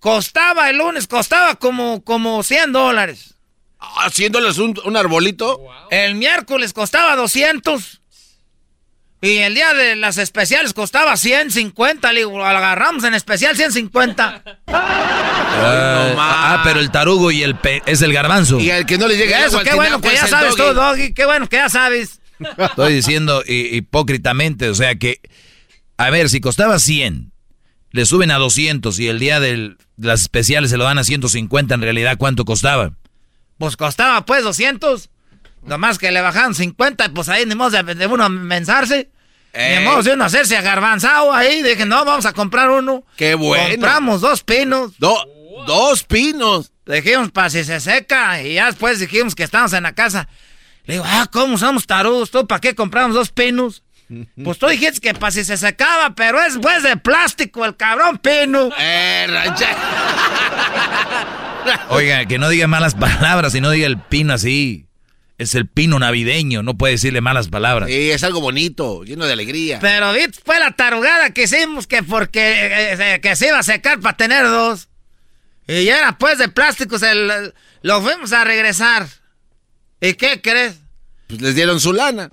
costaba el lunes, costaba como, como 100 dólares. Haciéndoles un, un arbolito. El miércoles costaba 200. Y el día de las especiales costaba 150. Le digo, lo agarramos en especial 150. [laughs] Ah, ah, pero el tarugo y el pe es el garbanzo. Y el que no le llegue el Eso, qué bueno que ya sabes doggy. tú, Doggy. Qué bueno que ya sabes. Estoy diciendo hipócritamente, o sea que, a ver, si costaba 100, le suben a 200 y el día del- de las especiales se lo dan a 150, en realidad, ¿cuánto costaba? Pues costaba pues 200. Nomás que le bajaron 50, pues ahí ni modo de, de uno mensarse. Ey. Ni modo de uno hacerse agarbanzado ahí. Dije, no, vamos a comprar uno. Qué bueno. Compramos dos pinos. dos pinos. Dijimos, para si se seca. Y ya después dijimos que estamos en la casa. Le digo, ah, ¿cómo somos tarudos? ¿Tú para qué compramos dos pinos? Pues tú dijiste que para si se secaba, pero es pues de plástico el cabrón pino. Eh. [laughs] Oiga, que no diga malas palabras y no diga el pino así. Es el pino navideño, no puede decirle malas palabras. Sí, es algo bonito, lleno de alegría. Pero viste, fue la tarugada que hicimos que porque eh, eh, que se iba a secar para tener dos. Y ya era pues de plástico, se lo, lo fuimos a regresar. ¿Y qué crees? Pues les dieron su lana.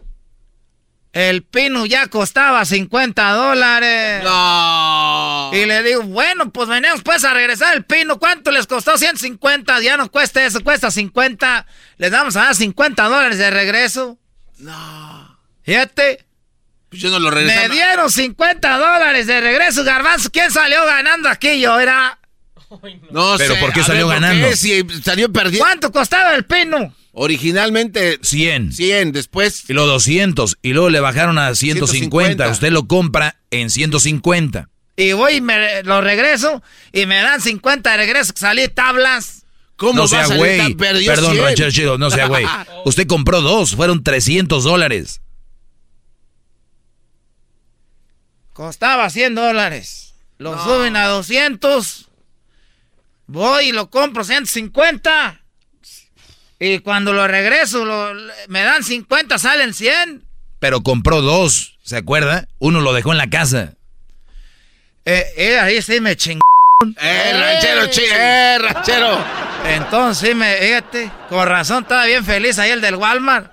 El pino ya costaba 50 dólares. No. Y le digo, bueno, pues venimos pues a regresar el pino. ¿Cuánto les costó? 150. Ya no cuesta eso, cuesta 50. Les damos a dar 50 dólares de regreso. No. Fíjate. Pues yo no lo regresé. Me dieron 50 dólares de regreso, garbanzo. ¿Quién salió ganando aquí? Yo era. No Pero sé, ¿por qué salió ver, ¿por ganando? qué? Si salió perdiendo. ¿Cuánto costaba el pino? Originalmente 100. 100, después Y luego 200. Y luego le bajaron a 150. 150. Usted lo compra en 150. Y voy y me lo regreso. Y me dan 50 de regreso. Salí tablas. ¿Cómo no va sea güey. Perdón, 100? ranchero chido, no sea güey. [laughs] Usted compró dos, fueron 300 dólares. Costaba 100 dólares. Lo suben a 200. Voy y lo compro 150. Y cuando lo regreso, lo- me dan 50, salen 100. Pero compró dos, ¿se acuerda? Uno lo dejó en la casa. Eh, eh, ahí sí me chingó. ¡Eh, ranchero, chi! ¡Eh, ranchero! Entonces, sí me, fíjate, con razón estaba bien feliz ahí el del Walmart.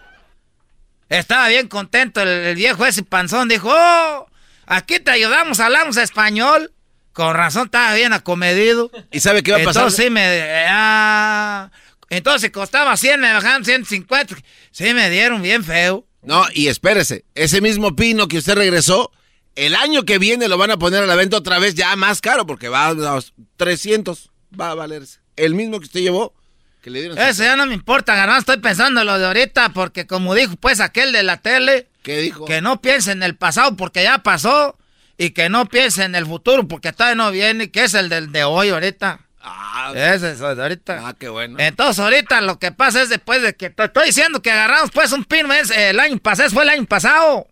Estaba bien contento el, el viejo ese panzón. Dijo, oh, aquí te ayudamos, hablamos español. Con razón estaba bien acomedido. ¿Y sabe qué va a pasar? Entonces sí me... ah, entonces costaba 100, me bajaron 150. Sí me dieron bien feo. No, y espérese, ese mismo pino que usted regresó, el año que viene lo van a poner a la venta otra vez ya más caro, porque va a los 300, va a valerse. El mismo que usted llevó, que le dieron... Eso ya no me importa, garbanzo. Estoy pensando en lo de ahorita porque como dijo pues aquel de la tele... ¿Qué dijo? Que no piense en el pasado porque ya pasó y que no piense en el futuro porque todavía no viene, que es el del de hoy ahorita. Ah, Ese es ahorita. Ah, qué bueno. Entonces, ahorita lo que pasa es después de que te estoy diciendo que agarramos pues un pino es el año pasado, fue el año pasado.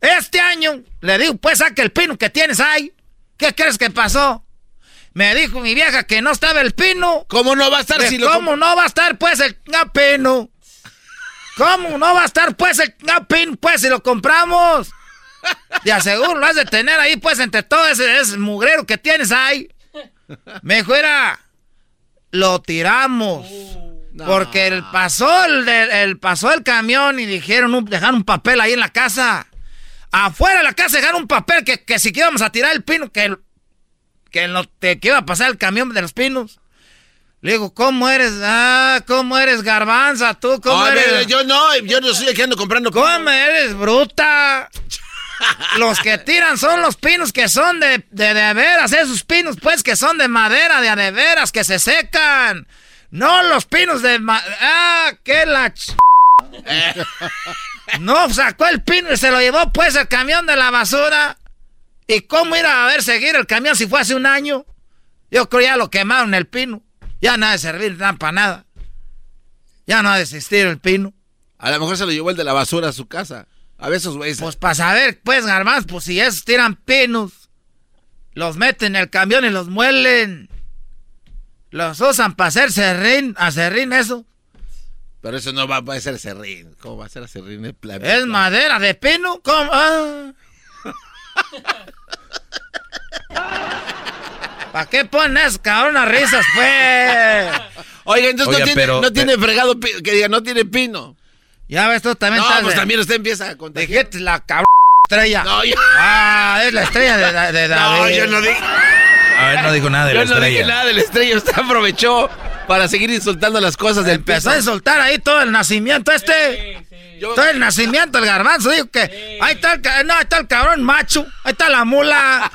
Este año, le digo, pues saca el pino que tienes ahí. ¿Qué crees que pasó? Me dijo mi vieja que no estaba el pino. ¿Cómo no va a estar si lo ¿Cómo no va a estar pues el pino? ¿Cómo no va a estar pues el pino pues si lo compramos? De aseguro lo has de tener ahí pues entre todo ese, ese mugrero que tienes ahí. Me fuera, lo tiramos. Porque el pasó el, pasó el camión y dijeron, dejaron un papel ahí en la casa. Afuera de la casa dejaron un papel que, que si que íbamos a tirar el pino, que, que, lo, que iba a pasar el camión de los pinos. Le digo, ¿cómo eres? Ah, ¿cómo eres garbanza? ¿Tú cómo eres? yo no, yo no estoy aquí ando comprando. ¿Cómo eres bruta? [laughs] Los que tiran son los pinos que son de, de, de veras, esos pinos pues que son de madera, de de veras, que se secan. No los pinos de... Ah, qué la... [laughs] No, sacó el pino y se lo llevó pues el camión de la basura. ¿Y cómo ir a ver seguir el camión si fue hace un año? Yo creo ya lo quemaron el pino. Ya no ha de servir nada para nada. Ya no ha de existir el pino. A lo mejor se lo llevó el de la basura a su casa. A ver esos güeyes. Pues para saber, pues, garbanz, pues si esos tiran pinos, los meten en el camión y los muelen. Los usan para hacer serrín, a serrín eso. Pero eso no va, a ser serrín. ¿Cómo va a ser serrín? Es, es madera de pino. ¿Cómo? Ah. [laughs] ¿Para qué pones, cabrón, a risas, pues? Oiga, entonces no, tiene, no tiene fregado, que diga, no tiene pino. Ya ves, tú también no, pues también usted empieza a contar. Dijiste la cabrón estrella. No, yo... Ah, es la estrella de, de, [laughs] David. No, yo no dije... A ver, no dijo nada de la estrella. Yo no dije nada de la estrella. Usted aprovechó para seguir insultando las cosas del Empezó a insultar ahí todo el nacimiento este. Todo el nacimiento, el garbanzo, dijo que ahí está el, no, ahí está el cabrón macho, ahí está la mula,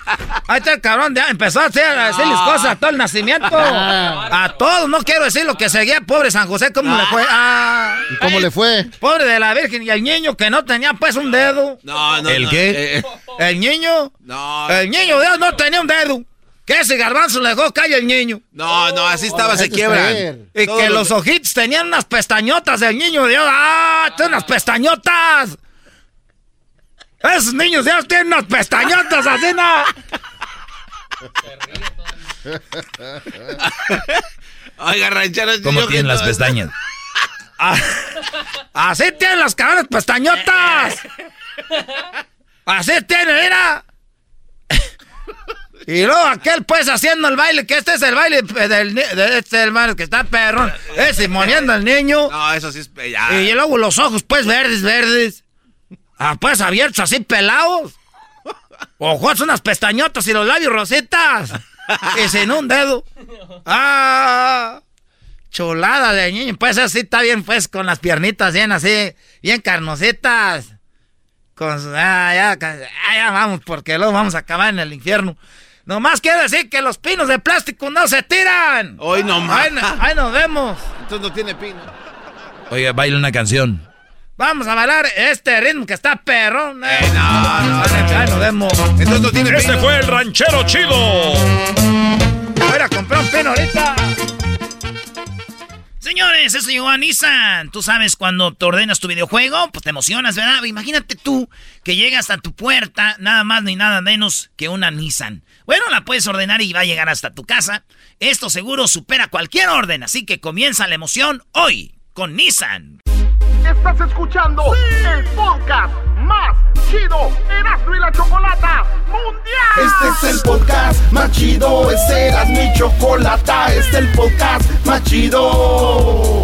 ahí está el cabrón, de, empezó a, hacer, a decirles cosas a todo el nacimiento, a todos, no quiero decir lo que seguía, pobre San José, ¿cómo le fue? Ah, ¿Cómo le fue? Pobre de la Virgen y el niño que no tenía pues un dedo. No, no, ¿El qué? Eh, el niño, no. el niño Dios no tenía un dedo. Que ese garbanzo le dejó calle el niño. No, no, así estaba, se quiebran. Y que los ojitos tenían unas pestañotas del niño Dios. ¡Ah! Tiene unas pestañotas. Esos niños Dios tienen unas pestañotas así, ¿no? [laughs] Oiga, rancheros. ¿Cómo tienen las pestañas? Ah, así tienen las cabronas pestañotas. Así tienen, mira. Y luego aquel pues haciendo el baile, que este es el baile del, de este hermano que está perrón, ese moniendo al niño. No, eso sí es ya. Y luego los ojos pues verdes, verdes. Ah, pues abiertos así pelados. Ojos unas pestañotas y los labios rositas. y sin un dedo. Ah, chulada de niño. Pues así está bien pues con las piernitas bien así, bien carnositas. Con, ah, ya, ah, ya vamos, porque luego vamos a acabar en el infierno. Nomás quiero decir que los pinos de plástico no se tiran. Hoy nomás. Ahí, ahí nos vemos. Entonces no tiene pino. Oiga, baila una canción. Vamos a bailar este ritmo que está perrón. Eh, no, no, ahí nos vemos. Entonces no tiene Este fue el ranchero chido. Voy a comprar un pino ahorita. Señores, eso llegó a Nissan. Tú sabes, cuando te ordenas tu videojuego, pues te emocionas, ¿verdad? Imagínate tú que llegas a tu puerta, nada más ni nada menos que una Nissan. Bueno, la puedes ordenar y va a llegar hasta tu casa. Esto seguro supera cualquier orden, así que comienza la emoción hoy con Nissan. Estás escuchando el podcast más chido Erasmo y la Chocolata Mundial. Este es el podcast más chido, este es mi Chocolata, este es el podcast más chido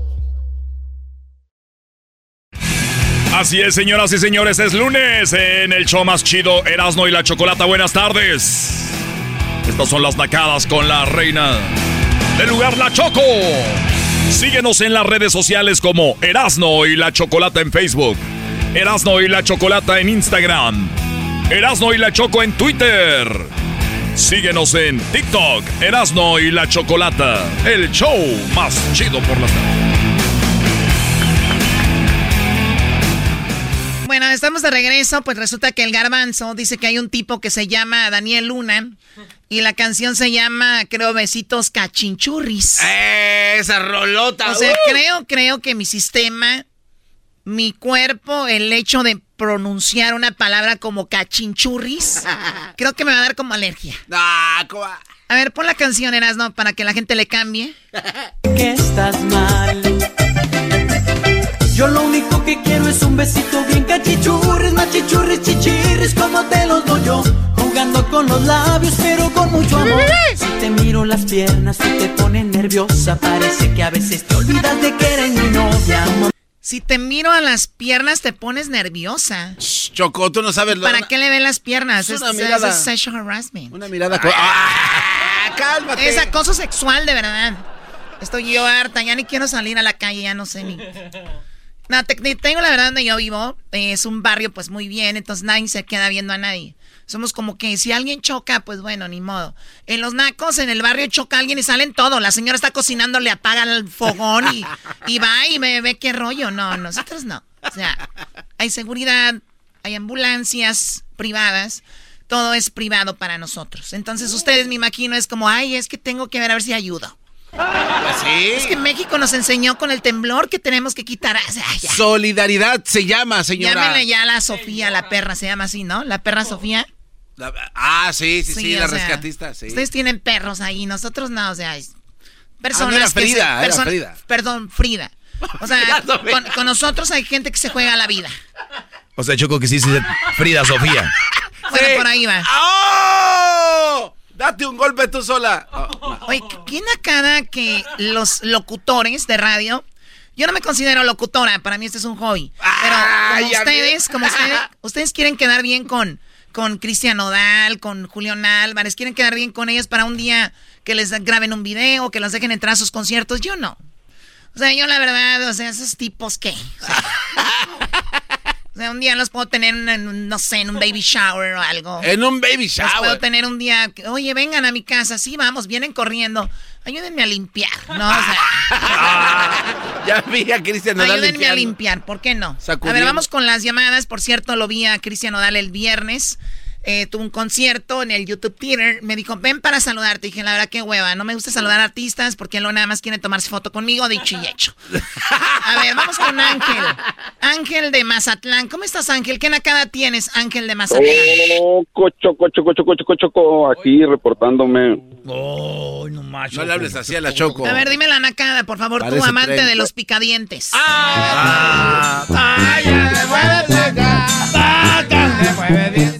Así es, señoras y señores, es lunes en el show más chido Erasno y la Chocolata. Buenas tardes. Estas son las nacadas con la reina del lugar La Choco. Síguenos en las redes sociales como Erasno y La Chocolata en Facebook, Erasno y La Chocolata en Instagram, Erasno y La Choco en Twitter. Síguenos en TikTok, Erasno y La Chocolata, el show más chido por las tardes. Bueno, estamos de regreso, pues resulta que el garbanzo dice que hay un tipo que se llama Daniel Luna y la canción se llama, creo, Besitos Cachinchurris. Eh, esa rolota. O sea, uh. creo, creo que mi sistema, mi cuerpo, el hecho de pronunciar una palabra como cachinchurris, [laughs] creo que me va a dar como alergia. Ah, ¿cómo? A ver, pon la canción, Erasno, para que la gente le cambie. que estás mal. Yo lo único que quiero es un besito bien cachichurris, machichurris, chichirris, como te los doy yo. Jugando con los labios, pero con mucho amor. Si te miro las piernas, tú te pones nerviosa. Parece que a veces te olvidas de que eres mi novia. Si te miro a las piernas, te pones nerviosa. Choco, tú no sabes lo ¿Para qué le ven las piernas? Es una mirada. es sexual harassment. Una mirada. co- ¡Ah! ¡Cálmate! Es acoso sexual, de verdad. Estoy yo harta, ya ni quiero salir a la calle, ya no sé ni. No, te, te- tengo la verdad donde yo vivo. es un barrio, pues muy bien, entonces nadie se queda viendo a nadie. Somos como que si alguien choca, pues bueno, ni modo. En los nacos, en el barrio choca alguien y salen todo. La señora está cocinando, le apaga el fogón y, y va y me ve qué rollo. No, nosotros no. O sea, hay seguridad, hay ambulancias privadas. Todo es privado para nosotros. Entonces ustedes, me imagino, es como, ay, es que tengo que ver a ver si ayudo. ¿Sí? Es que México nos enseñó con el temblor que tenemos que quitar. Solidaridad se llama, señora. Llámenle ya a la Sofía, la perra, se llama así, ¿no? La perra Sofía. La- ah, sí, sí, sí, la sea, rescatista, sí. Ustedes tienen perros ahí, nosotros no, o sea, personas Ah, no era que se- Frida, era person- Frida. Perdón, Frida. O sea, [laughs] con, con nosotros hay gente que se juega la vida. O sea, Choco, que sí, sí, Frida Sofía. Bueno, por ahí va. ¡Oh! Date un golpe tú sola. Oh, Oye, ¿quién acá que los locutores de radio? Yo no me considero locutora, para mí este es un hobby. Pero como ustedes, como ustedes, [laughs] ustedes quieren quedar bien con, con Cristian Nodal, con Julián Álvarez, quieren quedar bien con ellos para un día que les graben un video, que los dejen entrar a sus conciertos. Yo no. O sea, yo la verdad, o sea, esos tipos. O sea, [laughs] o sea, un día los puedo tener en, no sé, en un baby shower o algo. En un baby Los puedo shower. tener un día, oye, vengan a mi casa, sí, vamos, vienen corriendo. Ayúdenme a limpiar, ¿no? O sea, [laughs] Ya vi a Cristian Nodal ayúdenme a limpiar, ¿por qué no? A ver, vamos con las llamadas. Por cierto, lo vi a Cristian Nodal el viernes. Eh, tuvo un concierto en el YouTube Theater. Me dijo, ven para saludarte. Dije, la verdad, qué hueva. No me gusta saludar a artistas porque él nada más quiere tomarse foto conmigo, dicho y hecho. A ver, vamos con Ángel. Ángel de Mazatlán. ¿Cómo estás, Ángel? ¿Qué nacada tienes, Ángel de Mazatlán? Choco, choco, choco, choco, choco, choco, aquí reportándome. No le hables así a la Choco. A ver, dime la nacada, por favor, tú, Parece amante tren. de los picadientes. Ah,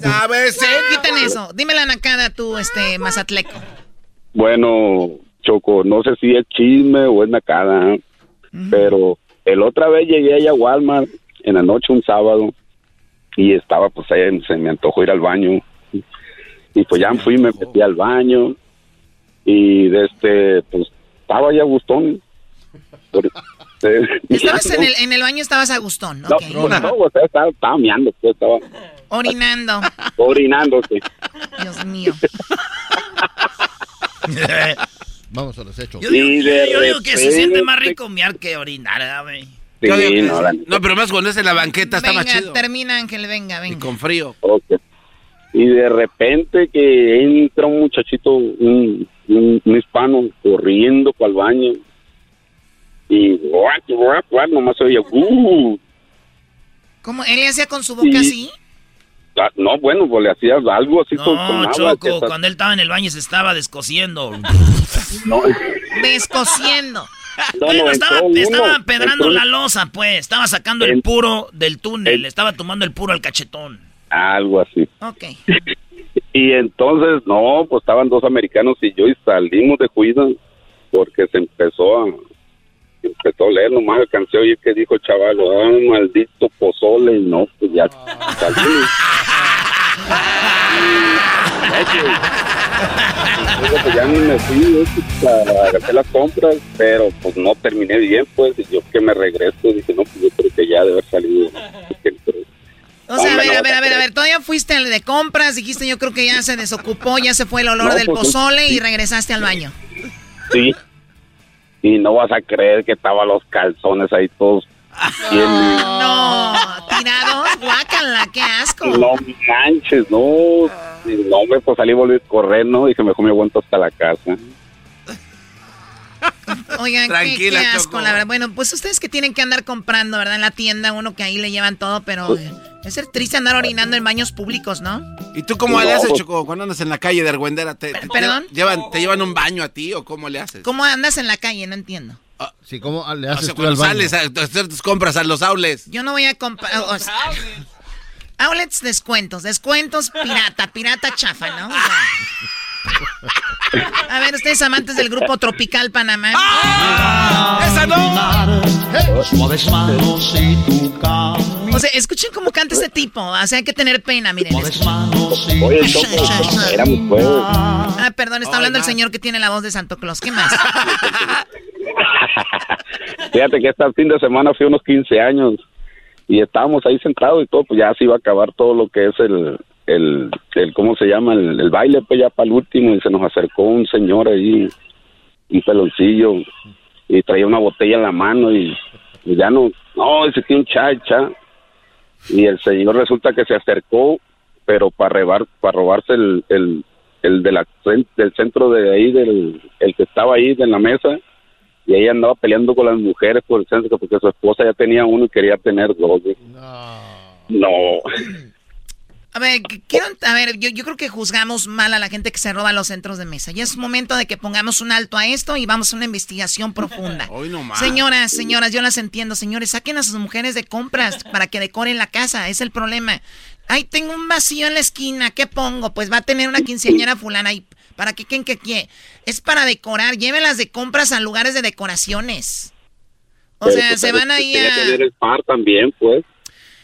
A veces. Quiten eso. Dime la nacada tú, este, Mazatleco. Bueno, Choco, no sé si es chisme o es nacada, ¿eh? pero el otra vez llegué ahí a Walmart en la noche un sábado y estaba pues ahí, se me antojó ir al baño y pues ya fui, me metí al baño y de este, pues estaba ya gustón. [laughs] Eh, Estabas [laughs] en el, en el baño, estabas a gustón, No, no, no, o sea, estaba, estaba meando, pues, estaba Orinando. orinándose. Dios mío. [laughs] Vamos a los hechos. Yo digo, yo que se siente más rico mear que orinar, ¿verdad, güey? Sí, no, la- no, pero más cuando es en la banqueta está más Venga, chido. termina, Ángel, venga, Y venga. con frío. Ok. Y de repente que entra un muchachito, un, un- un hispano, corriendo para el baño. Y guac, guac, guac, nomás se oye, uh. ¿Cómo? ¿Él le hacía con su boca Sí. así? Ah, No, bueno, pues le hacía algo así con, con agua. Choco, cuando él estaba en el baño se estaba descosiendo. no, Descosiendo. no, Bueno, no, estaba, uno, estaba pedrando entró- la losa, pues. Estaba sacando el puro del túnel. Estaba tomando el puro al cachetón. Algo así. Ok. [laughs] Y entonces, no, pues estaban dos americanos y yo y salimos de cuida porque se empezó a empezó a leer, nomás alcancé a oír que dijo el chaval, ah, maldito pozole, y no, pues ya salimos. pues ya me fui a hacer las compras, pero pues no terminé bien, pues, y yo que me regreso, dije, no, pues yo creo que ya de haber salido. O sea, a ver, a ver, a ver, a ver, todavía fuiste al de compras, dijiste yo creo que ya se desocupó, ya se fue el olor del pues, pozole y regresaste al baño. Sí. Y no vas a creer que estaban los calzones ahí todos no, tirados, guácala, qué asco. No manches, no. No, me pues salí volví a correr, ¿no? Y que mejor me aguanto hasta la casa. Oigan, qué, asco, la verdad. Bueno, pues ustedes que tienen que andar comprando, ¿verdad? En la tienda, uno que ahí le llevan todo, pero eh, es ser triste andar orinando en baños públicos, ¿no? ¿Y tú cómo le haces, pues Choco, cuando andas en la calle de Argüendera? Te, ¿Perdón? llevan, ¿Te llevan un baño a ti o cómo le haces? ¿Cómo andas en la calle? No entiendo. Ah, sí, ¿cómo le haces tú al baño? sales a hacer tus compras a los outlets. Yo no voy a comprar... [laughs] outlets, descuentos. Descuentos pirata, pirata chafa, ¿no? A ver, ustedes amantes del grupo Tropical Panamá. ¡Ah! ¡Esa no! O sea, escuchen cómo canta este tipo. O sea, hay que tener pena, miren. Oye, era muy Ah, perdón, está hablando el señor que tiene la voz de Santo Claus. ¿Qué más? [laughs] Fíjate que este fin de semana fui unos 15 años y estábamos ahí sentados y todo, pues ya se iba a acabar todo lo que es el, el, el ¿cómo se llama? El, baile, pues ya para el último y se nos acercó un señor ahí, un peloncillo y traía una botella en la mano y, ya no, no, ese tiene un chacha y el señor resulta que se acercó pero para robar, para robarse el, el, el de la, del centro de ahí, del el que estaba ahí en la mesa y ella andaba peleando con las mujeres por el centro porque su esposa ya tenía uno y quería tener dos. No. No. [laughs] A ver, quiero, a ver, yo, yo creo que juzgamos mal a la gente que se roba los centros de mesa. Ya es momento de que pongamos un alto a esto y vamos a una investigación profunda. [laughs] señoras, señoras, yo las entiendo, señores, saquen a sus mujeres de compras para que decoren la casa, es el problema. Ay, tengo un vacío en la esquina, ¿qué pongo? Pues va a tener una quinceañera fulana y para que quien que quiere. Es para decorar, llévelas de compras a lugares de decoraciones. O sea, pues, se van ahí a... tener el par también, pues.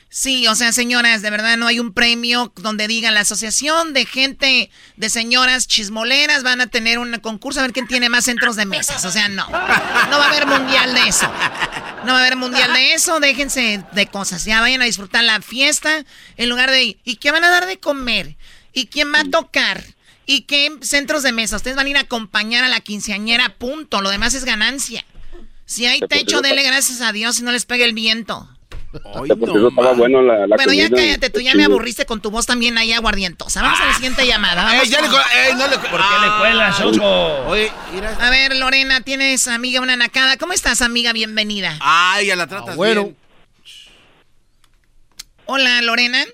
Sí, o sea, señoras, de verdad no hay un premio donde diga la asociación de gente, de señoras chismoleras van a tener un concurso a ver quién tiene más centros de mesas. O sea, no. No va a haber mundial de eso. No va a haber mundial de eso. Déjense de cosas. Ya vayan a disfrutar la fiesta en lugar de... ¿Y qué van a dar de comer? ¿Y quién va a tocar? ¿Y qué centros de mesa? Ustedes van a ir a acompañar a la quinceañera, punto. Lo demás es ganancia. Si hay techo, dele gracias a Dios y no les pegue el viento bueno, ya cállate, tú ya me aburriste con tu voz también ahí aguardientosa. Vamos a la siguiente llamada. ¿Por qué le cuelas, Choco? A ver, Lorena, tienes amiga una nacada. ¿Cómo estás, amiga? Bienvenida. Ay, ya la tratas ah, bueno. Hola, Lorena.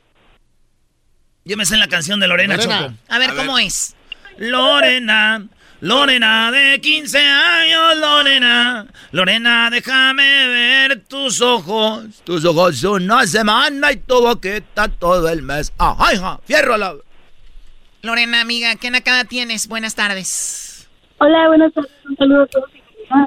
Yo me sé la canción de Lorena, Choco. A ver, ¿cómo es? Lorena, Lorena de 15 años, Lorena. Lorena, déjame ver tus ojos. Tus ojos una semana y tu boquita todo el mes. ¡Ajá, hija! ¡Fierro la... Lorena, amiga, ¿qué nacada tienes? Buenas tardes. Hola, buenas tardes. Un saludo a todos.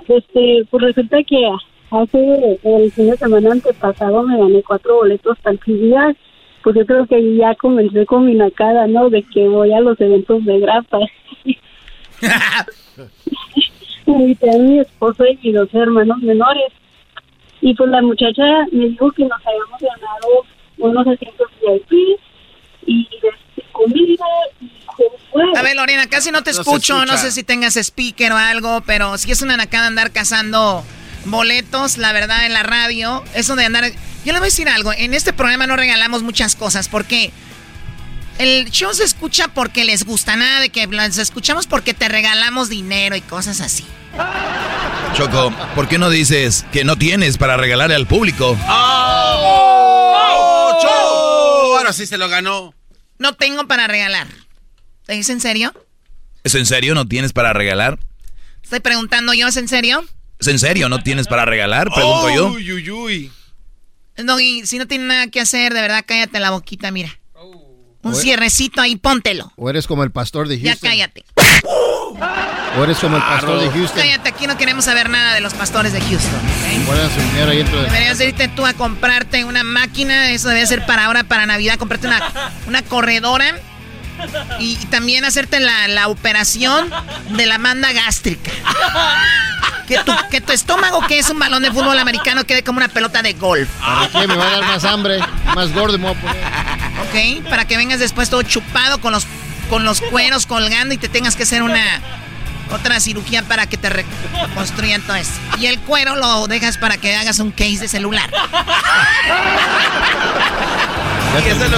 Este, pues resulta que hace el fin de semana antepasado me gané cuatro boletos para el Pues yo creo que ya comencé con mi nacada, ¿no? De que voy a los eventos de grapa. [laughs] Invité a mi esposo y dos hermanos menores. Y pues la muchacha me dijo que nos habíamos ganado unos asientos VIP y comida y a ver, Lorena, casi no te escucho. No sé si tengas speaker o algo, pero si es una nacada andar cazando boletos, la verdad, en la radio. Eso de andar. Yo le voy a decir algo. En este programa no regalamos muchas cosas porque el show se escucha porque les gusta, nada de que les escuchamos porque te regalamos dinero y cosas así. Choco, ¿por qué no dices que no tienes para regalarle al público? ¡Oh! ¡Oh! Ahora sí se lo ganó. No tengo para regalar. ¿Es en serio? ¿Es en serio? ¿No tienes para regalar? Estoy preguntando yo, ¿es en serio? ¿Es en serio? ¿No tienes para regalar? Pregunto yo. Uy, uy, uy. No, y si no tiene nada que hacer, de verdad, cállate la boquita, mira. Un cierrecito ahí, póntelo. O eres como el pastor de Houston. Ya cállate. O eres como el pastor de Houston. Cállate, aquí no queremos saber nada de los pastores de Houston. ¿okay? Deberías irte tú a comprarte una máquina. Eso debe ser para ahora, para Navidad. Comprarte una, una corredora Y también hacerte la, operación de la manda gástrica. Que tu, que tu estómago, que es un balón de fútbol americano, quede como una pelota de golf. ¿Para qué? Me va a dar más hambre, más gordo me voy a poner. Ok, para que vengas después todo chupado con los, con los cueros colgando y te tengas que hacer una otra cirugía para que te reconstruyan todo eso. Y el cuero lo dejas para que hagas un case de celular.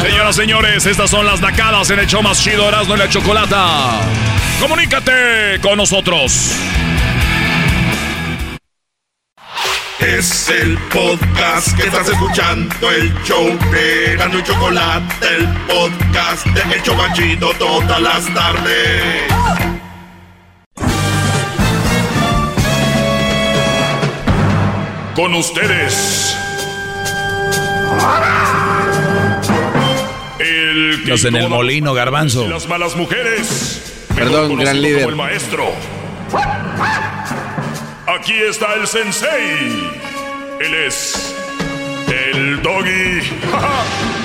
Señoras, señores, estas son las nacadas en el show más chido Erasmo y la Chocolata. Comunícate con nosotros. Es el podcast que estás escuchando, el show de Erasmo y Chocolate, el podcast de El Chocachito todas las tardes. Con ustedes. El en el molino, garbanzo. Las malas mujeres. Perdón, gran líder. el maestro. Aquí está el sensei. Él es el doggy. [laughs]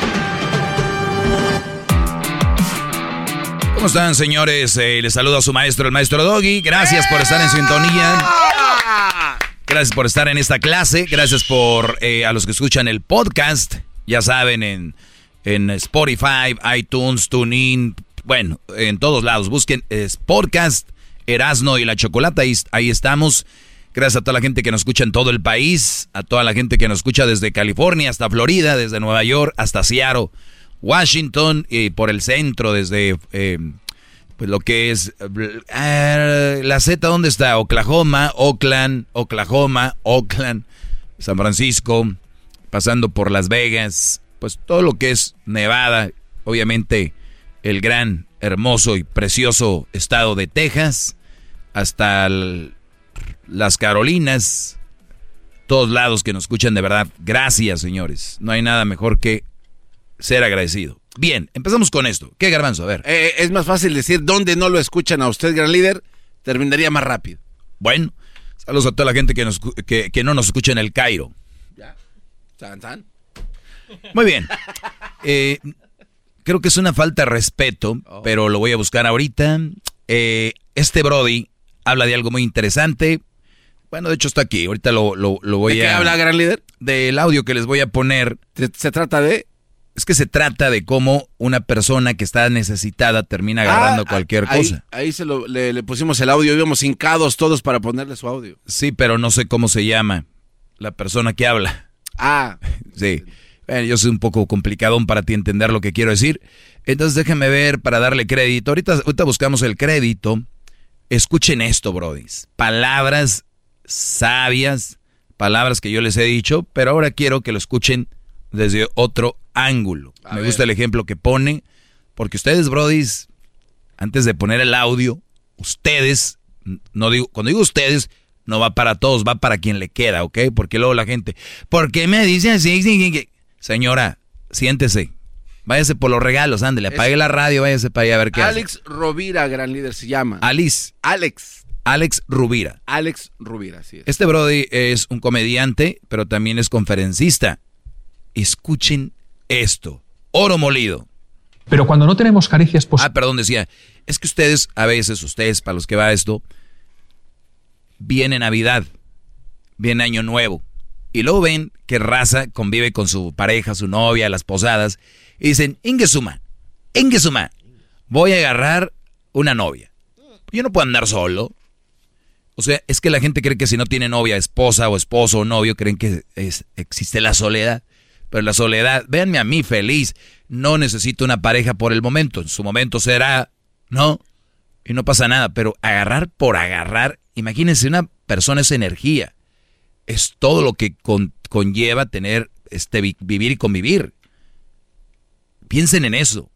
¿Cómo están, señores? Eh, les saludo a su maestro, el maestro Doggy. Gracias por estar en sintonía. Gracias por estar en esta clase. Gracias por eh, a los que escuchan el podcast. Ya saben, en, en Spotify, iTunes, TuneIn, bueno, en todos lados. Busquen podcast Erasno y la Chocolata. Ahí, ahí estamos. Gracias a toda la gente que nos escucha en todo el país, a toda la gente que nos escucha desde California hasta Florida, desde Nueva York hasta Seattle, Washington y por el centro, desde eh, pues lo que es eh, la Z, ¿dónde está? Oklahoma, Oakland, Oklahoma, Oakland, San Francisco, pasando por Las Vegas, pues todo lo que es Nevada, obviamente el gran, hermoso y precioso estado de Texas, hasta las Carolinas, todos lados que nos escuchan de verdad. Gracias, señores. No hay nada mejor que ser agradecido. Bien, empezamos con esto. ¿Qué garbanzo? A ver. Eh, es más fácil decir dónde no lo escuchan a usted, gran líder. Terminaría más rápido. Bueno, saludos a toda la gente que, nos, que, no nos escucha en el Cairo. Ya. Muy bien. Eh, creo que es una falta de respeto, oh. pero lo voy a buscar ahorita. Eh, este Brody habla de algo muy interesante. Bueno, de hecho está aquí. Ahorita lo, lo, voy ¿De a. ¿Qué habla, gran líder? Del audio que les voy a poner. se trata de? Es que se trata de cómo una persona que está necesitada termina agarrando ah, cualquier cosa. Ahí se lo, le, pusimos el audio, íbamos hincados todos para ponerle su audio. Sí, pero no sé cómo se llama la persona que habla. Ah. [laughs] Sí. Yo soy un poco complicado para ti entender lo que quiero decir. Entonces déjenme ver para darle crédito. Ahorita, ahorita buscamos el crédito. Escuchen esto, brodis. Palabras sabias, palabras que yo les he dicho, pero ahora quiero que lo escuchen desde otro ángulo. Me gusta el ejemplo que pone, porque ustedes, brodis, antes de poner el audio, ustedes, no digo, cuando digo ustedes, no va para todos, va para quien le queda, ¿ok? Porque luego la gente, ¿por qué me dice así? Señora, siéntese. Váyase por los regalos, ándele, apague la radio, váyase para allá a ver qué Alex Rovira, gran líder, se llama. Alice. Alex. Alex Rubira. Alex Rubira, sí es. Este Brody es un comediante, pero también es conferencista. Escuchen esto. Oro molido. Pero cuando no tenemos caricias posibles. Ah, perdón, decía. Es que ustedes, a veces, ustedes, para los que va esto, viene Navidad, viene Año Nuevo. Y luego ven que raza convive con su pareja, su novia, las posadas. Y dicen, Ingesuma, Ingesuma, voy a agarrar una novia. Yo no puedo andar solo. O sea, es que la gente cree que si no tiene novia, esposa o esposo o novio, creen que existe la soledad. Pero la soledad, véanme a mí feliz, no necesito una pareja por el momento, en su momento será, ¿no? Y no pasa nada, pero agarrar por agarrar, imagínense, una persona es energía, es todo lo que conlleva tener, este, vivir y convivir. Piensen en eso.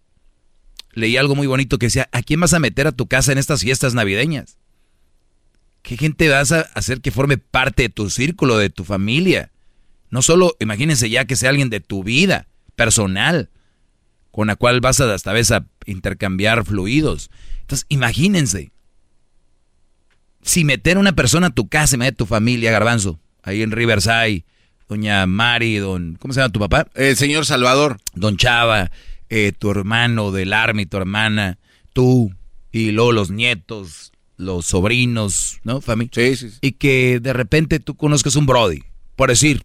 Leí algo muy bonito que decía, ¿a quién vas a meter a tu casa en estas fiestas navideñas? ¿Qué gente vas a hacer que forme parte de tu círculo, de tu familia? No solo, imagínense ya que sea alguien de tu vida personal, con la cual vas a hasta vez a intercambiar fluidos. Entonces, imagínense. Si meter una persona a tu casa, a tu familia, Garbanzo, ahí en Riverside, doña Mari, don, ¿cómo se llama tu papá? El señor Salvador. Don Chava, eh, tu hermano del army, tu hermana, tú, y luego los nietos, los sobrinos, ¿no? Familia. Sí, sí, sí. Y que de repente tú conozcas un Brody, por decir,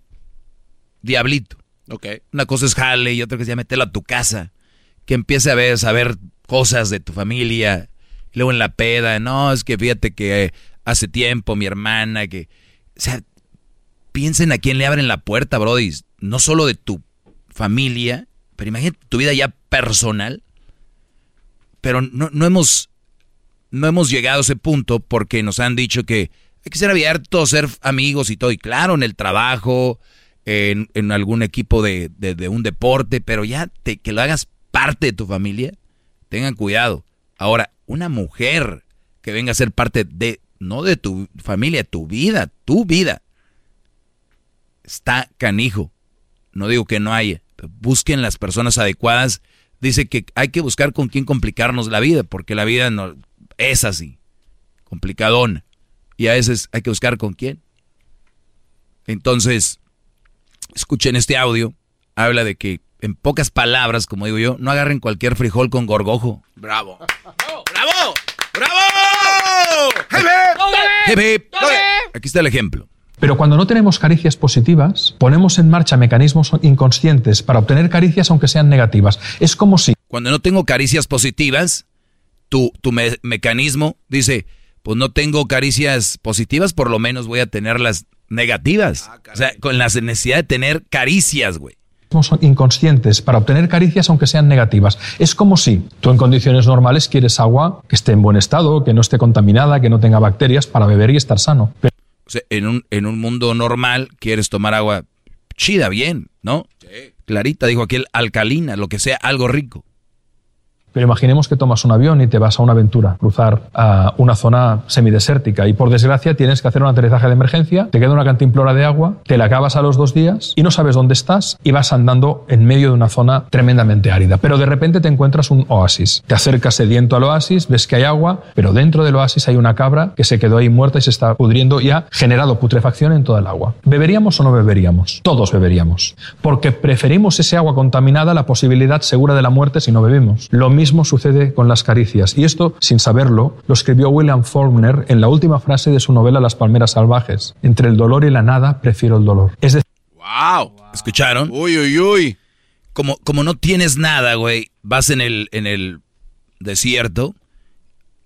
Diablito. Ok. Una cosa es jale y otra cosa es ya meterlo a tu casa. Que empiece a ver, saber cosas de tu familia. Y luego en la peda, no, es que fíjate que eh, hace tiempo mi hermana, que... O sea, piensen a quién le abren la puerta, Brody. No solo de tu familia, pero imagínate tu vida ya personal. Pero no, no hemos no hemos llegado a ese punto porque nos han dicho que hay que ser abiertos, ser amigos y todo. Y claro, en el trabajo, en, en algún equipo de, de, de, un deporte, pero ya te, que lo hagas parte de tu familia, tengan cuidado. Ahora, una mujer que venga a ser parte de, no de tu familia, tu vida, tu vida, está canijo. No digo que no haya. Busquen las personas adecuadas. Dice que hay que buscar con quién complicarnos la vida, porque la vida no, es así, complicadón. Y a veces hay que buscar con quién. Entonces, escuchen este audio. Habla de que, en pocas palabras, como digo yo, no agarren cualquier frijol con gorgojo. ¡Bravo! ¡Bravo! ¡Bravo! Hip, hip. Aquí está el ejemplo. Pero cuando no tenemos caricias positivas, ponemos en marcha mecanismos inconscientes para obtener caricias aunque sean negativas. Es como si... Cuando no tengo caricias positivas, tu, tu me mecanismo dice, pues no tengo caricias positivas, por lo menos voy a tener las negativas. Ah, o sea, con la necesidad de tener caricias, güey son inconscientes para obtener caricias aunque sean negativas. Es como si tú en condiciones normales quieres agua que esté en buen estado, que no esté contaminada, que no tenga bacterias para beber y estar sano. Pero sea, en un, en un mundo normal quieres tomar agua chida, bien, ¿no? Sí. Clarita, dijo aquel, alcalina, lo que sea, algo rico. Pero imaginemos que tomas un avión y te vas a una aventura, cruzar a una zona semidesértica y por desgracia tienes que hacer un aterrizaje de emergencia, te queda una cantimplora de agua, te la acabas a los dos días y no sabes dónde estás y vas andando en medio de una zona tremendamente árida. Pero de repente te encuentras un oasis. Te acercas sediento al oasis, ves que hay agua, pero dentro del oasis hay una cabra que se quedó ahí muerta y se está pudriendo y ha generado putrefacción en toda el agua. ¿Beberíamos o no beberíamos? Todos beberíamos. Porque preferimos ese agua contaminada a la posibilidad segura de la muerte si no bebemos. Lo mismo sucede con las caricias. Y esto, sin saberlo, lo escribió William Faulkner en la última frase de su novela Las palmeras salvajes. Entre el dolor y la nada, prefiero el dolor. Es decir... ¡Wow! ¿Escucharon? Uy, uy, uy. Como, como no tienes nada, güey, vas en el, en el desierto,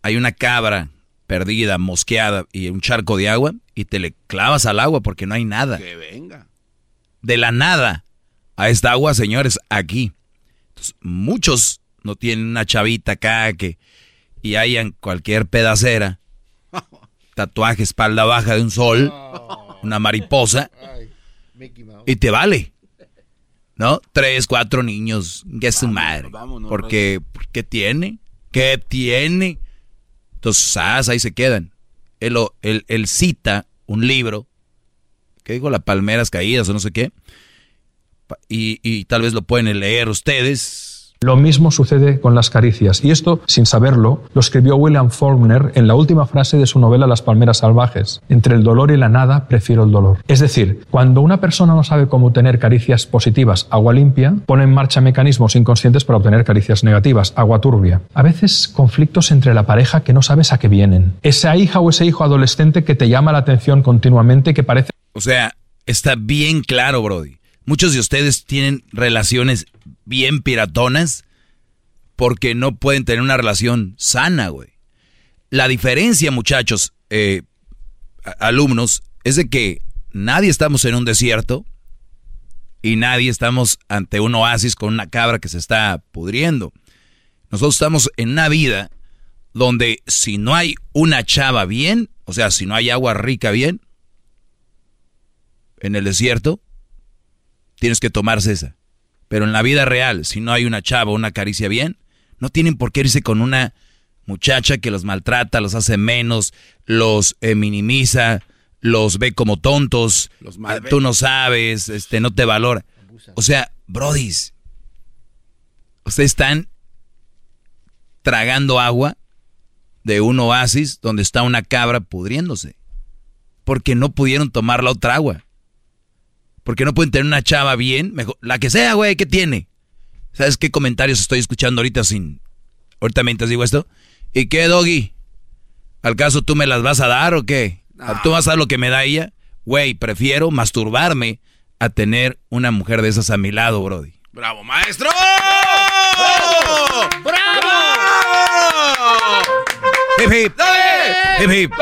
hay una cabra perdida, mosqueada y un charco de agua y te le clavas al agua porque no hay nada. Que venga. De la nada a esta agua, señores, aquí. Entonces, muchos no tienen una chavita acá que y hayan cualquier pedacera, tatuaje espalda baja de un sol, una mariposa, y te vale. ¿No? Tres, cuatro niños, que es su madre. porque, ¿qué tiene? ¿Qué tiene? Entonces, ah, ahí se quedan. Él, él, él cita un libro, que digo? Las palmeras caídas o no sé qué. Y, y tal vez lo pueden leer ustedes, lo mismo sucede con las caricias, y esto, sin saberlo, lo escribió William Faulkner en la última frase de su novela Las palmeras salvajes. Entre el dolor y la nada, prefiero el dolor. Es decir, cuando una persona no sabe cómo tener caricias positivas, agua limpia, pone en marcha mecanismos inconscientes para obtener caricias negativas, agua turbia. A veces conflictos entre la pareja que no sabes a qué vienen. Esa hija o ese hijo adolescente que te llama la atención continuamente que parece... O sea, está bien claro, Brody. Muchos de ustedes tienen relaciones bien piratonas porque no pueden tener una relación sana, güey. La diferencia, muchachos, eh, alumnos, es de que nadie estamos en un desierto y nadie estamos ante un oasis con una cabra que se está pudriendo. Nosotros estamos en una vida donde si no hay una chava bien, o sea, si no hay agua rica bien, en el desierto, tienes que tomarse esa. Pero en la vida real, si no hay una chava o una caricia bien, no tienen por qué irse con una muchacha que los maltrata, los hace menos, los eh, minimiza, los ve como tontos, Los tú no sabes, este, no te valora. O sea, brodis, ustedes están tragando agua de un oasis donde está una cabra pudriéndose. Porque no pudieron tomar la otra agua. Porque no pueden tener una chava bien, mejor, la que sea, güey, ¿qué tiene? ¿Sabes qué comentarios estoy escuchando ahorita sin... Ahorita mientras digo esto. ¿Y qué, Doggy? ¿Al caso tú me las vas a dar o qué? ¿Tú vas a dar lo que me da ella? Güey, prefiero masturbarme a tener una mujer de esas a mi lado, Brody. ¡Bravo, maestro! ¡Bravo! Hip hip. Hip hip.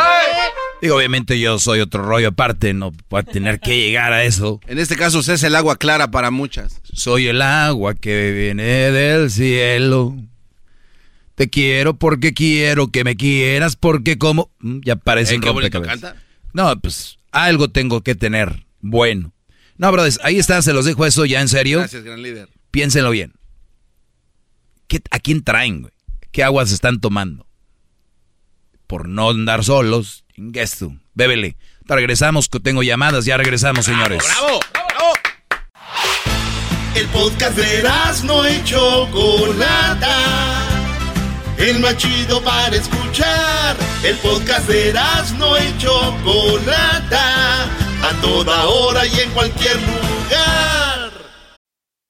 Digo, obviamente yo soy otro rollo aparte, no voy a tener que llegar a eso. En este caso usted es el agua clara para muchas. Soy el agua que viene del cielo. Te quiero porque quiero que me quieras porque como... Mm, Ya parece Eh, qué bonito canta. No, pues algo tengo que tener bueno. No, brothers, ahí está, se los dejo eso ya en serio. Gracias, gran líder. Piénsenlo bien. ¿Qué- ¿A quién traen, güey? ¿Qué aguas están tomando? Por no andar solos, chingues tú. Bébele. Regresamos, que tengo llamadas, ya regresamos, señores. ¡Bravo! El podcast de no y Chocolata. El más chido para escuchar. El podcast de no y Chocolata. A toda hora y en cualquier lugar.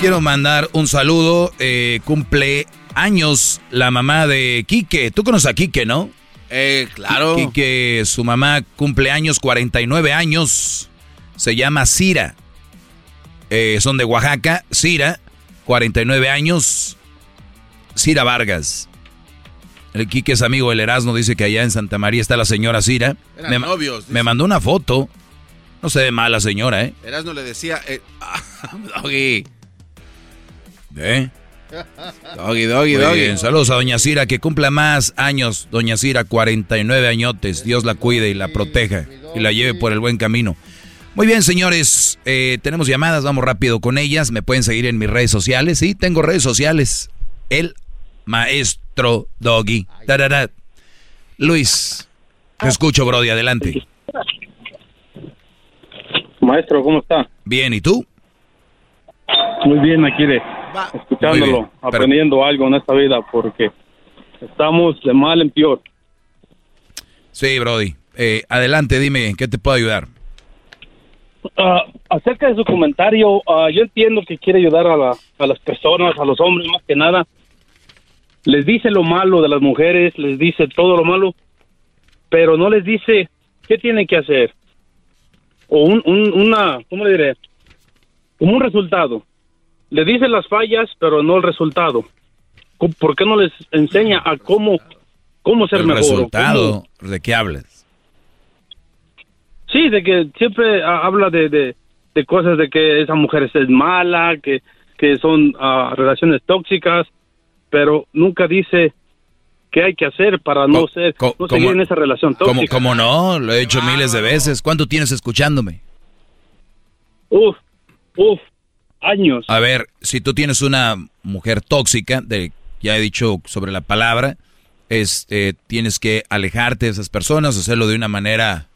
Quiero mandar un saludo. eh, cumple años la mamá de Quique. Tú conoces a Quique, ¿no? Eh, claro. Quique, su mamá cumple años, 49 años. Se llama Cira. Eh, son de Oaxaca. Cira, 49 años. Cira Vargas. El Quique es amigo del Erasmo. Dice que allá en Santa María está la señora Cira. Eran Me, mandó una foto. No se ve mal la señora, ¿eh? Erasmo le decía, eh, [laughs] Doggy. ¿Eh? Doggy, doggy, Muy doggy. bien, Saludos a Doña Cira, que cumpla más años. Doña Cira, 49 añotes. Dios la cuide y la proteja y la lleve por el buen camino. Muy bien, señores. eh, tenemos llamadas, vamos rápido con ellas. Me pueden seguir en mis redes sociales. Sí, tengo redes sociales. El maestro Doggy. Tarara. Luis, te escucho, Brody. Adelante. Maestro, ¿cómo está? Bien, ¿y tú? Muy bien, aquí de Escuchándolo, aprendiendo algo en esta vida, porque estamos de mal en peor. Sí, Brody. Eh, adelante, dime, ¿en qué te puedo ayudar? Ah, acerca de su comentario, ah, yo entiendo que quiere ayudar a, la- a las personas, a los hombres más que nada. Les dice lo malo de las mujeres, les dice todo lo malo, pero no les dice qué tienen que hacer. O un, un- una, ¿cómo le diré? Como un resultado. Le dice las fallas, pero no el resultado. ¿Por qué no les enseña a cómo, cómo ser El mejor? cómo- resultado, ¿de qué hablas? Sí, de que siempre ah, habla de, de, de cosas de que esa mujer es mala, que, que son ah, relaciones tóxicas, pero nunca dice qué hay que hacer para no ser, no seguir en esa relación ¿Cómo, tóxica. cómo no? Lo he hecho miles de veces. ¿Cuánto tienes escuchándome? Uf, uf, años. A ver, si tú tienes una mujer tóxica, de, ya he dicho sobre la palabra, este, tienes que alejarte de esas personas, hacerlo de una manera...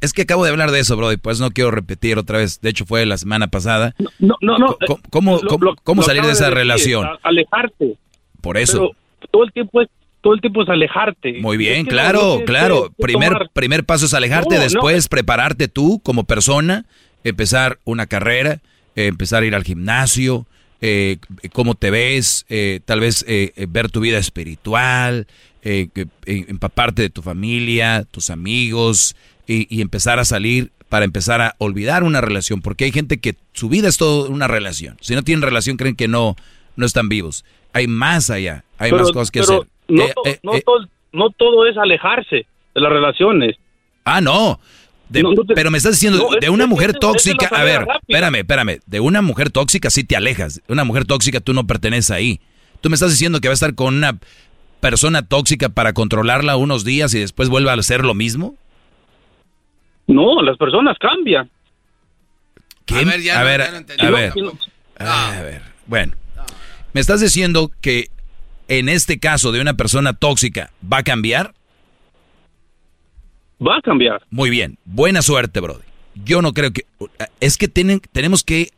Es que acabo de hablar de eso, bro, y pues no quiero repetir otra vez. De hecho, fue la semana pasada. No, no, no. ¿Cómo, cómo, lo- cómo- lo- cómo lo salir de esa decir, relación? alejarte. Por eso. Pero todo el tiempo es, todo el tiempo es alejarte. Muy bien, Es que no- claro, claro. primer, tomar- primer paso es alejarte, No, no. después prepararte tú como persona, empezar una carrera, eh, empezar a ir al gimnasio, eh, cómo te ves, eh, tal vez eh, eh, ver tu vida espiritual, empaparte de tu familia, tus amigos y, y empezar a salir para empezar a olvidar una relación, porque hay gente que su vida es todo una relación. Si no tienen relación creen que no, no están vivos. Hay más allá, hay Pero- más cosas que hacer. No, to- no todo, no todo es alejarse de las relaciones. Ah, no. De- No, no te- pero me estás diciendo, No, de una mujer es- tóxica, a ver, rápida. espérame, espérame, de una mujer tóxica sí te alejas, una mujer tóxica tú no perteneces ahí. Tú me estás diciendo que va a estar con una persona tóxica para controlarla unos días y después vuelva a hacer lo mismo. No, las personas cambian. ¿Qué? A ver, ya a, ver, a, ver, a ver, bueno. ¿Me estás diciendo que en este caso de una persona tóxica va a cambiar? Va a cambiar. Muy bien. Buena suerte, Brody. Yo no creo que... Es que tienen, tenemos que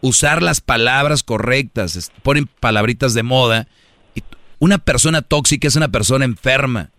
usar las palabras correctas. Ponen palabritas de moda. Y una persona tóxica es una persona enferma.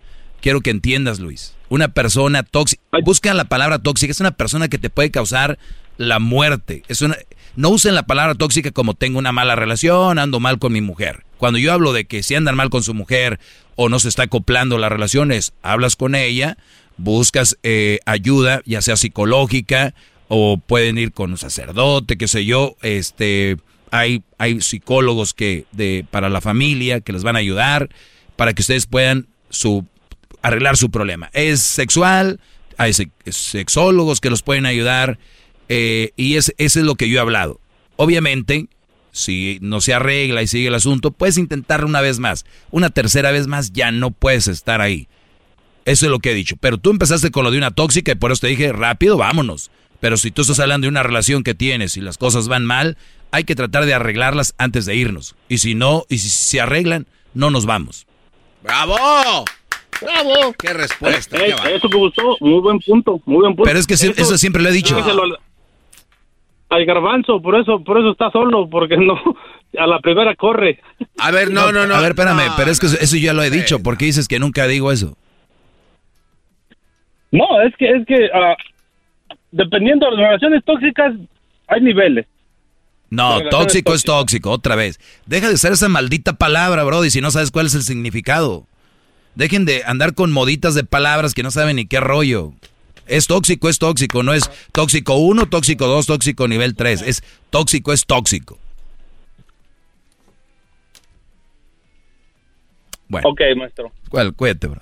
Quiero que entiendas, Luis. Una persona tóxica. Busca la palabra tóxica. Es una persona que te puede causar la muerte. Es una, no usen la palabra tóxica como tengo una mala relación, ando mal con mi mujer. Cuando yo hablo de que si andan mal con su mujer o no se está acoplando las relaciones, hablas con ella, buscas eh, ayuda, ya sea psicológica o pueden ir con un sacerdote, qué sé yo, este, hay, hay psicólogos que de, para la familia que les van a ayudar para que ustedes puedan su, arreglar su problema. Es sexual, hay sexólogos que los pueden ayudar eh, y es, eso es lo que yo he hablado. Obviamente, si no se arregla y sigue el asunto, puedes intentarlo una vez más. Una tercera vez más ya no puedes estar ahí. Eso es lo que he dicho. Pero tú empezaste con lo de una tóxica y por eso te dije, rápido, vámonos. Pero si tú estás hablando de una relación que tienes y las cosas van mal, hay que tratar de arreglarlas antes de irnos. Y si no, y si se arreglan, no nos vamos. ¡Bravo! ¡Bravo! ¡Qué respuesta! Eh, eso me gustó, muy buen punto, muy buen punto. Pero es que eso, siempre lo he dicho. Al garbanzo, por eso, por eso está solo, porque no, a la primera corre. A ver, no, no, no. A ver, espérame, pero es que eso ya lo he dicho, ¿por qué dices que nunca digo eso? No, es que, es que, uh, dependiendo de las relaciones tóxicas, hay niveles. No, tóxico es tóxico, otra vez. Deja de usar esa maldita palabra, Brody, si no sabes cuál es el significado. Dejen de andar con moditas de palabras que no saben ni qué rollo. Es tóxico, es tóxico, no es tóxico 1, tóxico 2, tóxico nivel 3. Es tóxico, es tóxico. Bueno. Ok, maestro. ¿Cuál? Cuídate, bro.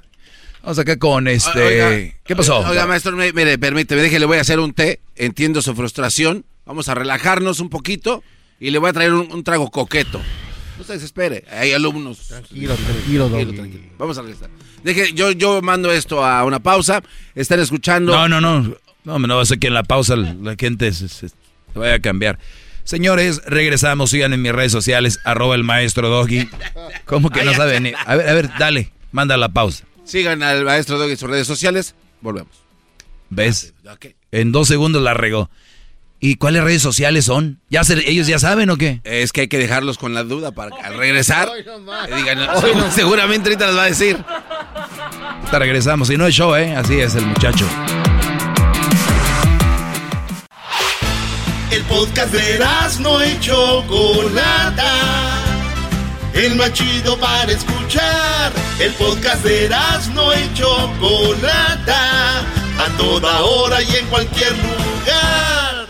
Vamos acá con este... ¿Qué pasó? Oiga, maestro, mire, permíteme, déjele, le voy a hacer un té. Entiendo su frustración. Vamos a relajarnos un poquito y le voy a traer un, trago coqueto. No se desespere. Hay alumnos. Tranquilo, tranquilo, tranquilo. Vamos a regresar. Deje, yo, yo mando esto a una pausa. Están escuchando. No, no, no. No, no va a ser que en la pausa la gente se, vaya a cambiar. Señores, regresamos. Sigan en mis redes sociales, arroba el maestro Doggy. ¿Cómo que no saben? A ver, a ver, dale, manda la pausa. Sigan al maestro Doggy en sus redes sociales. Volvemos. ¿Ves? En dos segundos la regó. ¿Y cuáles redes sociales son? ¿Ya ¿Ellos ya saben o qué? Es que hay que dejarlos con la duda para que al regresar digan, seguramente ahorita les va a decir. Te regresamos, si no es show, ¿eh? Así es el muchacho. El podcast de no hecho Chocolata el más chido para escuchar. El podcast de no y Chocolata, a toda hora y en cualquier lugar.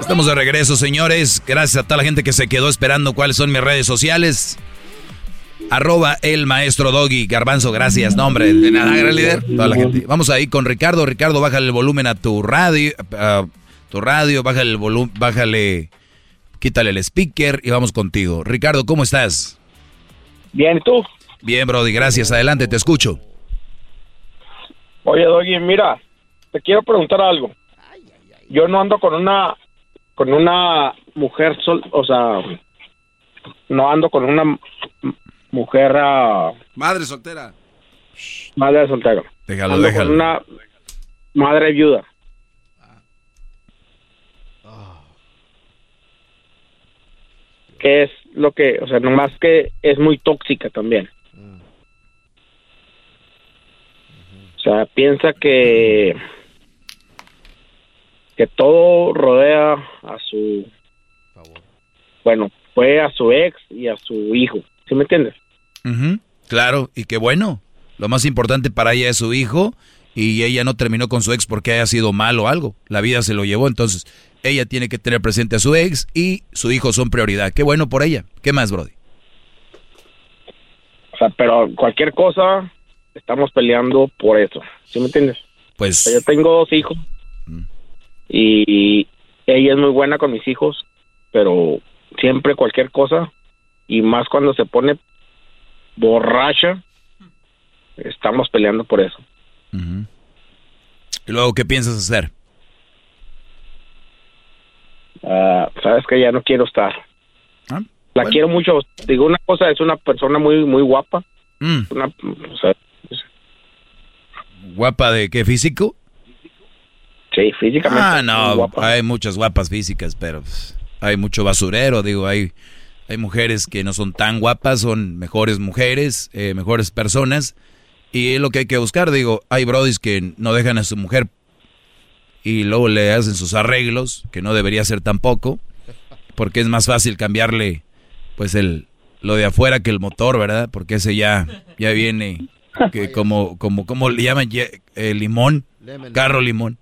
Estamos de regreso, señores. Gracias a toda la gente que se quedó esperando cuáles son mis redes sociales. Arroba el maestro Doggy. Garbanzo, gracias. Nombre de nada, gran líder. Toda la gente. Vamos ahí con Ricardo. Ricardo, bájale el volumen a tu radio. Tu radio, bájale el volumen, bájale Quítale el speaker y vamos contigo. Ricardo, ¿cómo estás? Bien, ¿y tú? Bien, Brody, gracias. Adelante, te escucho. Oye, Doggy, mira, te quiero preguntar algo. Yo no ando con una con una mujer sol, o sea, no ando con una mujer uh, madre soltera. Madre soltera. Déjalo, déjalo. Con una madre viuda. Que es lo que, o sea, nomás que es muy tóxica también. O sea, piensa que que todo rodea a su bueno, fue a su ex y a su hijo, ¿sí me entiendes? Claro, y qué bueno. Lo más importante para ella es su hijo y ella no terminó con su ex porque haya sido mal o algo. La vida se lo llevó, entonces ella tiene que tener presente a su ex y su hijo son prioridad. Qué bueno por ella. ¿Qué más, Brody? O sea, pero cualquier cosa, estamos peleando por eso. ¿Sí me entiendes? Pues. yo tengo dos hijos. Mm. Y ella es muy buena con mis hijos, pero siempre cualquier cosa, y más cuando se pone borracha, estamos peleando por eso. ¿Y luego qué piensas hacer? Ah, sabes que ya no quiero estar. Ah, la quiero mucho. Digo, una cosa, es una persona muy muy guapa. Mm. Una, o sea, ¿Guapa de qué físico? sí, físicamente. Ah, no, hay muchas guapas físicas, pero hay mucho basurero, digo, hay, hay mujeres que no son tan guapas, son mejores mujeres, eh, mejores personas, y es lo que hay que buscar, digo, hay brodis que no dejan a su mujer y luego le hacen sus arreglos, que no debería ser tampoco, porque es más fácil cambiarle, pues, el lo de afuera que el motor, ¿verdad? Porque ese ya, ya viene que como, como, ¿cómo le llaman? Eh, limón, carro limón.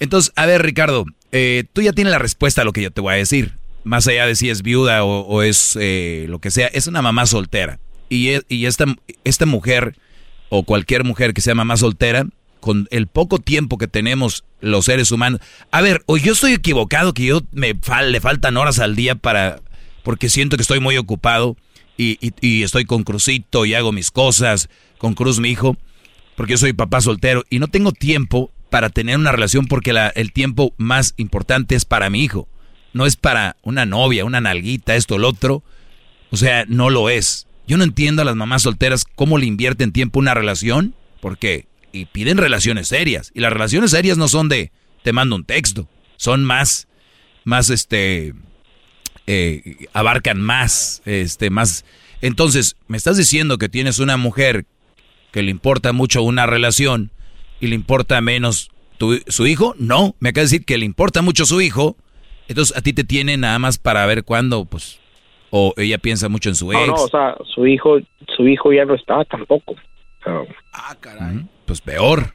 Entonces, a ver, Ricardo, eh, tú ya tienes la respuesta a lo que yo te voy a decir. Más allá de si es viuda o, o es eh, lo que sea, es una mamá soltera. Y, e- y esta, esta mujer, o cualquier mujer que sea mamá soltera, con el poco tiempo que tenemos los seres humanos. A ver, o yo estoy equivocado, que yo me le faltan horas al día para. porque siento que estoy muy ocupado y, y- y estoy con Crucito y hago mis cosas, con Cruz, mi hijo, porque yo soy papá soltero y no tengo tiempo para tener una relación porque el tiempo más importante es para mi hijo. No es para una novia, una nalguita, esto, lo otro. O sea, no lo es. Yo no entiendo a las mamás solteras cómo le invierten tiempo una relación. ¿Por qué? Y piden relaciones serias. Y las relaciones serias no son de te mando un texto. Son más, más este, eh, abarcan más, este, más. Entonces, me estás diciendo que tienes una mujer que le importa mucho una relación y le importa menos tu- su hijo. No, me acaba de decir que le importa mucho su hijo. Entonces, a ti te tiene nada más para ver cuándo, pues, o ella piensa mucho en su ex. No, no, o sea, su hijo, su hijo ya no está tampoco. Sea, Ujú, Pues peor.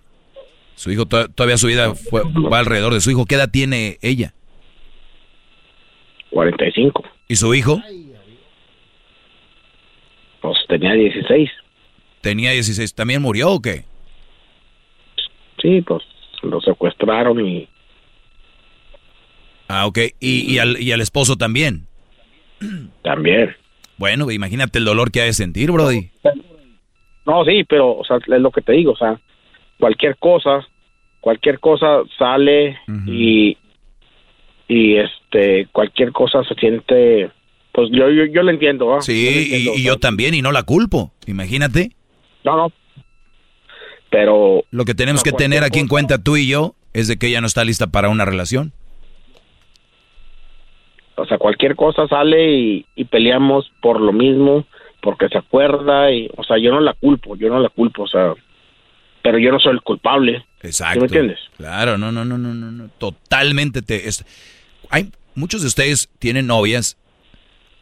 Su hijo to- todavía su vida fue, va alrededor de su hijo. ¿Qué edad tiene ella? 45. ¿Y su hijo? Pues tenía 16. Tenía 16. ¿También murió o qué? Sí, pues lo secuestraron y Ah, ok. ¿Y, y al, y al esposo también? También. Bueno, imagínate el dolor que ha de sentir, Brody. No, sí, pero, o sea, es lo que te digo, o sea, cualquier cosa, cualquier cosa sale y, y este, cualquier cosa se siente, pues yo, yo, yo lo entiendo. Yo lo Sí, entiendo, y, y o yo también, y no la culpo. Imagínate. No, no. Pero... Lo que tenemos que tener aquí en cuenta tú y yo es de que ella no está lista para una relación. O sea, cualquier cosa sale y, y peleamos por lo mismo, porque se acuerda y, o sea, yo no la culpo, yo no la culpo, o sea, pero yo no soy el culpable. Exacto. ¿Sí me entiendes? Claro, no, no, no, no, no, no. Totalmente te. es- hay muchos de ustedes tienen novias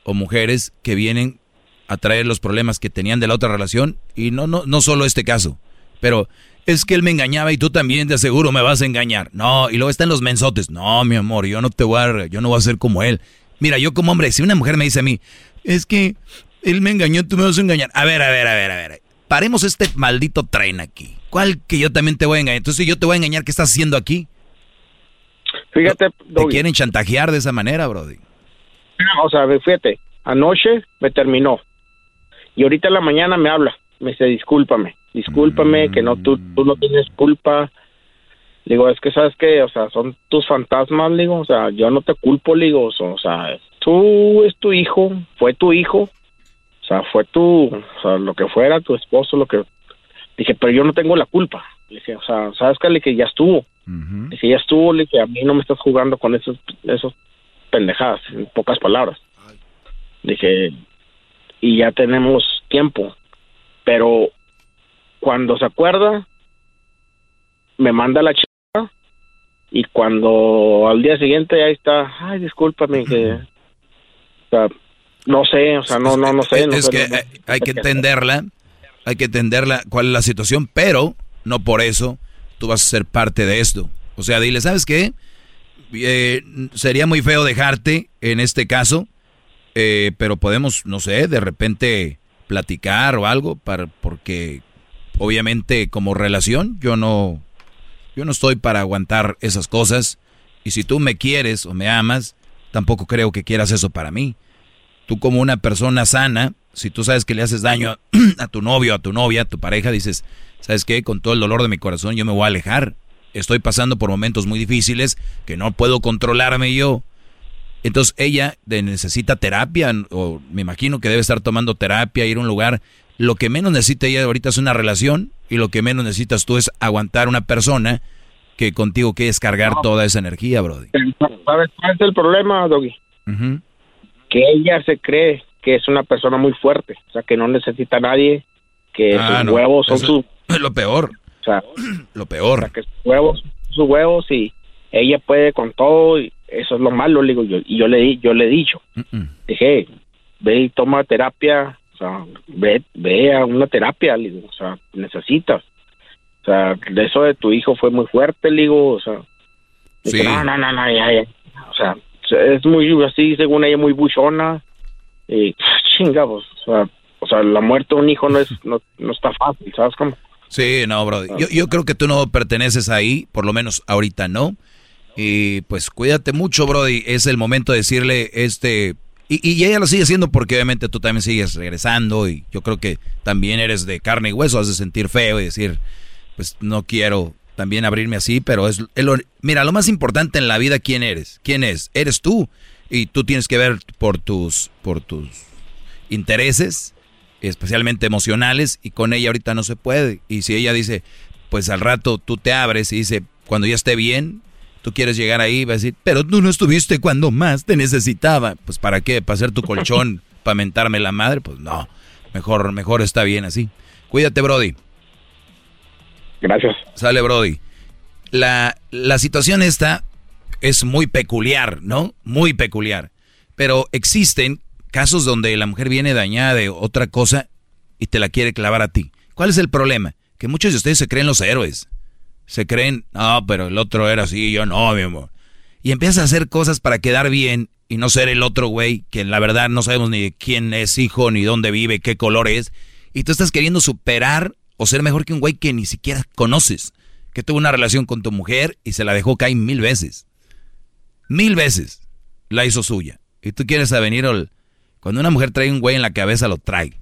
o mujeres que vienen a traer los problemas que tenían de la otra relación y no, no, no solo este caso, pero es que él me engañaba y tú también de seguro me vas a engañar. No, y luego están los mensotes. No, mi amor, yo no te voy a, yo no voy a ser como él. Mira, yo como hombre, si una mujer me dice a mí, es que él me engañó, tú me vas a engañar. A ver, a ver, a ver, a ver. Paremos este maldito tren aquí. ¿Cuál que yo también te voy a engañar? Entonces yo te voy a engañar, ¿qué estás haciendo aquí? Fíjate, Te quieren chantajear de esa manera, Brody. O sea, fíjate, anoche me terminó y ahorita en la mañana me habla, me dice, discúlpame, discúlpame, que no, tú, tú no tienes culpa. Digo, es que sabes que, o sea, son tus fantasmas, digo, o sea, yo no te culpo, digo, o sea, tú es tu hijo, fue tu hijo, o sea, fue tu, o sea, lo que fuera, tu esposo, lo que... Dije, pero yo no tengo la culpa. Le dije, o sea, sabes que le dije, ya estuvo. Le dije, ya estuvo, le dije, a mí no me estás jugando con esos, esos pendejadas, en pocas palabras. Dije, y ya tenemos tiempo. Pero cuando se acuerda, me manda la chica y cuando al día siguiente ahí está, ay, discúlpame que... O sea, no sé, o sea, no, no, no sé. no es sé, que no- hay, hay que entenderla, hay que entenderla cuál es la situación, pero no por eso tú vas a ser parte de esto. O sea, dile, ¿sabes qué? Eh, sería muy feo dejarte en este caso, eh, pero podemos, no sé, de repente platicar o algo, para, porque obviamente como relación yo no, yo no estoy para aguantar esas cosas. Y si tú me quieres o me amas, tampoco creo que quieras eso para mí. Tú como una persona sana, si tú sabes que le haces daño a, [clears throat] a tu novio, a tu novia, a tu pareja, dices, ¿sabes qué? Con todo el dolor de mi corazón yo me voy a alejar. estoy pasando por momentos muy difíciles que no puedo controlarme yo. Entonces ella necesita terapia, o me imagino que debe estar tomando terapia, ir a un lugar. Lo que menos necesita ella ahorita es una relación y lo que menos necesitas tú es aguantar una persona que contigo quiere descargar toda esa energía, Brody. ¿Sabes cuál es el problema, Doggy? Que ella se cree que es una persona muy fuerte, o sea, que no necesita a nadie, que Ah, sus no, huevos son sus... Es lo peor. O sea, lo peor. que sus huevos, sus huevos y ella puede con todo y eso es lo malo, le digo yo. Y yo le, di- yo le he dicho, dije, ve y toma terapia, o sea, ve, ve a una terapia, le digo, o sea, necesitas. O sea, de eso de tu hijo fue muy fuerte, le digo, o sea, dije, Sí. no, no, no, no, ya, ya. O sea, es muy así, según ella, muy buchona. Y chingados, o sea, o sea, la muerte de un hijo no es, [laughs] no, no está fácil, ¿sabes cómo? Sí, no, Brody. Yo, yo creo que tú no perteneces ahí, por lo menos ahorita no. Y pues cuídate mucho, Brody. Es el momento de decirle este... Y, y ella lo sigue haciendo porque obviamente tú también sigues regresando y yo creo que también eres de carne y hueso, has de sentir feo y decir, pues no quiero también abrirme así, pero es... es lo- mira, lo más importante en la vida, ¿quién eres? ¿Quién es? Eres tú. Y tú tienes que ver por tus, por tus intereses, especialmente emocionales, y con ella ahorita no se puede. Y si ella dice, pues al rato tú te abres y dice, cuando ya esté bien, tú quieres llegar ahí, va a decir, pero tú no estuviste cuando más te necesitaba. Pues para qué, para hacer tu colchón, [laughs] para mentarme la madre, pues no, mejor, mejor está bien así. Cuídate, Brody. Gracias. Sale, Brody. La, la situación esta es muy peculiar, ¿no? Muy peculiar. Pero existen casos donde la mujer viene dañada de otra cosa y te la quiere clavar a ti. ¿Cuál es el problema? Que muchos de ustedes se creen los héroes. Se creen, no, pero el otro era así, yo no, mi amor. Y empiezas a hacer cosas para quedar bien y no ser el otro güey que la verdad no sabemos ni quién es hijo, ni dónde vive, qué color es. Y tú estás queriendo superar o ser mejor que un güey que ni siquiera conoces. Que tuvo una relación con tu mujer y se la dejó caer mil veces. Mil veces la hizo suya. Y tú quieres a venir al... Cuando una mujer trae un güey en la cabeza, lo trae.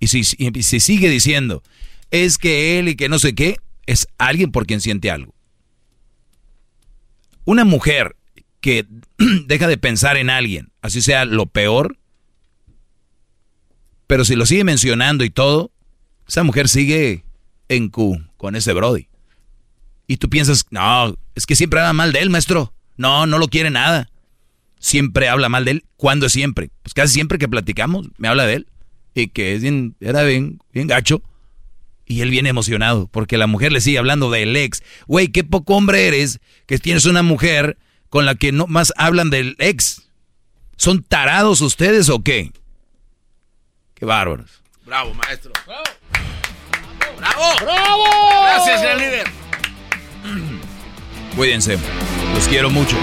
Y si, y si sigue diciendo, es que él y que no sé qué, es alguien por quien siente algo. Una mujer que [clears throat] deja de pensar en alguien, así sea lo peor, pero si lo sigue mencionando y todo, esa mujer sigue en Q con ese Brody. Y tú piensas, no, es que siempre habla mal de él, maestro. No, no lo quiere nada. Siempre habla mal de él. ¿Cuándo es siempre? Pues casi siempre que platicamos, me habla de él. Y que es bien, era bien, bien gacho. Y él viene emocionado, porque la mujer le sigue hablando del ex. Güey, qué poco hombre eres que tienes una mujer con la que no más hablan del ex. ¿Son tarados ustedes o qué? Qué bárbaros. Bravo, maestro. ¡Bravo! ¡Bravo! Gracias, gran líder. [clears throat] Cuídense. Los quiero mucho.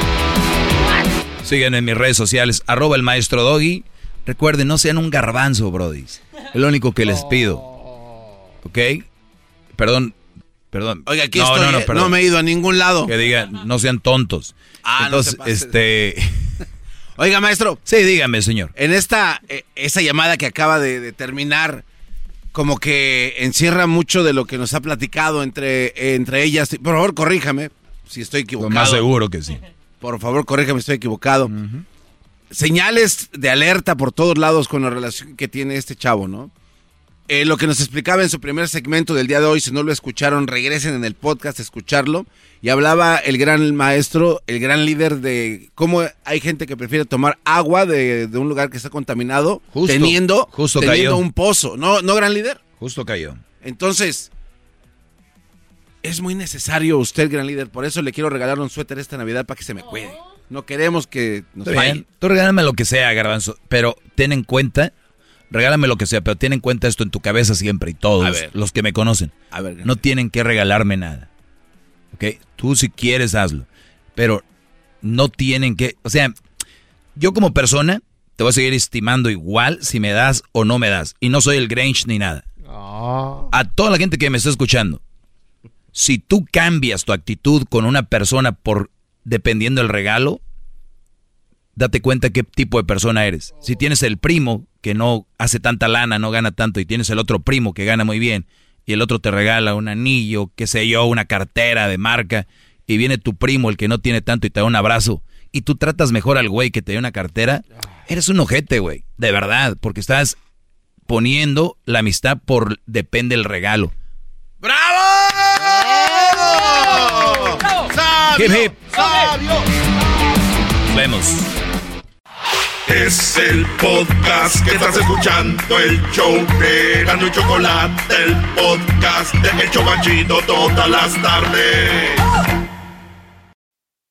Sigan en mis redes sociales, arroba el maestro Doggy. Recuerden, no sean un garbanzo, brodis. Es lo único que les pido. ¿Ok? Perdón, perdón. Oiga, aquí estoy, eh, no me he ido a ningún lado. Que digan, no sean tontos. Ah, no Entonces, este... [laughs] Oiga, maestro. Sí, dígame, señor. En esta, eh, esa llamada que acaba de, de terminar, como que encierra mucho de lo que nos ha platicado entre, entre ellas. Por favor, corríjame si estoy Lo equivocado. más seguro que sí. Por favor, corríjame si estoy equivocado. Señales de alerta por todos lados con la relación que tiene este chavo, ¿no? Eh, lo que nos explicaba en su primer segmento del día de hoy, si no lo escucharon, regresen en el podcast a escucharlo. Y hablaba el gran maestro, el gran líder de cómo hay gente que prefiere tomar agua de, de un lugar que está contaminado, Justo, teniendo, justo teniendo cayó. un pozo. ¿No, ¿No, gran líder? Justo cayó. Entonces, es muy necesario usted, gran líder. Por eso le quiero regalar un suéter esta Navidad para que se me cuide. No queremos que nos Está bien. falle. Tú regálame lo que sea, garbanzo. Pero ten en cuenta, regálame lo que sea, pero ten en cuenta esto en tu cabeza siempre y todos ver. los que me conocen. A ver, no tienen que regalarme nada. ¿Ok? Tú si quieres hazlo. Pero no tienen que... O sea, yo como persona te voy a seguir estimando igual si me das o no me das. Y no soy el Grinch ni nada. A toda la gente que me está escuchando. Si tú cambias tu actitud con una persona por dependiendo del regalo, date cuenta qué tipo de persona eres. Si tienes el primo que no hace tanta lana, no gana tanto, y tienes el otro primo que gana muy bien, y el otro te regala un anillo, qué sé yo, una cartera de marca, y viene tu primo, el que no tiene tanto, y te da un abrazo, y tú tratas mejor al güey que te da una cartera, eres un ojete, güey, de verdad, porque estás poniendo la amistad por depende el regalo. ¡Bravo! Hip, hip. ¡Sabio! Vemos. Es el podcast que estás escuchando, el show de Gano y Chocolate, el podcast de El Chobachito todas las tardes.